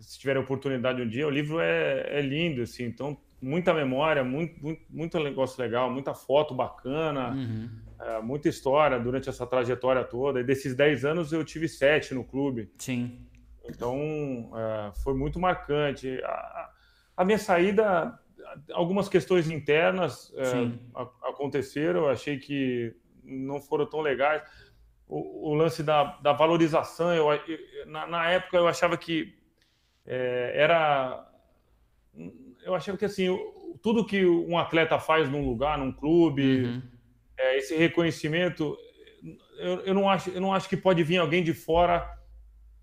Se tiver oportunidade um dia, o livro é, é lindo, assim. Então muita memória, muito, muito, muito negócio legal, muita foto bacana, uhum. é, muita história durante essa trajetória toda. E desses 10 anos eu tive sete no clube. Sim. Então é, foi muito marcante. A, a, minha saída, algumas questões internas é, aconteceram, eu achei que não foram tão legais. O, o lance da, da valorização, eu, na, na, época eu achava que é, era eu achava que assim, tudo que um atleta faz num lugar, num clube, uhum. é, esse reconhecimento, eu, eu, não acho, eu não acho que pode vir alguém de fora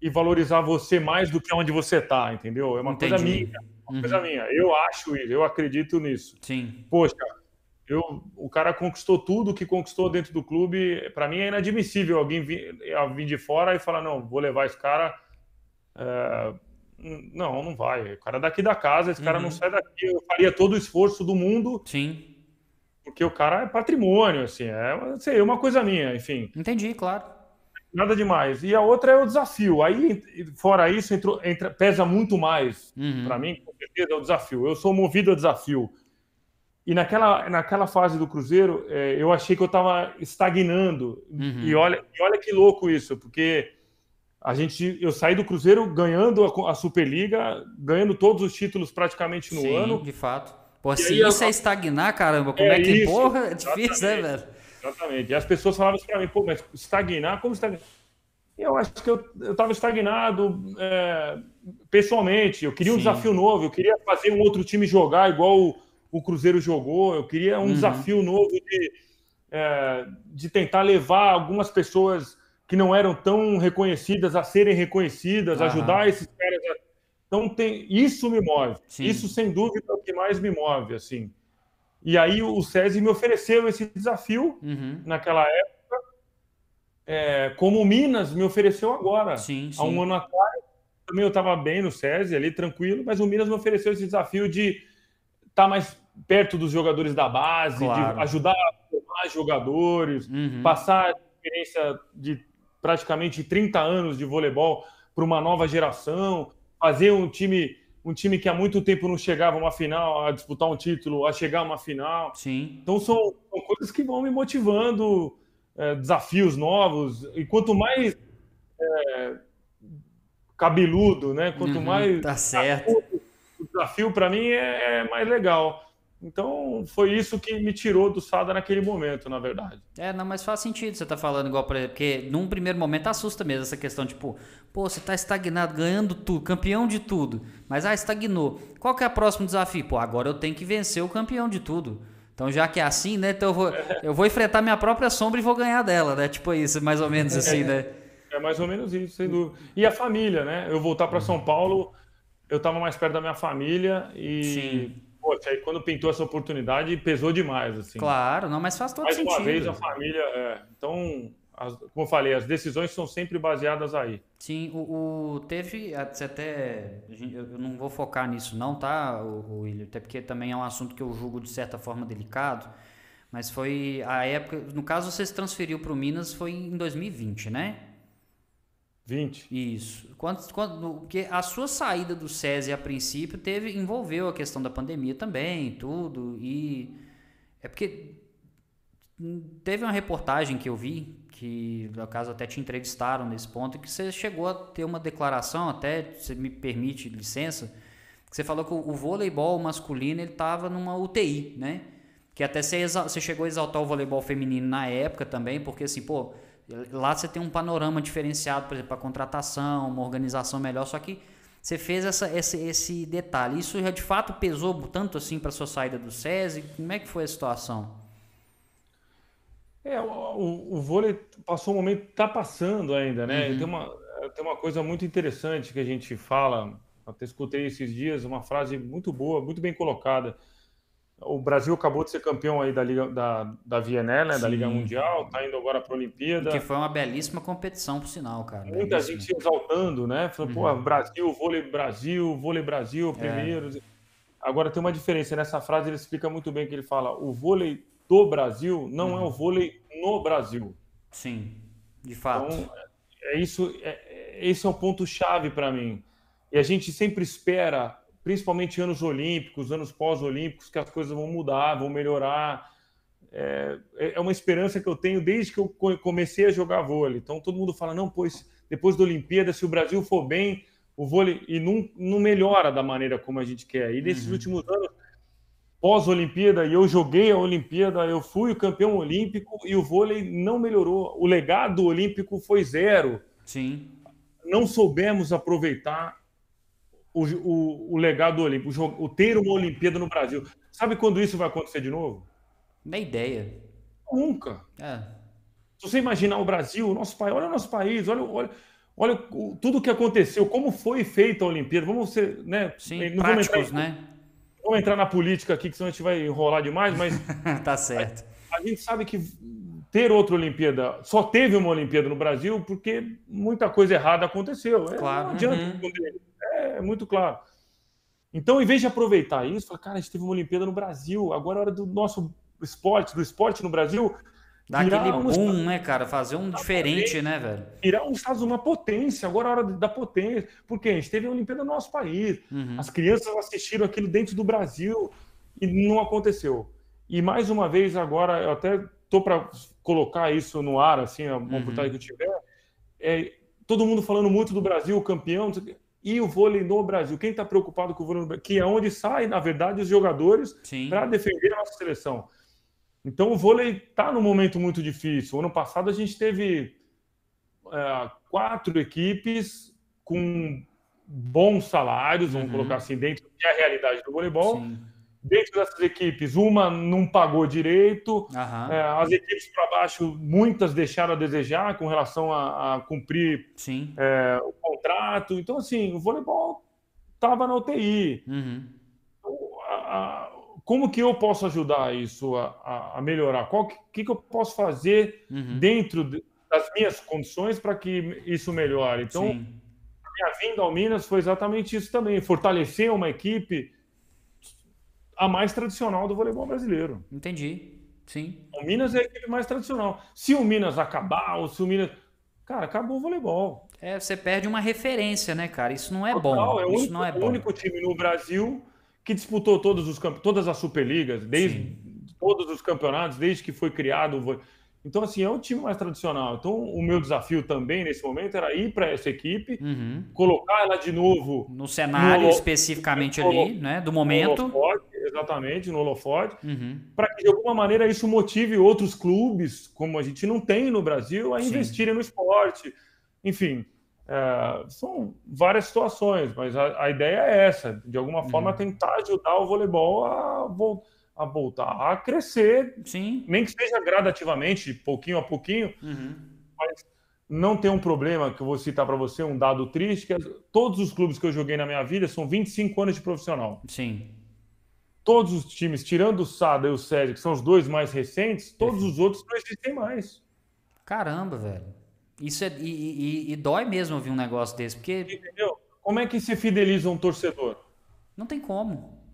e valorizar você mais do que onde você está, entendeu? É uma Entendi. coisa minha, uma uhum. coisa minha. Eu acho isso, eu acredito nisso. Sim. Poxa, Eu, o cara conquistou tudo que conquistou dentro do clube. Para mim é inadmissível alguém vir, vir, de fora e falar: não, vou levar esse cara. É, não, não vai. O cara é daqui da casa, esse uhum. cara não uhum. sai daqui. Eu faria todo o esforço do mundo. Sim. Porque o cara é patrimônio, assim, é sei, uma coisa minha, enfim. Entendi, claro. Nada demais. E a outra é o desafio. Aí, fora isso, entrou, entra, pesa muito mais uhum. para mim, com certeza, é o desafio. Eu sou movido a desafio. E naquela, naquela fase do Cruzeiro, é, eu achei que eu estava estagnando. Uhum. E, olha, e olha que louco isso, porque a gente, eu saí do Cruzeiro ganhando a, a Superliga, ganhando todos os títulos praticamente no Sim, ano. de fato. Pô, se isso é estagnar, caramba, como é, é que, isso, porra, é difícil, né, velho? Exatamente. E as pessoas falavam isso pra mim, pô, mas estagnar, como estagnar? Eu acho que eu estava estagnado é, pessoalmente. Eu queria um Sim. desafio novo, eu queria fazer um outro time jogar igual o, Cruzeiro jogou, eu queria um uhum. desafio novo de, é, de tentar levar algumas pessoas que não eram tão reconhecidas a serem reconhecidas, uhum. ajudar esses caras a... Então tem isso me move. Sim. Isso sem dúvida é o que mais me move, assim. E aí o SESI me ofereceu esse desafio uhum. naquela época, é, como o Minas me ofereceu agora. Sim, sim. Há um ano atrás, também eu estava bem no SESI, ali tranquilo, mas o Minas me ofereceu esse desafio de estar tá mais perto dos jogadores da base, claro. de ajudar a formar jogadores, uhum. passar a experiência de praticamente 30 anos de voleibol para uma nova geração, fazer um time um time que há muito tempo não chegava a uma final, a disputar um título, a chegar a uma final. Sim. Então são, são coisas que vão me motivando, é, desafios novos. E quanto mais é, cabeludo, né? Quanto uhum, mais tá certo. o desafio para mim é, é mais legal. Então, foi isso que me tirou do Sada naquele momento, na verdade. É, não, mas faz sentido você tá falando igual para porque num primeiro momento assusta mesmo essa questão, tipo, pô, você tá estagnado, ganhando tudo, campeão de tudo, mas ah, estagnou. Qual que é o próximo desafio? Pô, agora eu tenho que vencer o campeão de tudo. Então, já que é assim, né, então eu vou, eu vou enfrentar minha própria sombra e vou ganhar dela, né? Tipo isso, mais ou menos assim, né? É mais ou menos isso, sem dúvida. E a família, né? Eu voltar para São Paulo, eu tava mais perto da minha família e Sim poxa, aí quando pintou essa oportunidade, pesou demais, assim. Claro, não, mas faz todo Mais sentido. Mais uma vez, a família... É, então, as, como eu falei, as decisões são sempre baseadas aí. Sim, o, o teve até... Eu não vou focar nisso não, tá, o, o William? Até porque também é um assunto que eu julgo de certa forma delicado. Mas foi a época... No caso, você se transferiu para o Minas foi em 2020, né? 20. Isso. Quando, quando, porque a sua saída do SESI a princípio teve envolveu a questão da pandemia também, tudo. E é porque teve uma reportagem que eu vi, que no caso até te entrevistaram nesse ponto, que você chegou a ter uma declaração, até se me permite licença, que você falou que o, o voleibol masculino ele estava numa UTI, né? Que até você, você chegou a exaltar o voleibol feminino na época também, porque assim, pô, Lá você tem um panorama diferenciado, por exemplo, para contratação, uma organização melhor, só que você fez essa, esse, esse detalhe. Isso já de fato pesou tanto assim para sua saída do SESI? Como é que foi a situação? É, o, o vôlei passou um momento, está passando ainda, né? Uhum. Tem, uma, tem uma coisa muito interessante que a gente fala, até escutei esses dias, uma frase muito boa, muito bem colocada o Brasil acabou de ser campeão aí da Liga da, da VNL, né, da Liga Mundial, tá indo agora para a Olimpíada. Que foi uma belíssima competição, por sinal, cara. Muita belíssima. gente exaltando, né? Falando, uhum. pô, Brasil, vôlei Brasil, vôlei Brasil, é. primeiro. É. Agora tem uma diferença nessa frase, ele explica muito bem que ele fala: o vôlei do Brasil não uhum. é o vôlei no Brasil. Sim, de fato. Então, é isso, é, esse é o ponto chave para mim. E a gente sempre espera principalmente anos olímpicos, anos pós-olímpicos, que as coisas vão mudar, vão melhorar. É, é uma esperança que eu tenho desde que eu comecei a jogar vôlei. Então todo mundo fala, não, pois depois da Olimpíada, se o Brasil for bem, o vôlei e não, não melhora da maneira como a gente quer. E nesses uhum. últimos anos, pós-Olimpíada, e eu joguei a Olimpíada, eu fui o campeão olímpico e o vôlei não melhorou. O legado olímpico foi zero. Sim. Não soubemos aproveitar o, o, o legado olímpico, o, o ter uma Olimpíada no Brasil. Sabe quando isso vai acontecer de novo? Nem ideia. Nunca. É. Se você imaginar o Brasil, o nosso país, olha o nosso país, olha, olha, olha tudo o que aconteceu, como foi feita a Olimpíada. Vamos ser, né? Sim, práticos, né? vamos entrar na política aqui, que senão a gente vai enrolar demais, mas. tá certo. A, a, gente sabe que ter outra Olimpíada, só teve uma Olimpíada no Brasil porque muita coisa errada aconteceu. É, claro. Não adianta uhum. É, é muito claro. Então, em vez de aproveitar isso, fala, cara, a gente teve uma Olimpíada no Brasil, agora é hora do nosso esporte, do esporte no Brasil. Dar aquele um boom, né, cara? Fazer um diferente, né, velho? Virar um Estados uma potência, agora é hora da potência. Porque a gente teve a Olimpíada no nosso país. Uhum. As crianças assistiram aquilo dentro do Brasil e não aconteceu. E mais uma vez, agora, eu até tô para colocar isso no ar, assim, a uhum. oportunidade que eu tiver. É, todo mundo falando muito do Brasil, campeão e o vôlei no Brasil. Quem está preocupado com o vôlei no Brasil? Que é onde saem, na verdade, os jogadores para defender a nossa seleção. Então o vôlei está num momento muito difícil. O ano passado a gente teve é, quatro equipes com bons salários, vamos uhum. colocar assim, dentro da realidade do voleibol. Sim dentro dessas equipes, uma não pagou direito, uhum. é, as equipes para baixo, muitas deixaram a desejar com relação a, a cumprir é, o contrato. Então, assim, o voleibol estava na UTI. Uhum. Então, a, a, como que eu posso ajudar isso a, melhorar? O que, que, eu posso fazer uhum. dentro das minhas condições para que isso melhore? Então, Sim. a minha vinda ao Minas foi exatamente isso também, fortalecer uma equipe a mais tradicional do voleibol brasileiro. Entendi. Sim. O Minas é a equipe mais tradicional. Se o Minas acabar, ou se o Minas. Cara, acabou o voleibol. É, você perde uma referência, né, cara? Isso não é Total, bom. É o, Isso único, não é o único time no Brasil que disputou todos os todas as Superligas, desde Sim. todos os campeonatos, desde que foi criado o então, assim, é um time mais tradicional. Então, o meu desafio também nesse momento era ir para essa equipe, uhum. colocar ela de novo. No cenário no, especificamente no, ali, né? Do momento. Holofote, exatamente, no holofote. Uhum. Para que, de alguma maneira, isso motive outros clubes, como a gente não tem no Brasil, a Sim. investirem no esporte. Enfim, é, são várias situações, mas a, a, ideia é essa: de alguma forma, uhum. tentar ajudar o voleibol a voltar a voltar a crescer, Sim. nem que seja gradativamente, pouquinho a pouquinho, uhum. mas não tem um problema que eu vou citar para você, um dado triste, que é, todos os clubes que eu joguei na minha vida são 25 anos de profissional. Sim. Todos os times, tirando o Sada e o Sérgio, que são os dois mais recentes, todos os outros não existem mais. Caramba, velho. Isso é, e, e, e dói mesmo ouvir um negócio desse, porque... Entendeu? Como é que se fideliza um torcedor? Não tem como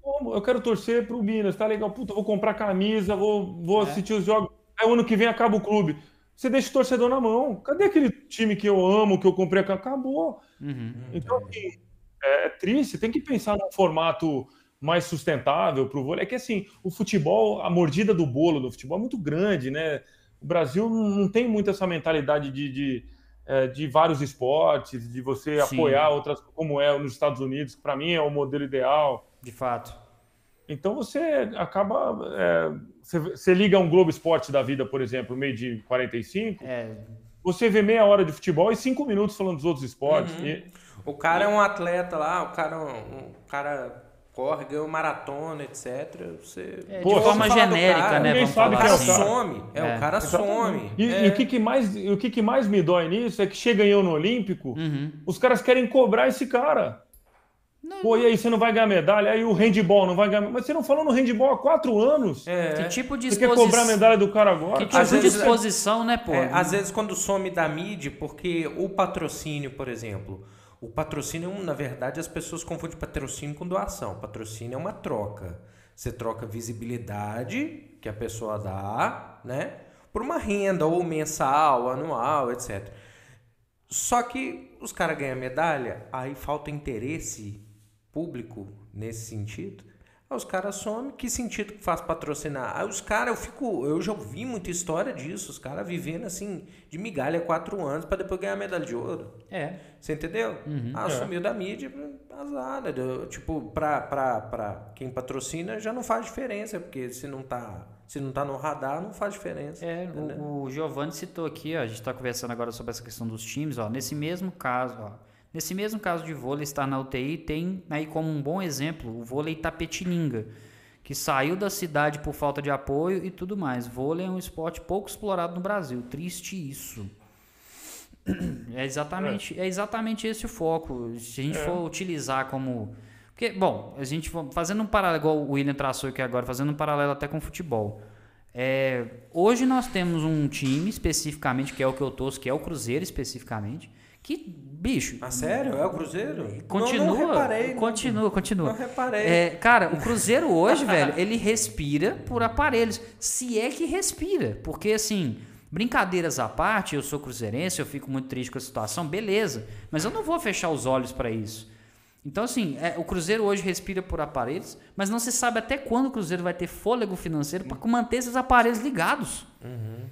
como? Eu quero torcer pro Minas, tá legal. Puta, vou comprar camisa, vou, vou é. assistir os jogos. Aí o ano que vem acaba o clube. Você deixa o torcedor na mão. Cadê aquele time que eu amo, que eu comprei? Acabou. Uhum. Então, assim, é triste. Tem que pensar num formato mais sustentável para o vôlei. É que, assim, o futebol, a mordida do bolo do futebol é muito grande, né? O Brasil não tem muito essa mentalidade de, de, é, de vários esportes, de você Sim. apoiar outras, como é nos Estados Unidos, que para mim é o modelo ideal. De fato. Então você acaba. É, você, você, liga um Globo Esporte da vida, por exemplo, meio de 45. É. Você vê meia hora de futebol e cinco minutos falando dos outros esportes. Uhum. E, o cara é um atleta lá, o cara, um, cara corre, ganhou maratona, etc. Você... É, de Pô, forma genérica, cara, né? Vamos sabe falar que é o cara. some. É, é. o cara some. E, é. e, o, que, que, mais, o que, que mais me dói nisso é que chega ganhou no Olímpico, uhum. os caras querem cobrar esse cara. Não, Pô, e aí você não vai ganhar medalha? Aí o handball não vai ganhar. Mas você não falou no handball há quatro anos. É. Que tipo de Você quer cobrar a medalha do cara agora? Que tipo às de vezes, exposição, né, pô? É, às vezes quando some da mídia, porque o patrocínio, por exemplo, o patrocínio, na verdade, as pessoas confundem patrocínio com doação. Patrocínio é uma troca. Você troca visibilidade que a pessoa dá, né? Por uma renda, ou mensal, anual, etc. Só que os caras ganham medalha, aí falta interesse público nesse sentido. Aí os caras somem, que sentido que faz patrocinar? Aí os caras, eu fico, eu já ouvi muita história disso, os caras vivendo assim, de migalha quatro anos para depois ganhar medalha de ouro. É. Você entendeu? Uhum, ah, assumiu é. da mídia, azar, né? Tipo, pra, pra, pra quem patrocina já não faz diferença, porque se não tá, se não tá no radar, não faz diferença. É, o, o Giovanni citou aqui, ó, a gente está conversando agora sobre essa questão dos times, ó, nesse mesmo caso, ó, Nesse mesmo caso de vôlei estar na UTI, tem aí como um bom exemplo o vôlei Tapetininga, que saiu da cidade por falta de apoio e tudo mais. Vôlei é um esporte pouco explorado no Brasil. Triste isso. É exatamente, é. é exatamente esse o foco. Se a gente é. for utilizar como, Porque, bom, a gente fazendo um paralelo, igual o William traçou aqui agora, fazendo um paralelo até com o futebol. É, hoje nós temos um time especificamente, que é o que eu torço, que é o Cruzeiro especificamente, que, bicho. Ah, sério? É o Cruzeiro? Continua. Não, não reparei. Continua, continua. Não reparei. É, cara, o Cruzeiro hoje, velho, ele respira por aparelhos. Se é que respira. Porque, assim, brincadeiras à parte, eu sou cruzeirense, eu fico muito triste com a situação, beleza. Mas eu não vou fechar os olhos para isso. Então, assim, é, o Cruzeiro hoje respira por aparelhos, mas não se sabe até quando o Cruzeiro vai ter fôlego financeiro para manter esses aparelhos ligados. Uhum.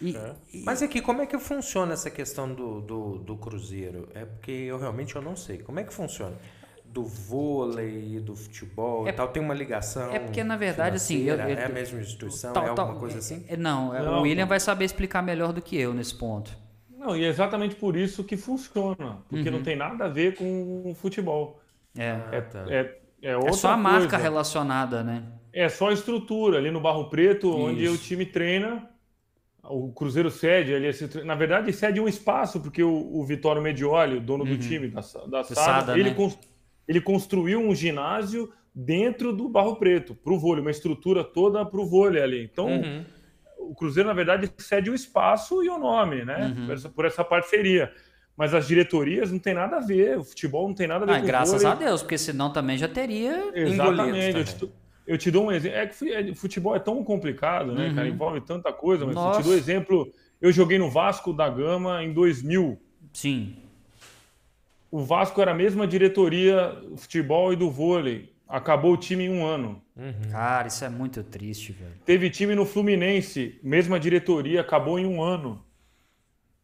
E, é. e... Mas aqui, como é que funciona essa questão do, do, do, Cruzeiro? É porque eu realmente eu não sei. Como é que funciona? Do vôlei, do futebol é, e tal, tem uma ligação. É porque, na verdade, assim. Eu, eu, é a mesma instituição? Tal, é alguma tal, coisa assim? É, não, é, não, o William não. vai saber explicar melhor do que eu nesse ponto. Não, e é exatamente por isso que funciona. Porque uhum. não tem nada a ver com futebol. É. Ah, é, tá. é, é, é, só a marca relacionada, né? É só a estrutura ali no Barro Preto, isso. onde o time treina o Cruzeiro cede, ele, na verdade, cede um espaço, porque o, o Vitório Medioli, o dono uhum. do time da, da Sada, Sada ele, né? cons, ele construiu um ginásio dentro do Barro Preto, para o vôlei, uma estrutura toda para o vôlei ali. Então, uhum. o Cruzeiro, na verdade, cede o espaço e o nome, né? Uhum. Por, essa, por essa parceria. Mas as diretorias não tem nada a ver, o futebol não tem nada a ver ah, com graças a Deus, porque senão também já teria. Exatamente. Eu te dou um exemplo. É que é, futebol é tão complicado, né, uhum. cara? Envolve tanta coisa, mas Nossa. eu te dou exemplo. Eu joguei no Vasco da Gama em 2000. Sim. O Vasco era a mesma diretoria do futebol e do vôlei. Acabou o time em um ano. Uhum. Cara, isso é muito triste, velho. Teve time no Fluminense, mesma diretoria, acabou em um ano.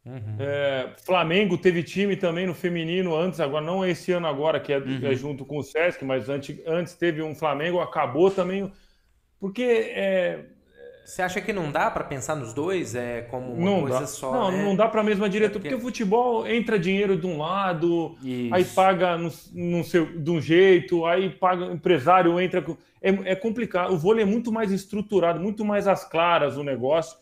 Uhum. É, Flamengo teve time também no feminino antes, agora não é esse ano agora, que é, uhum. é junto com o Sesc, mas antes, antes teve um Flamengo, acabou também. Porque é, você acha que não dá para pensar nos dois é como uma não coisa dá. só? Não, né? não dá para a mesma diretoria, porque... porque... o futebol entra dinheiro de um lado, Isso. aí paga no, no seu, de um jeito, aí paga empresário entra é, é complicado. O vôlei é muito mais estruturado, muito mais às claras o negócio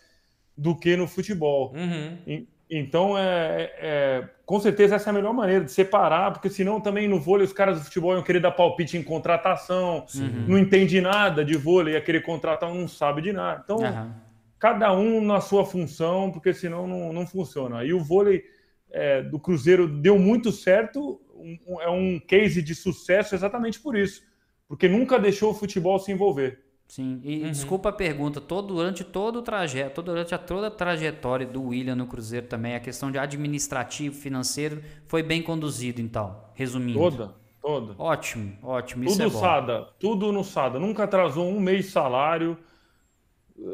do que no futebol. Uhum. Então, é, é, com certeza, essa é a melhor maneira de separar, porque senão também no vôlei os caras do futebol iam querer dar palpite em contratação, uhum. não entende nada de vôlei, ia querer contratar um não sabe de nada. Então, uhum. cada um na sua função, porque senão não, não funciona. E o vôlei é, do Cruzeiro deu muito certo, um, é um case de sucesso exatamente por isso, porque nunca deixou o futebol se envolver. Sim, e uhum. desculpa a pergunta, todo, durante todo o trajeto, durante a, toda a trajetória do William no Cruzeiro também, a questão de administrativo, financeiro, foi bem conduzido então, resumindo. Toda, toda. Ótimo, ótimo, tudo é. SADA, tudo no SADA, nunca atrasou um mês de salário,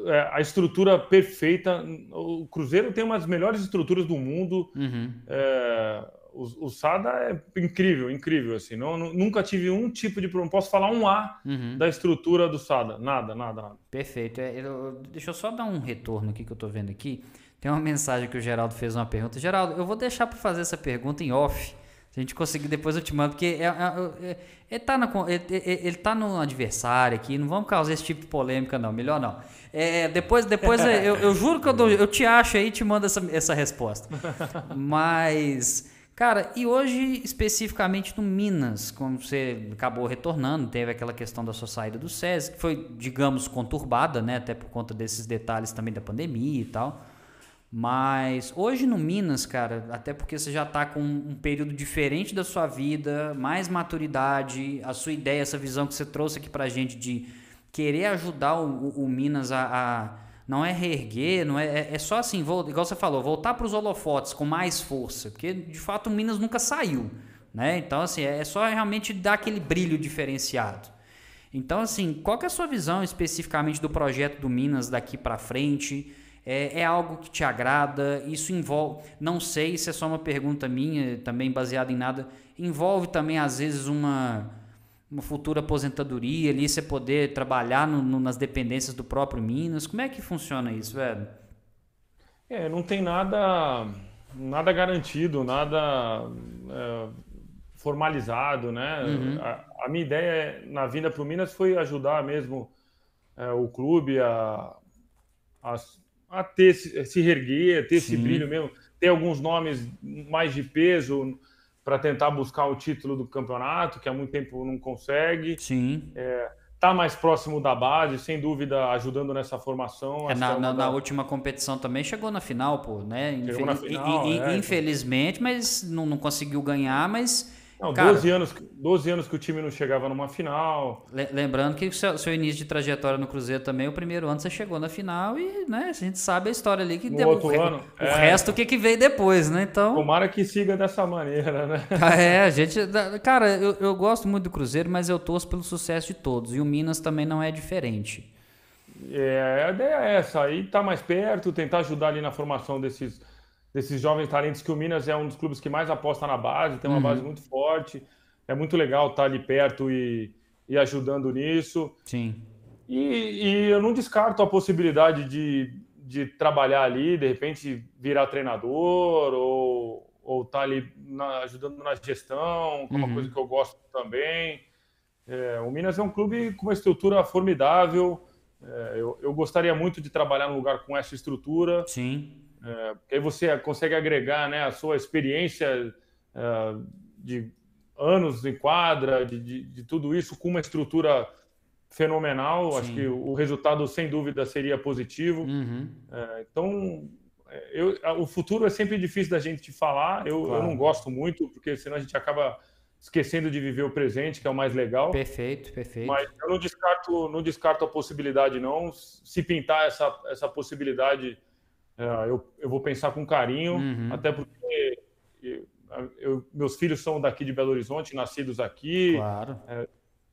é, a estrutura perfeita, o Cruzeiro tem uma das melhores estruturas do mundo, uhum. é, o, o, Sada é incrível, incrível, assim. Não, nunca tive um tipo de problema. Posso falar um A uhum. da estrutura do Sada. Nada, nada, nada. Perfeito. É, eu, deixa eu só dar um retorno aqui que eu tô vendo aqui. Tem uma mensagem que o Geraldo fez uma pergunta. Geraldo, eu vou deixar para fazer essa pergunta em off. Se a gente conseguir, depois eu te mando, porque é, é, é, ele, tá na, ele, ele tá no adversário aqui, não vamos causar esse tipo de polêmica, não. Melhor não. É, depois, depois eu, eu, juro que eu, dou, eu te acho aí e te mando essa, essa resposta. Mas Cara, e hoje especificamente no Minas, como você acabou retornando, teve aquela questão da sua saída do SESI, que foi, digamos, conturbada, né? Até por conta desses detalhes também da pandemia e tal. Mas hoje no Minas, cara, até porque você já está com um período diferente da sua vida, mais maturidade, a sua ideia, essa visão que você trouxe aqui pra gente de querer ajudar o, o, o Minas a, a não é reerguer, não é, é, é só assim, vou, igual você falou, voltar para os holofotes com mais força, porque de fato o Minas nunca saiu, né? Então assim, é, é só realmente dar aquele brilho diferenciado. Então assim, qual é a sua visão especificamente do projeto do Minas daqui para frente? É, é, algo que te agrada? Isso envolve, não sei se é só uma pergunta minha, também baseada em nada, envolve também às vezes uma uma futura aposentadoria ali, você poder trabalhar no, no, nas dependências do próprio Minas? Como é que funciona isso, velho? É, não tem nada, nada garantido, nada é, formalizado, né? Uhum. A, a, minha ideia na vinda para o Minas foi ajudar mesmo é, o clube a, a, a ter, se reerguer, ter Sim. esse brilho mesmo, ter alguns nomes mais de peso para tentar buscar o título do campeonato, que há muito tempo não consegue. Sim. É, tá mais próximo da base, sem dúvida ajudando nessa formação. É, na, na, na, última competição também chegou na final, pô, né? Na final, é, infelizmente, mas não, não conseguiu ganhar, mas não, Cara, 12, anos, 12 anos que o time não chegava numa final. Lembrando que o seu, seu, início de trajetória no Cruzeiro também, o primeiro ano você chegou na final e né, a gente sabe a história ali que no deu outro o, ano, o é, resto o que, que veio depois, né? Então. Tomara que siga dessa maneira, né? É, a gente. Cara, eu, eu gosto muito do Cruzeiro, mas eu torço pelo sucesso de todos. E o Minas também não é diferente. É, a ideia é essa, aí tá mais perto, tentar ajudar ali na formação desses desses jovens talentos que o Minas é um dos clubes que mais aposta na base, tem uma uhum. base muito forte. É muito legal estar ali perto e, e ajudando nisso. Sim. E, e, eu não descarto a possibilidade de, de trabalhar ali, de repente virar treinador ou, ou estar ali na, ajudando na gestão, que é uma uhum. coisa que eu gosto também. É, o Minas é um clube com uma estrutura formidável. É, eu, eu, gostaria muito de trabalhar num lugar com essa estrutura. Sim. É, porque aí você consegue agregar né, a sua experiência é, de anos em quadra, de, de, de, tudo isso com uma estrutura fenomenal. Sim. Acho que o resultado, sem dúvida, seria positivo. Uhum. É, então, eu, o futuro é sempre difícil da gente falar. Eu, claro. eu não gosto muito, porque senão a gente acaba esquecendo de viver o presente, que é o mais legal. Perfeito, perfeito. Mas eu não descarto, não descarto a possibilidade, não. Se pintar essa, essa possibilidade eu, eu vou pensar com carinho, uhum. até porque eu, meus filhos são daqui de Belo Horizonte, nascidos aqui. Claro. É,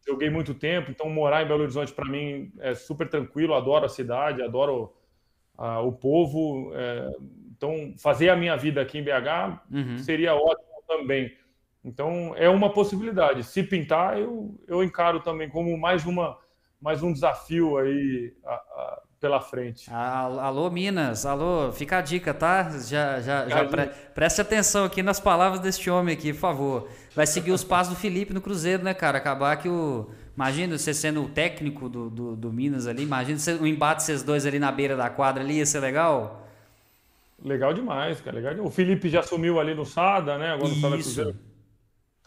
joguei muito tempo, então morar em Belo Horizonte para mim é super tranquilo. Adoro a cidade, adoro a, o povo. É, então, fazer a minha vida aqui em BH uhum. seria ótimo também. Então, é uma possibilidade. Se pintar, eu, eu encaro também como mais, uma, mais um desafio aí a, a, pela frente. Alô, Minas, alô, fica a dica, tá? Já, já, já pre preste atenção aqui nas palavras deste homem aqui, por favor. Vai seguir os passos do Felipe no Cruzeiro, né, cara? Acabar que o. Imagina você sendo o técnico do, do, do Minas ali, imagina o um embate vocês dois ali na beira da quadra ali, ia ser legal? Legal demais, cara. Legal. O Felipe já sumiu ali no Sada, né? Agora no Sada Cruzeiro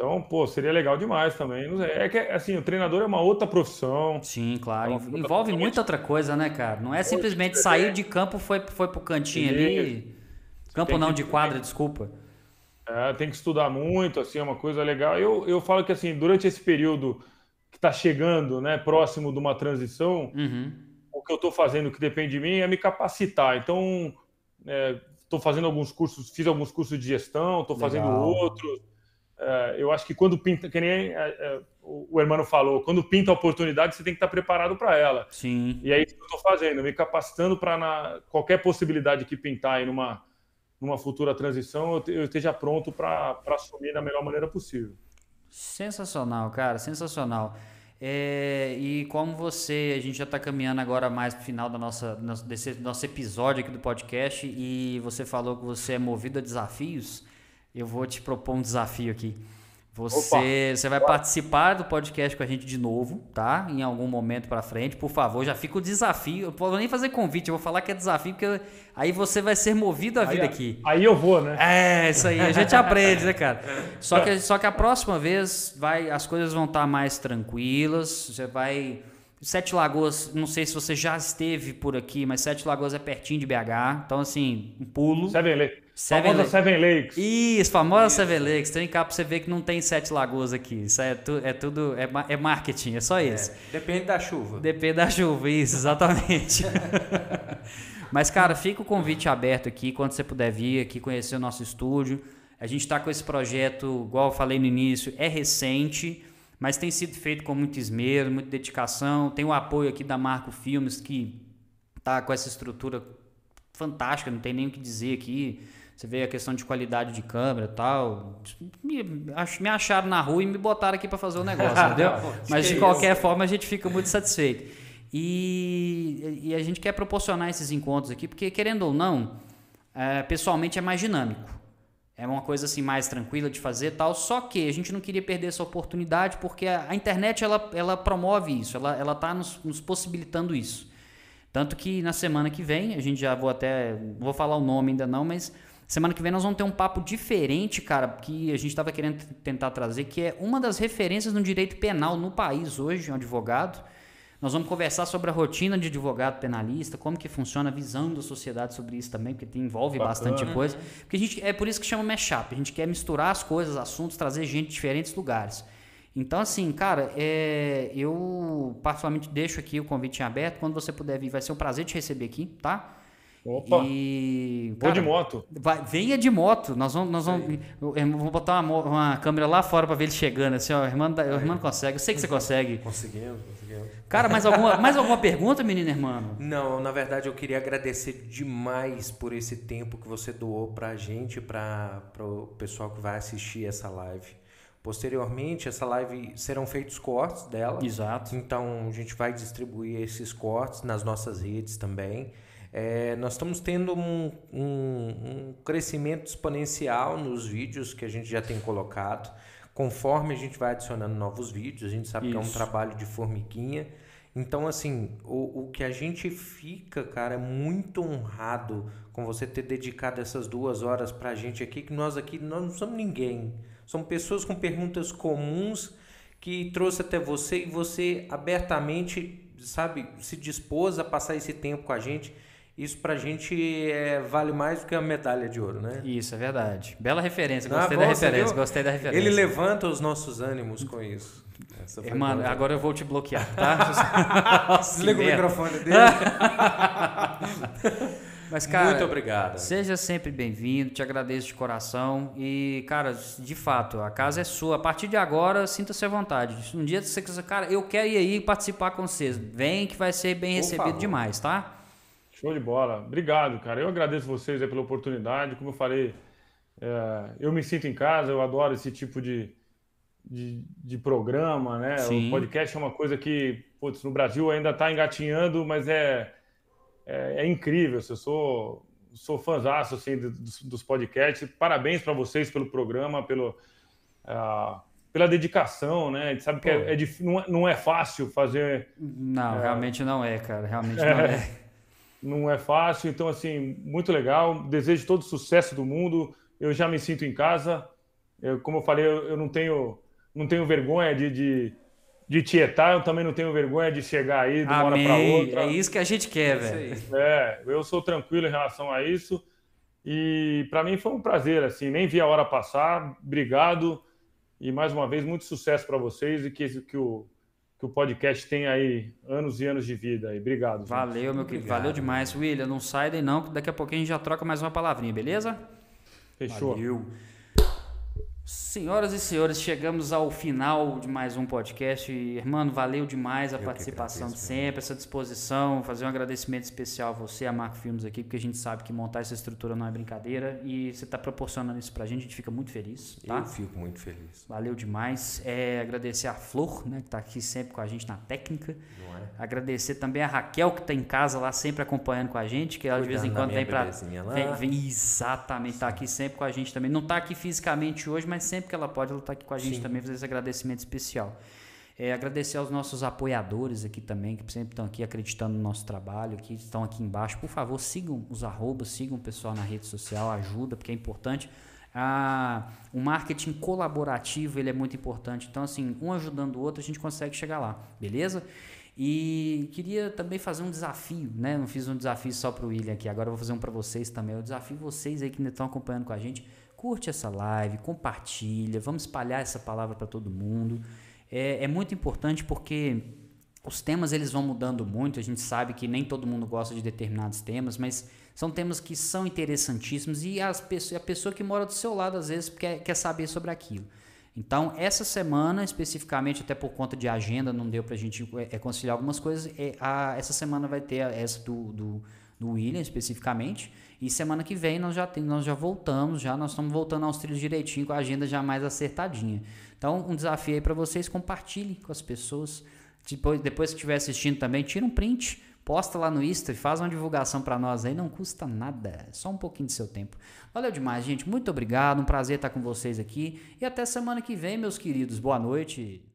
então, pô, seria legal demais também. É que, assim, o treinador é uma outra profissão. Sim, claro. É Envolve muita outra coisa, né, cara? Não é simplesmente sair de campo, foi, foi pro cantinho ali. Campo não, de quadra, desculpa. É, tem que estudar muito, assim, é uma coisa legal. Eu, eu falo que, assim, durante esse período que está chegando, né, próximo de uma transição, uhum. o que eu estou fazendo, que depende de mim, é me capacitar. Então, estou é, fazendo alguns cursos, fiz alguns cursos de gestão, estou fazendo outros é, eu acho que quando pinta, que nem é, é, o hermano falou, quando pinta a oportunidade, você tem que estar preparado para ela. Sim. E é isso que eu estou fazendo, me capacitando para qualquer possibilidade que pintar aí numa, numa futura transição, eu, eu esteja pronto para assumir da melhor maneira possível. Sensacional, cara, sensacional. É, e como você, a gente já está caminhando agora mais para o final da nossa, desse nosso episódio aqui do podcast e você falou que você é movido a desafios eu vou te propor um desafio aqui. Você, você vai participar do podcast com a gente de novo, tá? Em algum momento para frente, por favor, já fica o desafio. Eu vou nem fazer convite, eu vou falar que é desafio, porque aí você vai ser movido a vida aí, aqui. Aí eu vou, né? É, isso aí, a gente aprende, né, cara? Só que, só que a próxima vez vai, as coisas vão estar tá mais tranquilas, você vai. Sete Lagoas, não sei se você já esteve por aqui, mas Sete Lagoas é pertinho de BH, então assim, um pulo. Seven Lakes. Seven, famosa Seven Lakes. Isso, famosa Isso. Seven Lakes. Tem cá pra você ver que não tem sete lagoas aqui. Isso é, tu, é tudo, é, é marketing, é só é, isso. É, depende da chuva. Depende da chuva, isso, exatamente. Mas, cara, fica o convite aberto aqui, quando você puder vir aqui conhecer o nosso estúdio. A gente está com esse projeto, igual eu falei no início, é recente, mas tem sido feito com muito esmero, muita dedicação. Tem o apoio aqui da Marco Filmes, que tá com essa estrutura fantástica, não tem nem o que dizer aqui. Você vê a questão de qualidade de câmera e tal. Me, me acharam na rua e me botaram aqui para fazer o negócio, entendeu? Mas de qualquer forma a gente fica muito satisfeito. E, e, a gente quer proporcionar esses encontros aqui, porque querendo ou não, é, pessoalmente é mais dinâmico. É uma coisa assim mais tranquila de fazer tal. Só que a gente não queria perder essa oportunidade porque a, a internet ela, ela promove isso, ela, ela tá nos, nos, possibilitando isso. Tanto que na semana que vem, a gente já vou até. Não vou falar o nome ainda não, mas Semana que vem nós vamos ter um papo diferente, cara, que a gente estava querendo tentar trazer, que é uma das referências no direito penal no país hoje, um advogado. Nós vamos conversar sobre a rotina de advogado penalista, como que funciona a visão da sociedade sobre isso também, porque envolve Bacana. bastante coisa. Porque a gente, é por isso que chama mashup. A gente quer misturar as coisas, assuntos, trazer gente de diferentes lugares. Então, assim, cara, é, eu particularmente deixo aqui o convite em aberto. Quando você puder vir, vai ser um prazer te receber aqui, tá? Opa! E, cara, Vou de moto. Vai, venha de moto. Nós vamos, nós vamos, vou botar uma, uma câmera lá fora para ver ele chegando. Assim, ó, o irmão, o irmão consegue. Eu sei que você consegue. Conseguimos, conseguimos. Cara, mais alguma, mais alguma pergunta, menino irmão? Não, na verdade eu queria agradecer demais por esse tempo que você doou pra gente, para o pessoal que vai assistir essa live. Posteriormente, essa live serão feitos cortes dela. Exato. Então a gente vai distribuir esses cortes nas nossas redes também. É, nós estamos tendo um, um, um, crescimento exponencial nos vídeos que a gente já tem colocado. Conforme a gente vai adicionando novos vídeos, a gente sabe Isso. que é um trabalho de formiguinha. Então, assim, o, o que a gente fica, cara, é muito honrado com você ter dedicado essas duas horas para a gente aqui, que nós aqui nós não somos ninguém. São pessoas com perguntas comuns que trouxe até você e você abertamente, sabe, se dispôs a passar esse tempo com a gente isso pra gente é, vale mais do que a medalha de ouro, né? Isso, é verdade. Bela referência, gostei ah, da referência, viu? gostei da referência. Ele levanta os nossos ânimos com isso. Mano, agora eu vou te bloquear, tá? Desliga o microfone dele. Mas, cara, muito obrigado. Seja sempre bem-vindo, te agradeço de coração. E, cara, de fato, a casa é sua. A partir de agora, sinta-se à vontade. Um dia você quiser, cara, eu quero ir aí participar com vocês. Vem que vai ser bem Por recebido favor. demais, tá? Show de bola. Obrigado, cara. Eu agradeço vocês pela oportunidade. Como eu falei, é, eu me sinto em casa, eu adoro esse tipo de, de, de programa, né? Sim. O podcast é uma coisa que, putz, no Brasil ainda está engatinhando, mas é, é, é, incrível. Eu sou, sou fãzaço assim, dos, dos podcasts. Parabéns para vocês pelo programa, pelo, uh, pela dedicação, né? A gente sabe que é, é, não, é, não é fácil fazer. Não, é, realmente não é, cara. Realmente não é não é fácil. Então, assim, muito legal. Desejo todo o sucesso do mundo. Eu já me sinto em casa. Eu, como eu falei, eu, eu, não tenho não tenho vergonha de, de, de tietar, eu também não tenho vergonha de chegar aí de uma Amém. hora para outra. É isso que a gente quer, é velho. É, eu sou tranquilo em relação a isso. E para mim foi um prazer, assim, nem vi a hora passar. Obrigado. E mais uma vez, muito sucesso para vocês e que, que o que o podcast tem aí anos e anos de vida. Aí. Obrigado. Gente. Valeu, meu querido. Valeu demais, William. Não sai daí não, que daqui a pouquinho a gente já troca mais uma palavrinha, beleza? Fechou. Valeu. Senhoras e senhores, chegamos ao final de mais um podcast. Irmão, valeu demais a Eu participação de sempre, essa disposição. Fazer um agradecimento especial a você, a Marco Filmes aqui, porque a gente sabe que montar essa estrutura não é brincadeira e você está proporcionando isso pra gente, a gente fica muito feliz. Tá? Eu fico muito feliz. Valeu demais. É, agradecer a Flor, né, que está aqui sempre com a gente na técnica. É? Agradecer também a Raquel, que está em casa lá sempre acompanhando com a gente, que ela de vez em quando vem para. Exatamente, está aqui sempre com a gente também. Não está aqui fisicamente hoje, mas mas sempre que ela pode, ela está aqui com a gente Sim. também, fazer esse agradecimento especial. É, agradecer aos nossos apoiadores aqui também, que sempre estão aqui acreditando no nosso trabalho, que estão aqui embaixo. Por favor, sigam os arrobas, sigam o pessoal na rede social, ajuda, porque é importante. Ah, o marketing colaborativo ele é muito importante. Então, assim, um ajudando o outro, a gente consegue chegar lá, beleza? E queria também fazer um desafio, né? Não fiz um desafio só para o William aqui, agora eu vou fazer um para vocês também. Eu desafio vocês aí que ainda estão acompanhando com a gente curte essa live, compartilha, vamos espalhar essa palavra para todo mundo. É, é, muito importante porque os temas eles vão mudando muito. A gente sabe que nem todo mundo gosta de determinados temas, mas são temas que são interessantíssimos e as pessoas, a pessoa que mora do seu lado às vezes quer, quer saber sobre aquilo. Então, essa semana, especificamente, até por conta de agenda, não deu para a gente é, conciliar algumas coisas. É, a, essa semana vai ter essa do, do, do William, especificamente. E semana que vem nós já, tem, nós já voltamos, já nós estamos voltando aos trilhos direitinho, com a agenda já mais acertadinha. Então, um desafio aí para vocês, compartilhem com as pessoas. Depois, depois que estiver assistindo também, tira um print, posta lá no Insta, faz uma divulgação para nós aí, não custa nada, é só um pouquinho do seu tempo. Valeu demais, gente. Muito obrigado, um prazer estar com vocês aqui. E até semana que vem, meus queridos. Boa noite.